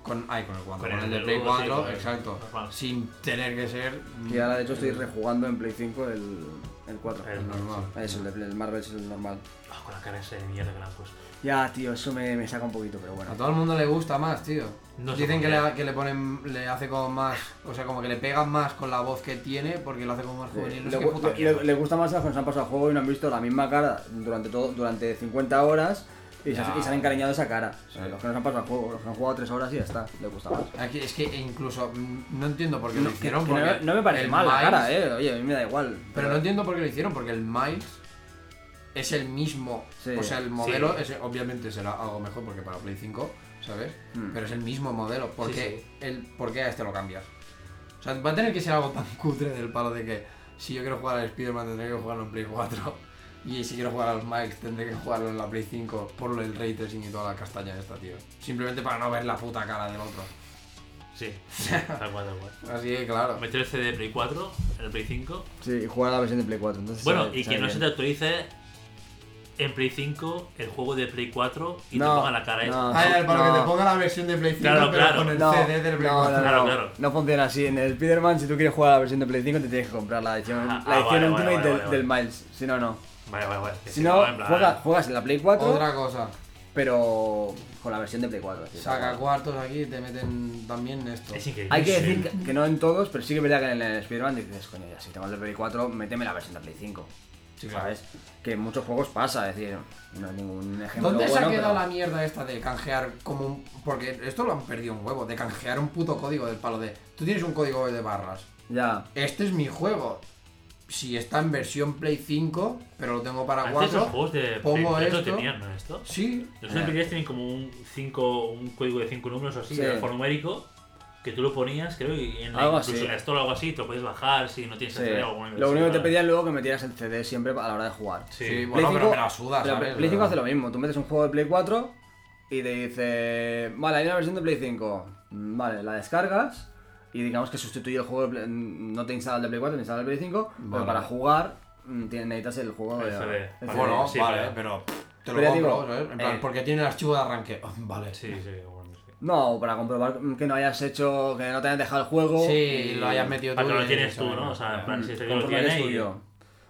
con, ay, con el 4, con, Con el, el de Play uno, 4, sí, con el- exacto. normal. Sin tener que ser. Y ahora de hecho estoy rejugando en Play 5 el, el 4. El- normal. Eso, el, de Play- el Marvel es el normal. Ah, con la cara esa de mierda que le han puesto. Ya, tío, eso me, me saca un poquito, pero bueno. A todo el mundo le gusta más, tío. No Dicen que le, que le ponen, le hace como más, o sea, como que le pegan más con la voz que tiene porque lo hace como más juvenil. No Le, le gusta más a los que nos han pasado el juego y no han visto la misma cara durante todo durante 50 horas y, se, y se han encariñado esa cara. Sí. Los que nos han pasado el juego, los que han jugado 3 horas y ya está, le gusta más. Aquí es que incluso mm, no entiendo por qué lo Que- hicieron. que no, me- no me parece el mal la cara, eh. Oye, a mí me da igual. Pero no entiendo por qué lo hicieron, porque el Miles es el mismo. Sí. O sea, el modelo Sí. es, obviamente será algo mejor porque para Play 5, ¿sabes? Hmm. Pero es el mismo modelo. ¿Por, Sí, qué El, ¿Por qué a este lo cambias? O sea, va a tener que ser algo tan cutre del palo de que si yo quiero jugar al Spider-Man tendré que jugarlo en Play 4. Y si quiero jugar al Miles tendré que jugarlo en la Play 5 por el ray tracing y toda la castaña esta, tío. Simplemente para no ver la puta cara del otro. Sí, tal cual, tal cual. Así que claro. Meter el CD de Play 4 en el Play 5. Sí, y jugar a la versión de Play 4. Entonces Bueno, sabe- y que no se te bien. actualice en Play 5 el juego de Play 4 y No, te ponga la cara no. esa. Ah, para No. que te ponga la versión de Play 5 Claro, pero claro. con el No, CD del Play no, 4. no, Claro, no, claro. no funciona así. En el Spider-Man, si tú quieres jugar a la versión de Play 5, te tienes que comprar la edición, Ah, la ah, edición vale, Ultimate vale, del, vale, del Miles. Si no, no. Vale, vale, vale. Si no, en plan- juegas, juegas en la Play 4, Otra cosa, pero con la versión de Play 4. sí, saca claro. cuartos aquí y te meten también esto. Es increíble. Hay que decir que, que no en todos, pero sí que es verdad que en el Spider-Man dices, coño, ya si tengo el de Play 4, méteme la versión de Play 5. Sí, claro. ¿Sabes? Que en muchos juegos pasa, es decir, no hay ningún ejemplo ¿Dónde se bueno, ha quedado pero- la mierda esta de canjear como un... Porque esto lo han perdido un huevo, de canjear un puto código del palo de... Tú tienes un código de barras. Ya, Este es mi juego. Si está en versión Play 5, pero lo tengo para Antes los 4... juegos de pongo Play 4 esto. tenían, ¿no? Esto. Sí. Los de Play 3 tienen como un, cinco, un código de 5 números o así, Sí. alfanumérico, que tú lo ponías, creo, y en la, Algo incluso así. en la Store o algo así, te lo puedes bajar si no tienes sí. el CD o alguna Lo único que te pedían luego que metieras el CD siempre a la hora de jugar. Sí, Sí, bueno, pero 5 me la suda, pero ¿sabes? Play 5 Pero- hace lo mismo, tú metes un juego de Play 4 y te dice, vale, hay una versión de Play 5, Mm, vale, la descargas y digamos que sustituye el juego, de Play- no te instala el de Play 4, te instala el de Play 5, Vale. pero para jugar mm, necesitas el juego de... CD. Ah, bueno, Sí, vale, pero- pero... Te lo Pero compro, digo, ¿sabes? En plan, eh, porque tiene el archivo de arranque. Oh, vale. Sí, sí, bueno, sí. No, para comprobar que no hayas hecho, que no te hayas dejado el juego. Sí, y lo hayas metido tú. Para que lo tienes tú, ¿no? O sea, en plan, si este lo tuyo.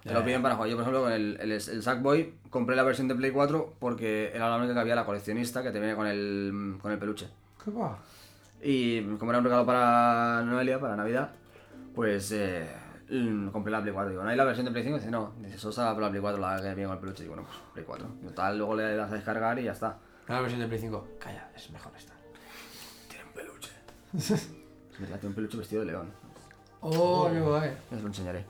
Te lo piden para jugar. Yo, por ejemplo, con el, el, el Sackboy compré la versión de Play 4 porque era la única que había la coleccionista que te viene con el, con el peluche. ¿Qué va? Y como era un regalo para Noelia, para Navidad, pues eh, mm, compré la Play 4. Digo, ¿no hay la versión de Play 5? Dice, no. Dice, solo está la Play 4, la que viene con el peluche. Digo, bueno, pues Play 4. Total, luego le das a descargar y ya está. La versión de Play 5. Calla, es mejor esta. Tiene un peluche. es verdad, tiene un peluche vestido de león. Oh, qué guay. Os lo enseñaré.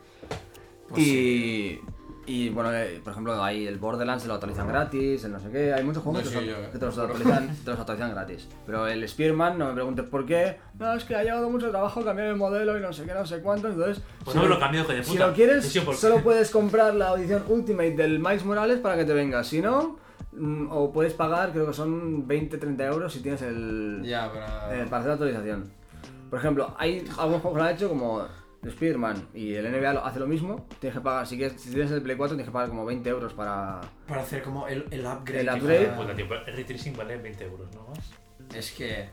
Pues y, y bueno, eh, por ejemplo, hay el Borderlands, se lo actualizan gratis, el no sé qué. Hay muchos juegos No que, te los- eh. que te los actualizan, te los actualizan gratis. Pero el Spearman, no me preguntes por qué. No, es que ha llevado mucho trabajo cambiar el modelo y no sé qué, no sé cuánto. Entonces, Pues no me lo cambio, hijo de si lo quieres, Sí, solo puedes comprar la edición Ultimate del Miles Morales para que te venga. Si no, mm, o puedes pagar, creo que son 20-30 euros si tienes el, Ya, pero... eh, para hacer la actualización. Por ejemplo, hay algunos juegos que lo han hecho como Spider-Man y el NBA lo- hace lo mismo. Tienes que pagar, si, quieres, si tienes el Play 4, tienes que pagar como 20 euros para. Para hacer como el, el upgrade. El upgrade. para- el ray tracing vale 20 euros, ¿no más? Es que.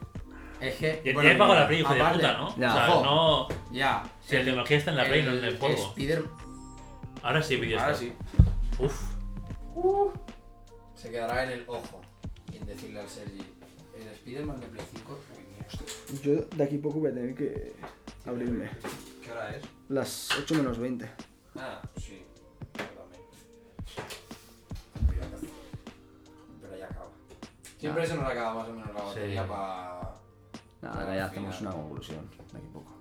Es que. Ya, bueno, ya he pagado la Play, hijo de puta, ¿no? Ya. o sea, no. Ya. Si la tecnología está en la Play, no en el juego. Spider. Ahora sí, vídeos. Ahora sí. Uf. Se quedará en el ojo. Y en decirle al Sergi. El Spider-Man de Play 5. Uy, mira, hostia, Yo de aquí poco voy a tener que abrirme. ¿Qué hora es? Las 8 menos 20. Ah, sí. Yo también. Pero ya acaba. Siempre se nos acaba más o menos la batería para. Nada, ahora ya hacemos una conclusión de aquí poco.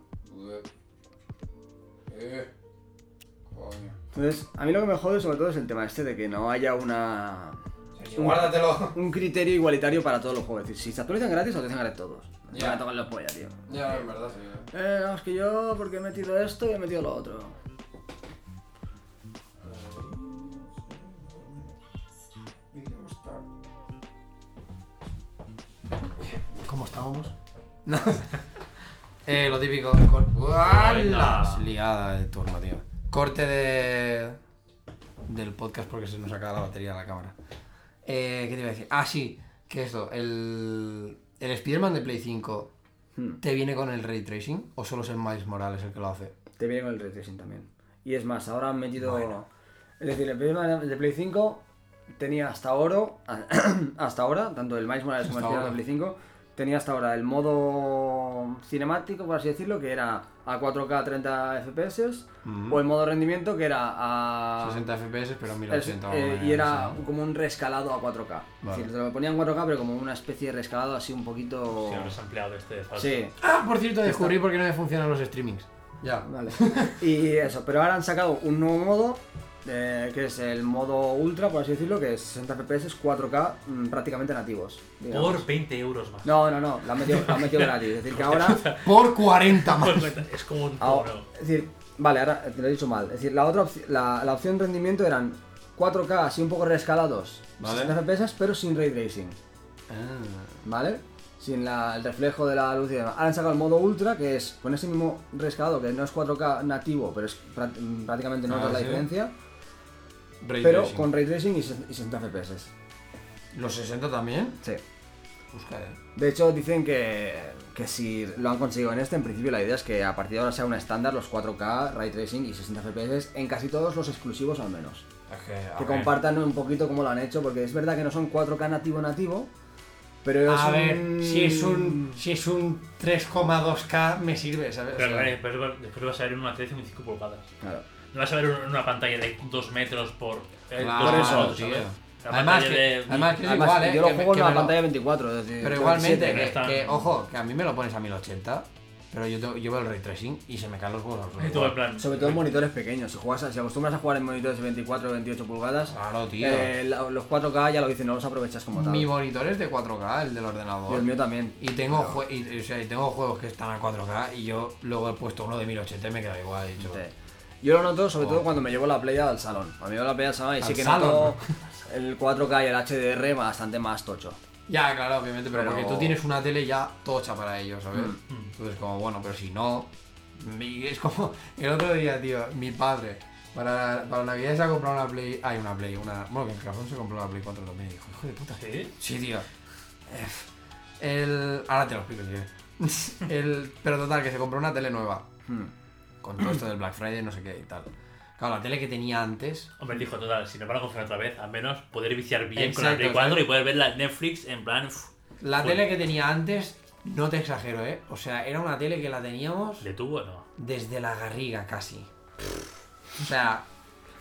Eh. Coño. Entonces, a mí lo que me jode sobre todo es el tema este de que no haya una guárdatelo. un criterio igualitario para todos los juegos. Es decir, si se actualizan gratis, se actualizan gratis todos. Ya. Ya me tocan los pollas, tío. Ya, en verdad, sí. Eh, no, es que yo porque he metido esto y he metido lo otro. ¿Cómo estábamos? No. eh, lo típico. Venga. Liada de turno, tío. Corte de. del podcast porque se nos acaba la batería de la cámara. Eh, ¿Qué te iba a decir? Ah, sí, que esto. El. El Spider-Man de Play 5. Hmm. ¿Te viene con el ray tracing? ¿O solo es el Miles Morales el que lo hace? Te viene con el ray tracing también. Y es más, ahora han metido. Bueno. Es decir, el de Play 5 tenía hasta oro. hasta ahora, tanto el Miles Morales como el Hasta Spider-Man de Play 5. Tenía hasta ahora el modo cinemático, por así decirlo, que era a 4K 30 FPS. Ujú. O el modo rendimiento, que era a. 60 FPS, pero el- 1080. eh, vamos a y era como un rescalado a 4K. Vale. Es decir, te lo ponían 4K, pero como una especie de rescalado así un poquito. Sí, un ampliado este de falso. Sí, Ah, por cierto, descubrí por qué no me funcionan los streamings. Ya. Vale. Y eso, pero ahora han sacado un nuevo modo, eh, que es el modo ultra, por así decirlo, que es 60 FPS, 4K, mm, prácticamente nativos. digamos. Por 20 euros más. No, no, no, lo han metido, lo han metido gratis. Es decir, que ahora... Por 40 más. Es como un ahora- es decir, vale, ahora te lo he dicho mal. Es decir, la otra opci- la, la opción rendimiento eran 4K así un poco rescalados, Vale. 60 FPS, pero sin ray tracing, Ah. ¿vale? Sin la- el reflejo de la luz y demás. Ahora han sacado el modo ultra, que es con ese mismo rescalado, que no es 4K nativo, pero es prá- prácticamente no Ah, notas la ¿sí? diferencia. Ray Pero con ray tracing y ses- y 60 FPS. ¿Los 60 también? Sí. Busca, eh. De hecho, dicen que, que si lo han conseguido en este, en principio la idea es que a partir de ahora sea un estándar los 4K, ray tracing y 60 FPS en casi todos los exclusivos al menos. Es que, compartan un poquito cómo lo han hecho, porque es verdad que no son 4K nativo nativo, pero es A un... ver, si es un, si es un 3,2K me sirve, ¿sabes? Pero O sea, eh, después, después vas a ver en una tele de 25 pulgadas. Claro. No vas a ver una pantalla de 2 metros por. eh, Claro, dos por eso, metros, tío. Además que, de- además que es Además, igual, ¿eh? yo lo juego en una pantalla de 24, es decir, Pero igualmente, 7. que, están- que, ojo, que a mí me lo pones a 1080, pero yo, tengo- yo veo el ray tracing y se me caen los huevos al. Y en plan. Sobre todo en monitores pequeños, si, juegas, si acostumbras a jugar en monitores de 24 o 28 pulgadas, Claro, tío. eh, los 4K ya lo dicen, no los aprovechas como tal. Mi monitor es de 4K, el del Y ordenador. el mío también. Y tengo, jue- y, o sea, y tengo juegos que están a 4K y yo luego he puesto uno de 1080 y me queda igual. he dicho, Sí. Yo lo noto sobre Oh. todo cuando me llevo la Play al salón. Cuando me llevo la Play al salón y sí ¿Al que salón? noto el 4K y el HDR bastante más tocho. Ya, claro, obviamente, pero, Pero- porque tú tienes una tele ya tocha para ello, ¿sabes? Mm. Entonces, como, bueno, pero si no. Es como el otro día, tío, mi padre, para, para Navidad se ha comprado una Play. Hay una Play, una. Bueno, que en Japón se compró una Play 4 también. y Dijo, hijo de puta. ¿Sí? Sí, tío. El. Ahora te lo explico, tío. El... Pero total, que se compró una tele nueva. Hmm. Con todo esto del Black Friday, no sé qué y tal. Claro, la tele que tenía antes. Hombre, dijo total, si nos van a confiar otra vez, al menos poder viciar bien con la Play 4 ¿sabes? y poder ver la Netflix en plan. La Full. tele que tenía antes, no te exagero, ¿eh? O sea, era una tele que la teníamos ¿De tubo o no? desde la garriga casi. O sea,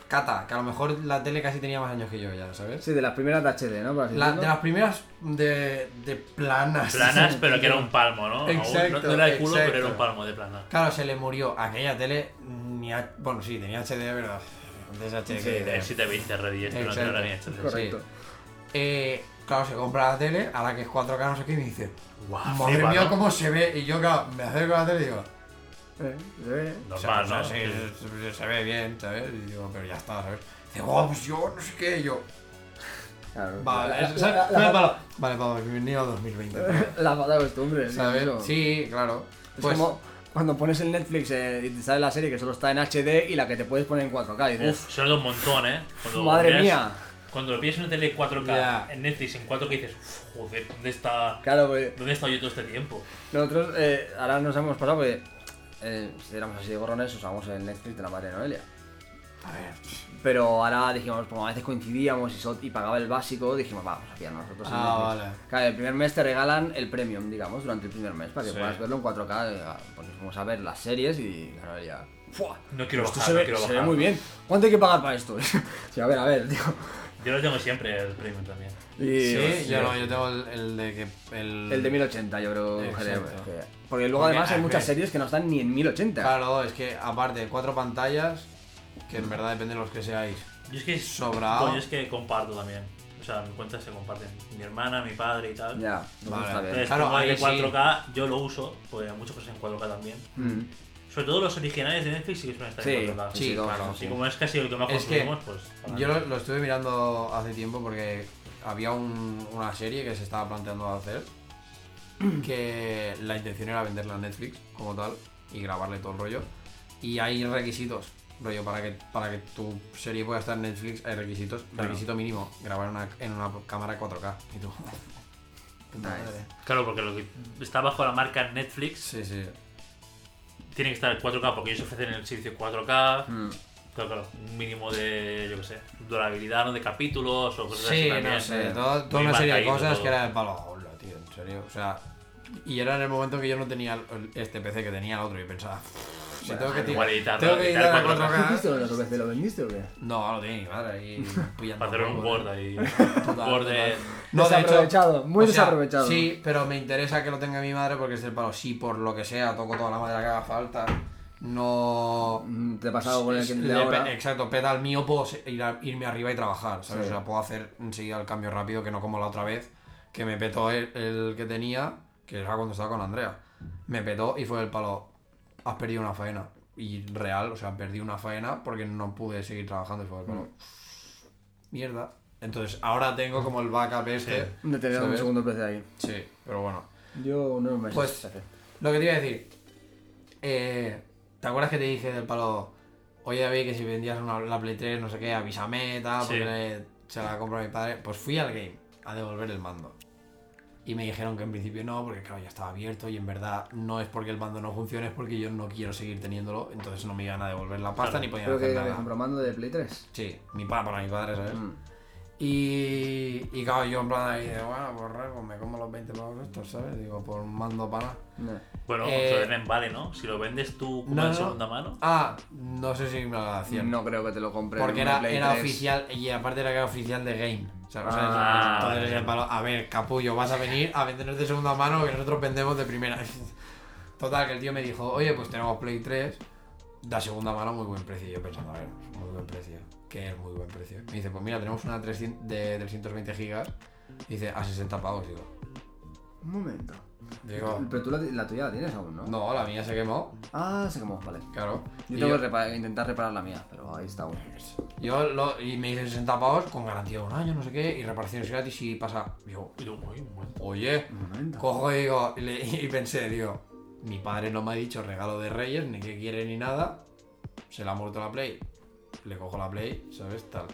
Cata, que a lo mejor la tele casi tenía más años que yo ya, ¿sabes? Sí, de las primeras de HD, ¿no? La- de las primeras de, de planas. Planas, pero que era un palmo, ¿no? Exacto, no, no era el culo, exacto. pero era un palmo de plana. Claro, se le murió aquella tele. Ni a- Bueno, sí, tenía HD, ¿verdad? Antes HD. Sí, que- El 720 Red pero no era ni HD. Correcto. Eh, claro, se compra la tele, a la que es 4K, no sé qué, y me dice, Guau, madre mía, ¿no? cómo se ve. Y yo, claro, me acerco a la tele y digo, Eh, se ve. Normal, o sea, ¿no? sí, se, se ve bien, ¿sabes? Y digo, pero ya está, ¿sabes? Dice, oh, pues yo no sé qué, yo, Claro. vale, La- es- la- la- Vale, vale, bienvenido a 2020. La falta de costumbre, ¿Sabes? eso. Sí, claro. Es Pues- como cuando pones el Netflix eh, y te sale la serie que solo está en HD y la que te puedes poner en 4K. Y dices, Uf, se un montón, ¿eh? Cuando madre miras- mía. Cuando lo pides en una tele 4K, Ya. en Netflix en 4K dices, "Uf, joder, ¿dónde está, Claro, pues ¿dónde he estado yo todo este tiempo? nosotros eh, ahora nos hemos pasado porque eh, si éramos así de gorrones usamos el Netflix de la madre de Noelia. A ver. Pero ahora dijimos, como a veces coincidíamos y, sol- y pagaba el básico, dijimos, vamos a pillar nosotros el Ah, Netflix. vale. Claro, el primer mes te regalan el premium, digamos, durante el primer mes, para que Sí. puedas verlo en 4K. eh, Pues nos fuimos a ver las series y claro, ya. ¡Fua! No quiero Esto bajar, se no ve, quiero se ve bajar. muy bien. ¿Cuánto hay que pagar para esto? sí, a ver, a ver, tío. Yo lo tengo siempre, el premium también. Y, Sí, hostia, yo no, yo tengo el, el de que. El, El de 1080, yo creo. Exacto. que- que- Porque luego Porque, además hay muchas series que no están ni en 1080. Claro, es que aparte, cuatro pantallas, que en verdad depende de los que seáis. Yo es que Sobrado. Yo es que comparto también. O sea, mi cuenta se comparten. Mi hermana, mi padre y tal. Ya, no Vale. está bien. Entonces, Claro, hay ahí de sí. 4K, yo lo uso, pues hay muchas cosas en 4K también. Mm. Sobre todo los originales de Netflix sí que suelen estar Sí, en 4K. Sí, sí, claro. Y como es casi lo que más Es que consumimos, pues. Yo lo, lo estuve mirando hace tiempo porque había un- una serie que se estaba planteando hacer que la intención era venderla a Netflix como tal y grabarle todo el rollo. Y hay requisitos, rollo, para que, para que tu serie pueda estar en Netflix hay requisitos. Claro. Requisito mínimo, grabar una- en una cámara 4K. Y tú... Nice. Claro, porque lo que está bajo la marca Netflix Sí, sí. tiene que estar en 4K porque ellos ofrecen el servicio 4K. Mm. Claro, claro, un mínimo de, yo qué sé, durabilidad, ¿no? De capítulos o cosas así Sí, también. no sé, eh. todo- toda Muy una serie de cosas todo. que era de palo, hola, tío, en serio, o sea, y era en el momento que yo no tenía el- este PC que tenía el otro y pensaba, si tengo que igual tirar, editarlo, tengo que editar editar a 4K. 4K, ¿Hiciste lo del otro PC? ¿Lo vendiste o qué? no, no tiene mi madre ahí pillando Para hacer un polvo, Word ¿eh? ahí. Total, Word de. total. No, de hecho, desaprovechado, muy o sea, desaprovechado. Sí, pero me interesa que lo tenga mi madre porque es del palo, si por lo que sea toco toda la madera que haga falta, no... Te pasa algo con el que de ahora. Exacto, peta el mío, puedo ir a- irme arriba y trabajar, ¿sabes? Sí. O sea, puedo hacer enseguida el cambio rápido, que no como la otra vez, que me petó el, el que tenía, que era cuando estaba con Andrea. Me petó y fue el palo, has perdido una faena. Y real, o sea, perdí una faena porque no pude seguir trabajando y fue el palo. Mm. Mierda. Entonces, ahora tengo como el backup este. De tener un segundo PC ahí. Sí, pero bueno. Yo unos meses. Pues-. Lo que te iba a decir, eh, ¿te acuerdas que te dije del palo? Oye, David, que si vendías una, la Play 3, no sé qué, avísame, tal, Sí. porque le- se la compró a mi padre. Pues fui al game a devolver el mando. Y me dijeron que en principio no, porque claro, ya estaba abierto y en verdad no es porque el mando no funcione, es porque yo no quiero seguir teniéndolo, entonces no me iban a devolver la pasta Claro. ni podían Creo hacer que nada. compró mando de Play 3. Sí, mi papá para mi padre, ¿sabes? Mm. Y, y claro, yo en plan ahí de, bueno, pues re, pues me como los 20 pavos estos, ¿sabes? Digo, por un mando para nada. No. Bueno, Eh, se venden vale, ¿no? Si lo vendes tú como no, en no. segunda mano. Ah, no sé si me lo hacían. No creo que te lo compre. Porque en era, Play era 3. oficial y aparte era que era oficial de game. O sea, o sea, Ah, entonces vale. a ver, capullo, vas a venir a vendernos de segunda mano que nosotros vendemos de primera. Total, que el tío me dijo, oye, pues tenemos Play 3, da segunda mano muy buen precio. Y yo pensando, a ver, muy buen precio. Que es muy buen precio. Me dice, pues mira, tenemos una 300 de 320 gigas. Y dice, a 60 pavos, digo. Un momento. Digo, Pero tú la, la tuya la tienes aún, ¿no? no, la mía se quemó, Ah, se quemó, vale. claro. Yo Y tengo yo- que intentar reparar la mía, pero ahí está aún. Yo lo, y me dice 60 pavos con garantía de un año, no sé qué, y reparaciones gratis y pasa. Digo, oye, cojo y digo, y, le- y pensé, digo, mi padre no me ha dicho regalo de Reyes, ni qué quiere ni nada, se le ha muerto la Play, le cojo la Play, ¿sabes? Tal.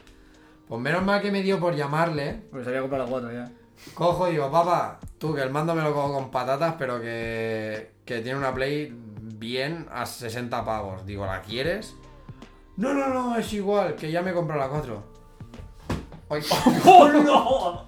Pues menos mal que me dio por llamarle, Pues había comprado la 4 ya. cojo y digo, papá, tú que el mando me lo cojo con patatas, pero que, que tiene una Play bien a 60 pavos. Digo, ¿la quieres? No, no, no, es igual, que ya me compró la 4. Ay, ¡Oh, no!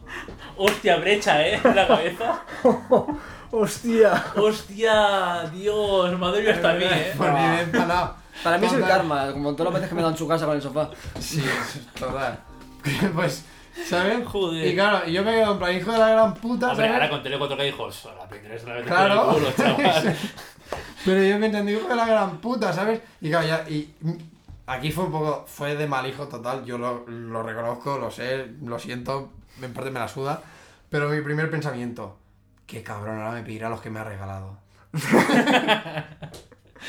Hostia, brecha, ¿eh? En la cabeza. ¡Hostia! Hostia, Dios, ha dolido hasta a mí, ¿eh? Por mí me he empalado. Para mí es el karma, como todas las veces que me dan su casa con el sofá. Sí, total. Pues, ¿sabes? Joder. Y claro, yo me quedo en plan, hijo de la gran puta, Hombre, ahora con Tele 4K dijo, "So, la Play 3 la vez Claro. culo, chaval. Pero yo pensando, hijo de la gran puta, ¿sabes? Y claro, ya, y aquí fue un poco, fue de mal hijo total, yo lo, lo reconozco, lo sé, lo siento, en parte me la suda, pero mi primer pensamiento, qué cabrón, ahora me pedirá los que me ha regalado.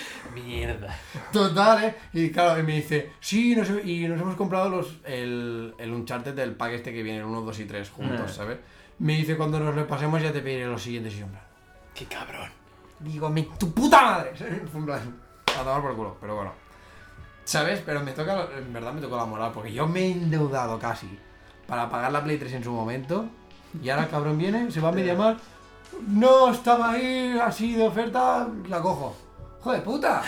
Mierda. Total, ¿eh? Y claro, y me dice, sí, nos, y nos hemos comprado los, el, el Uncharted del pack este que viene, el 1, 2 y 3 juntos, Eh. ¿sabes? Me dice, cuando nos lo pasemos ya te pediré los siguientes y yo, en plan, Qué cabrón. digo, mi, tu puta madre. Fue en plan, a tomar por culo, pero bueno. ¿Sabes? Pero me toca, en verdad me tocó la moral, porque yo me he endeudado casi para pagar la Play 3 en su momento. Y ahora el cabrón viene, se va a media mal. No, estaba ahí, así de oferta, la cojo. Joder, puta.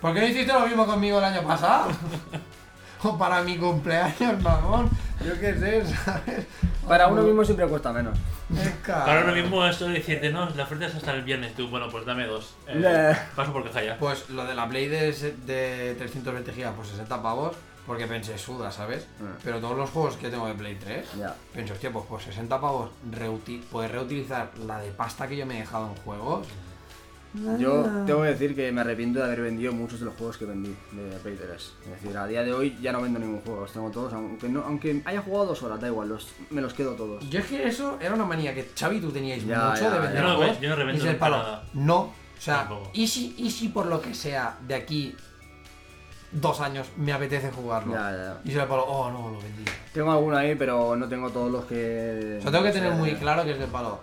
¿Por qué no hiciste lo mismo conmigo el año pasado? O para mi cumpleaños, mamón. Yo qué sé, ¿sabes? Para uno mismo siempre cuesta menos. Es Ahora lo mismo esto de decirte, no, la oferta es hasta el viernes, tú, bueno, pues dame dos. Eh, paso por caja ya. Pues lo de la Play de, de 320 GB, pues 60 pavos, porque pensé, suda, ¿sabes? Mm. Pero todos los juegos que tengo de Play 3, Ya. pienso, hostia, pues por 60 pavos reuti puedes reutilizar la de pasta que yo me he dejado en juegos. Yo tengo que decir que me arrepiento de haber vendido muchos de los juegos que vendí de Play 3. Es decir, a día de hoy ya no vendo ningún juego, los tengo todos, aunque, no, aunque haya jugado dos horas, da igual, los, me los quedo todos. Yo es que eso era una manía que Xavi y tú teníais Ya, mucho ya, de ya. vender Yo no juegos. yo no revendo y es el nunca palo. nada. No, o sea, Tampoco. y si, y si por lo que sea de aquí dos años me apetece jugarlo. Ya, ya, ya. Y se el palo, oh no, lo vendí. Tengo alguno ahí, pero no tengo todos los que... O sea, tengo que tener muy claro que es del palo.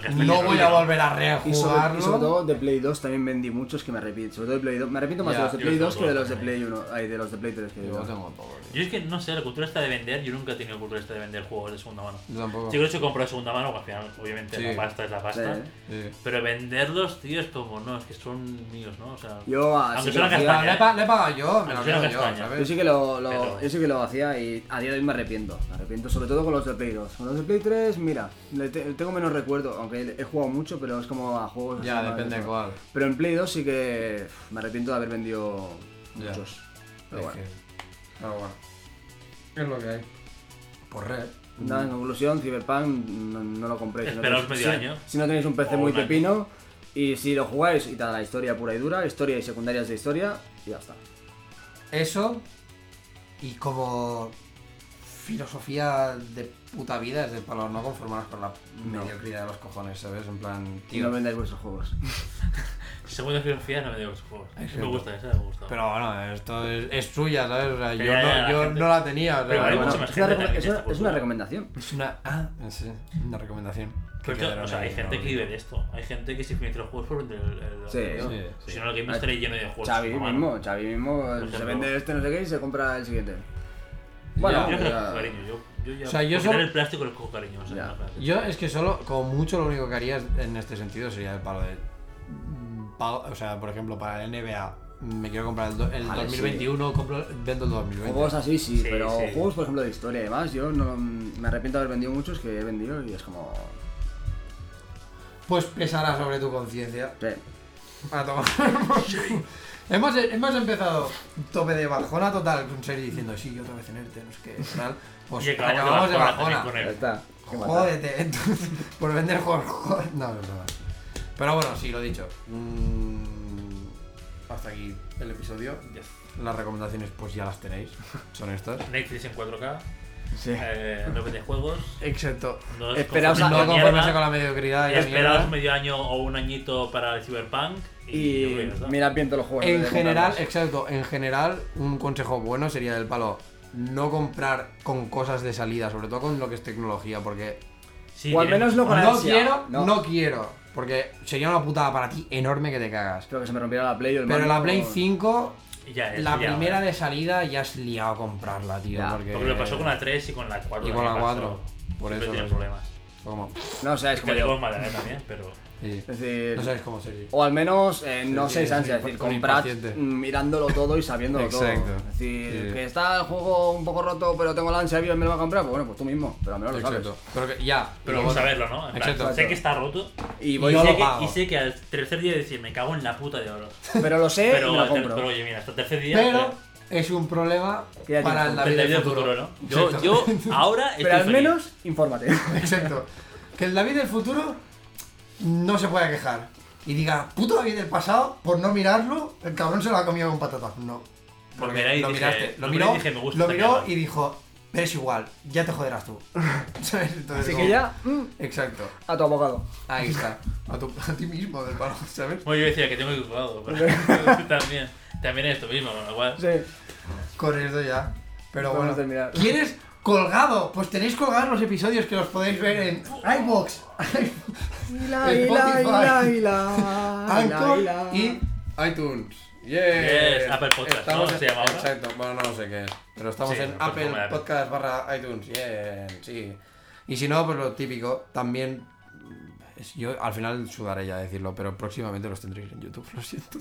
Que No voy a volver a Y sobre, rejugarlo. y sobre todo de Play 2 también vendí muchos que me arrepiento. Sobre todo de Play 2. Me arrepiento más Ya, de los de Play tengo 2 que de los de. Play 1. Ay, de los de Play 3 que Yo digo. tengo todo, tío. Yo es que no sé, la cultura está de vender, yo nunca he tenido cultura esta de vender juegos de segunda mano. Yo tampoco. Sí, creo que he comprado de segunda mano, que al final, obviamente, Sí. la pasta es la pasta. Sí. Sí. Pero venderlos, tío, es como, no, es que son míos, ¿no? O sea, Yo así Aunque que la hacía- castaña. Le he, pa- le he pagado yo, me lo yo. Yo sí que lo, lo- Pero- yo sí que lo hacía y a día de hoy me arrepiento. Me arrepiento sobre todo con los de Play 2. Con los de Play 3, mira, le te- tengo menos recuerdo, aunque he jugado mucho, pero es como a juegos. Ya, depende de cuál. Pero en Play 2 sí que me arrepiento de haber vendido Ya. muchos. Pero Es bueno. que- Pero bueno. Es lo que hay. Por red. Nada, en conclusión, Cyberpunk no, no lo compréis. Si no Esperaos tenéis- medio si- año. Si no tenéis un PC O muy un año. pepino y si lo jugáis y tal, la historia pura y dura, historia y secundarias de historia, y ya está. Eso y como filosofía de puta vida es de palo, no conformaros con la No. mediocridad de los cojones, ¿sabes? En plan, Y tío. no vendáis vuestros juegos. segunda filosofía no me digo los juegos. Exacto. Me gusta, esa me gusta. Pero bueno, esto es, es suya, ¿sabes? O sea, yo, Ya, ya, no, la yo no la tenía. o sea, Pero hay bueno, mucha más es, una gente es es recomendación. es una, ah, sí, una recomendación. Que o sea, ahí, hay gente ¿no? que vive de esto. Hay gente que se financia los juegos por vender el. el- Sí, el- sí, sí. Si no, el game estaría lleno de juegos. Xavi mismo, Xavi mismo se vende este no sé qué y se compra el siguiente. Bueno, Yo creo que cariño. Yo, yo ya. O sea, yo solo- el plástico le cojo cariño. O sea, Ya. Yo es que solo, como mucho, lo único que haría es- en este sentido sería el palo de. mm, o sea, por ejemplo, para el NBA, me quiero comprar el, do- el Vale, 2021, compro, vendo el 2020. Juegos así sí, Sí, pero sí. juegos por ejemplo de historia y demás, yo no, me arrepiento de haber vendido muchos que he vendido y es como... Pues pesará sobre tu conciencia. Sí. A tomar. hemos, hemos empezado tope de bajona total con serie diciendo, sí, otra vez en ERTE, no sé qué, tal. Pues acabamos, acabamos de bajona está. Jódete, entonces, por vender juegos. joder. No, no, no. Pero bueno, sí, lo dicho. Mm, hasta aquí el episodio. Yes. Las recomendaciones, pues ya las tenéis. Son estas. Netflix en 4K. Sí. Eh, no vende juegos. Excepto. No Esperaos a- No con conformarse con la mediocridad y Esperaos medio año o un añito para el Cyberpunk. Y, Y yo creo que ya está. mira bien todos los juegos. En general, comprarlos. exacto, en general, un consejo bueno sería del palo. No comprar con cosas de salida, sobre todo con lo que es tecnología, porque Sí, O al menos no con no ansia. quiero, no. No. quiero, porque sería una putada para ti enorme que te cagas. Creo que se me rompiera la Play o el Pero mando, la Play 5, Ya, es la liado, primera eh. de salida ya has liado a comprarla, tío. Ya, porque... Porque lo pasó con la 3 y con la 4. Y con la año 4, pasado. por Siempre eso, eso. problemas. ¿Cómo? No, o sea, es Que yo. también, pero. Sí. Es decir, No sabes cómo sería. o al menos eh, no Sí, ansias, sí, es decir, comprad mirándolo todo y sabiéndolo todo. Exacto. Es decir, Sí. que está el juego un poco roto, pero tengo la ansia viva y me lo va a comprar, pues bueno, pues tú mismo, pero al menos lo sabes. Exacto. Pero que ya. Pero y vamos a verlo, ¿no? En plan, Exacto. Sé que está roto. Y Y, voy, yo sé lo que, pago. y sé que al tercer día decir, me cago en la puta de oro. pero lo sé Pero, y me lo pero, compro. oye, mira, hasta el tercer día. Pero es un problema para el David el del futuro. futuro, ¿no? Yo, Exacto. yo ahora estoy Pero al feliz. menos, infórmate. Exacto. Que el David del futuro no se pueda quejar. Y diga, puto David del pasado, por no mirarlo, el cabrón se lo ha comido con patatas. No. Porque lo dije- miraste. Lo miró, y dije, me gusta lo miró y dijo, pero es igual, ya te joderás tú. ¿Sabes? Entonces, Así como- que ya, mm, Exacto. a tu abogado. Ahí está. A, tu- a ti mismo del palo, ¿sabes? Bueno, yo decía que tengo que cuidado, pero también, también es esto mismo, con lo cual. Sí. Esto ya. Pero Vamos bueno. a terminar. ¿Quieres colgado? Pues tenéis colgados los episodios que los podéis ver en iBox. Spotify, Anchor y iTunes. Yeah. Yes, Apple Podcast, Estamos ¿no? en- ¿Se llama ahora? Exacto, bueno, no sé qué es. Pero estamos Sí, en Apple. Podcast barra iTunes. Yeah, sí. Y si no, pues lo típico. También. Yo al final sudaré ya decirlo, pero próximamente los tendréis en YouTube, lo siento.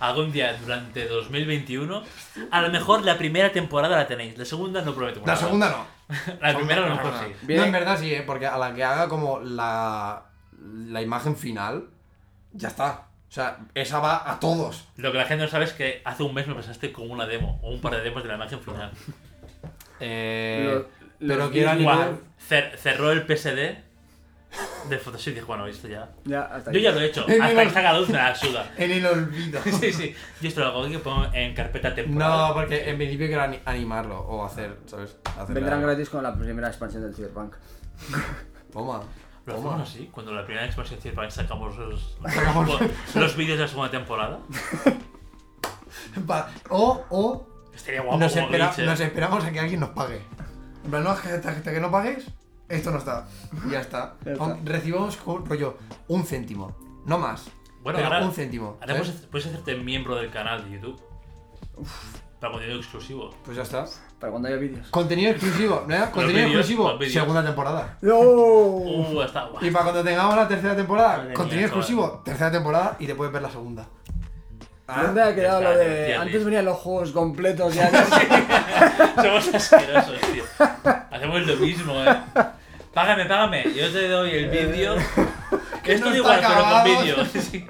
Algún día durante 2021, a lo mejor la primera temporada la tenéis, la segunda no prometo La nada. segunda no. La primera a lo No, mejor no, no. sí. Bien. No, en verdad sí, ¿eh? porque a la que haga como la, la imagen final, ya está. O sea, esa va a todos. Lo que la gente no sabe es que hace un mes me pasaste como una demo, o un par de demos de la imagen final. Eh, pero quiero animar. Cer- cerró el PSD de Photoshop y dije, bueno, esto ya. Ya, hasta Yo ya lo he hecho, En hasta el- que salga luz me la suda. En el olvido. Sí, sí. Yo esto lo hago que pongo en carpeta temporal. No, porque en principio quiero ani- animarlo o hacer, ¿sabes? Hacer Vendrán la- gratis con la primera expansión del Cyberpunk. Toma. ¿Lo Toma. hacemos así? Cuando la primera expansión Cyberpunk sacamos los, Sacamos- los vídeos de la segunda temporada. O, o Estaría guapo nos, espera- Glitch, ¿eh? nos esperamos a que alguien nos pague. En plan, no, hasta que no pagues, esto no está. Ya está. Ya está. Recibamos rollo un céntimo, no más. Bueno, pero ahora- un céntimo. Ahora ¿sabes? puedes, puedes hacerte miembro del canal de YouTube. Para contenido exclusivo. Pues ya está. Para cuando haya vídeos. Contenido exclusivo, ¿no? Contenido exclusivo, segunda temporada. ¡No! Uh, está guay. Y para cuando tengamos la tercera temporada, Madre contenido mía, exclusivo, tercera temporada y te puedes ver la segunda. ¿Dónde ha quedado está, lo de.? Antes venían los juegos completos ya. Somos asquerosos, tío. Hacemos lo mismo, eh. Págame, págame. Yo te doy el vídeo. Esto no está igual, pero con vídeo. Sí.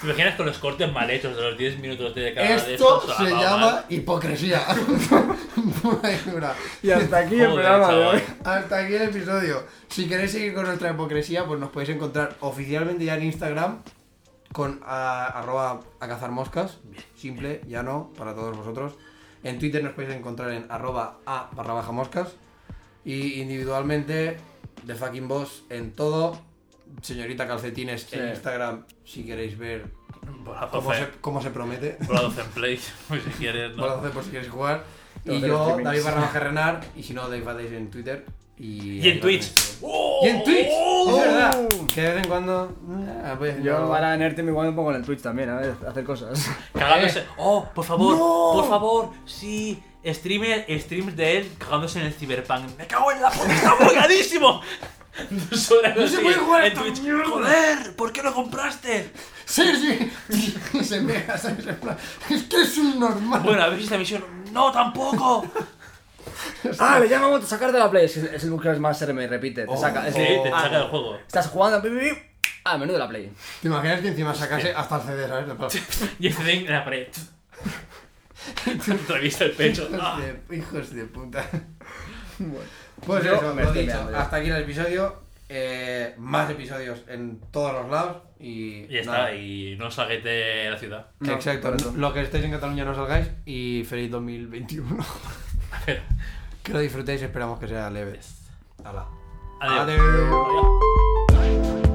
¿Te imaginas con los cortes mal hechos de los 10 minutos de cada de Esto estos? se Ah, llama mal. hipocresía. Y hasta aquí el programa de hoy. Hasta aquí el episodio. Si queréis seguir con nuestra hipocresía, pues nos podéis encontrar oficialmente ya en Instagram con a- arroba a cazar moscas. Simple, ya no, para todos vosotros. En Twitter nos podéis encontrar en arroba a barra baja moscas. Y individualmente, The Fucking Boss en todo. Señorita Calcetines en. Instagram, si queréis ver cómo se, cómo se promete. bolazo en play, pues si quieres, ¿no? entonces, por si queréis jugar. Todo Y yo. David barra baja Renar. Y si no, David en Twitter. Y, Y en Twitch. Y en Twitch. ¡Oh! Es verdad. Que de vez en cuando. eh, pues, Yo no. ahora en ERTE igual me pongo en el Twitch también, a ver, hacer cosas. Cagándose. Oh, por favor, No. por favor, sí. Streamer, streams de él cagándose en el Cyberpunk. ¡Me cago en la puta! ¡Está bugadísimo! Dos horas No se puede jugar a en esta Twitch. mierda. ¡Joder! ¿Por qué lo compraste? Sergi. Y se. En plan, Es que es un normal. Bueno, ¿habéis visto la misión? ¡No, tampoco! ah, le llaman a sacar de la play. Es, el más se me repite. Te Oh. saca. es Sí, te ah, saca del juego. Estás jugando. pi, pi, pi, Ah, menú de la play. ¿Te imaginas que encima sacase hasta el CD, ¿sabes? Y este en la pared. Revista el pecho. Ah. Hijos de, hijos de puta. Bueno. Pues Yo eso, me lo dicho. Hasta aquí el episodio. Eh, más episodios en todos los lados. Y. Y nada. está, y no salgáis de la ciudad. No, Exacto. Lo que estéis en Cataluña no salgáis. Y feliz 2021. A ver. que lo disfrutéis. Esperamos que sea leve. Adiós. Adiós. Adiós.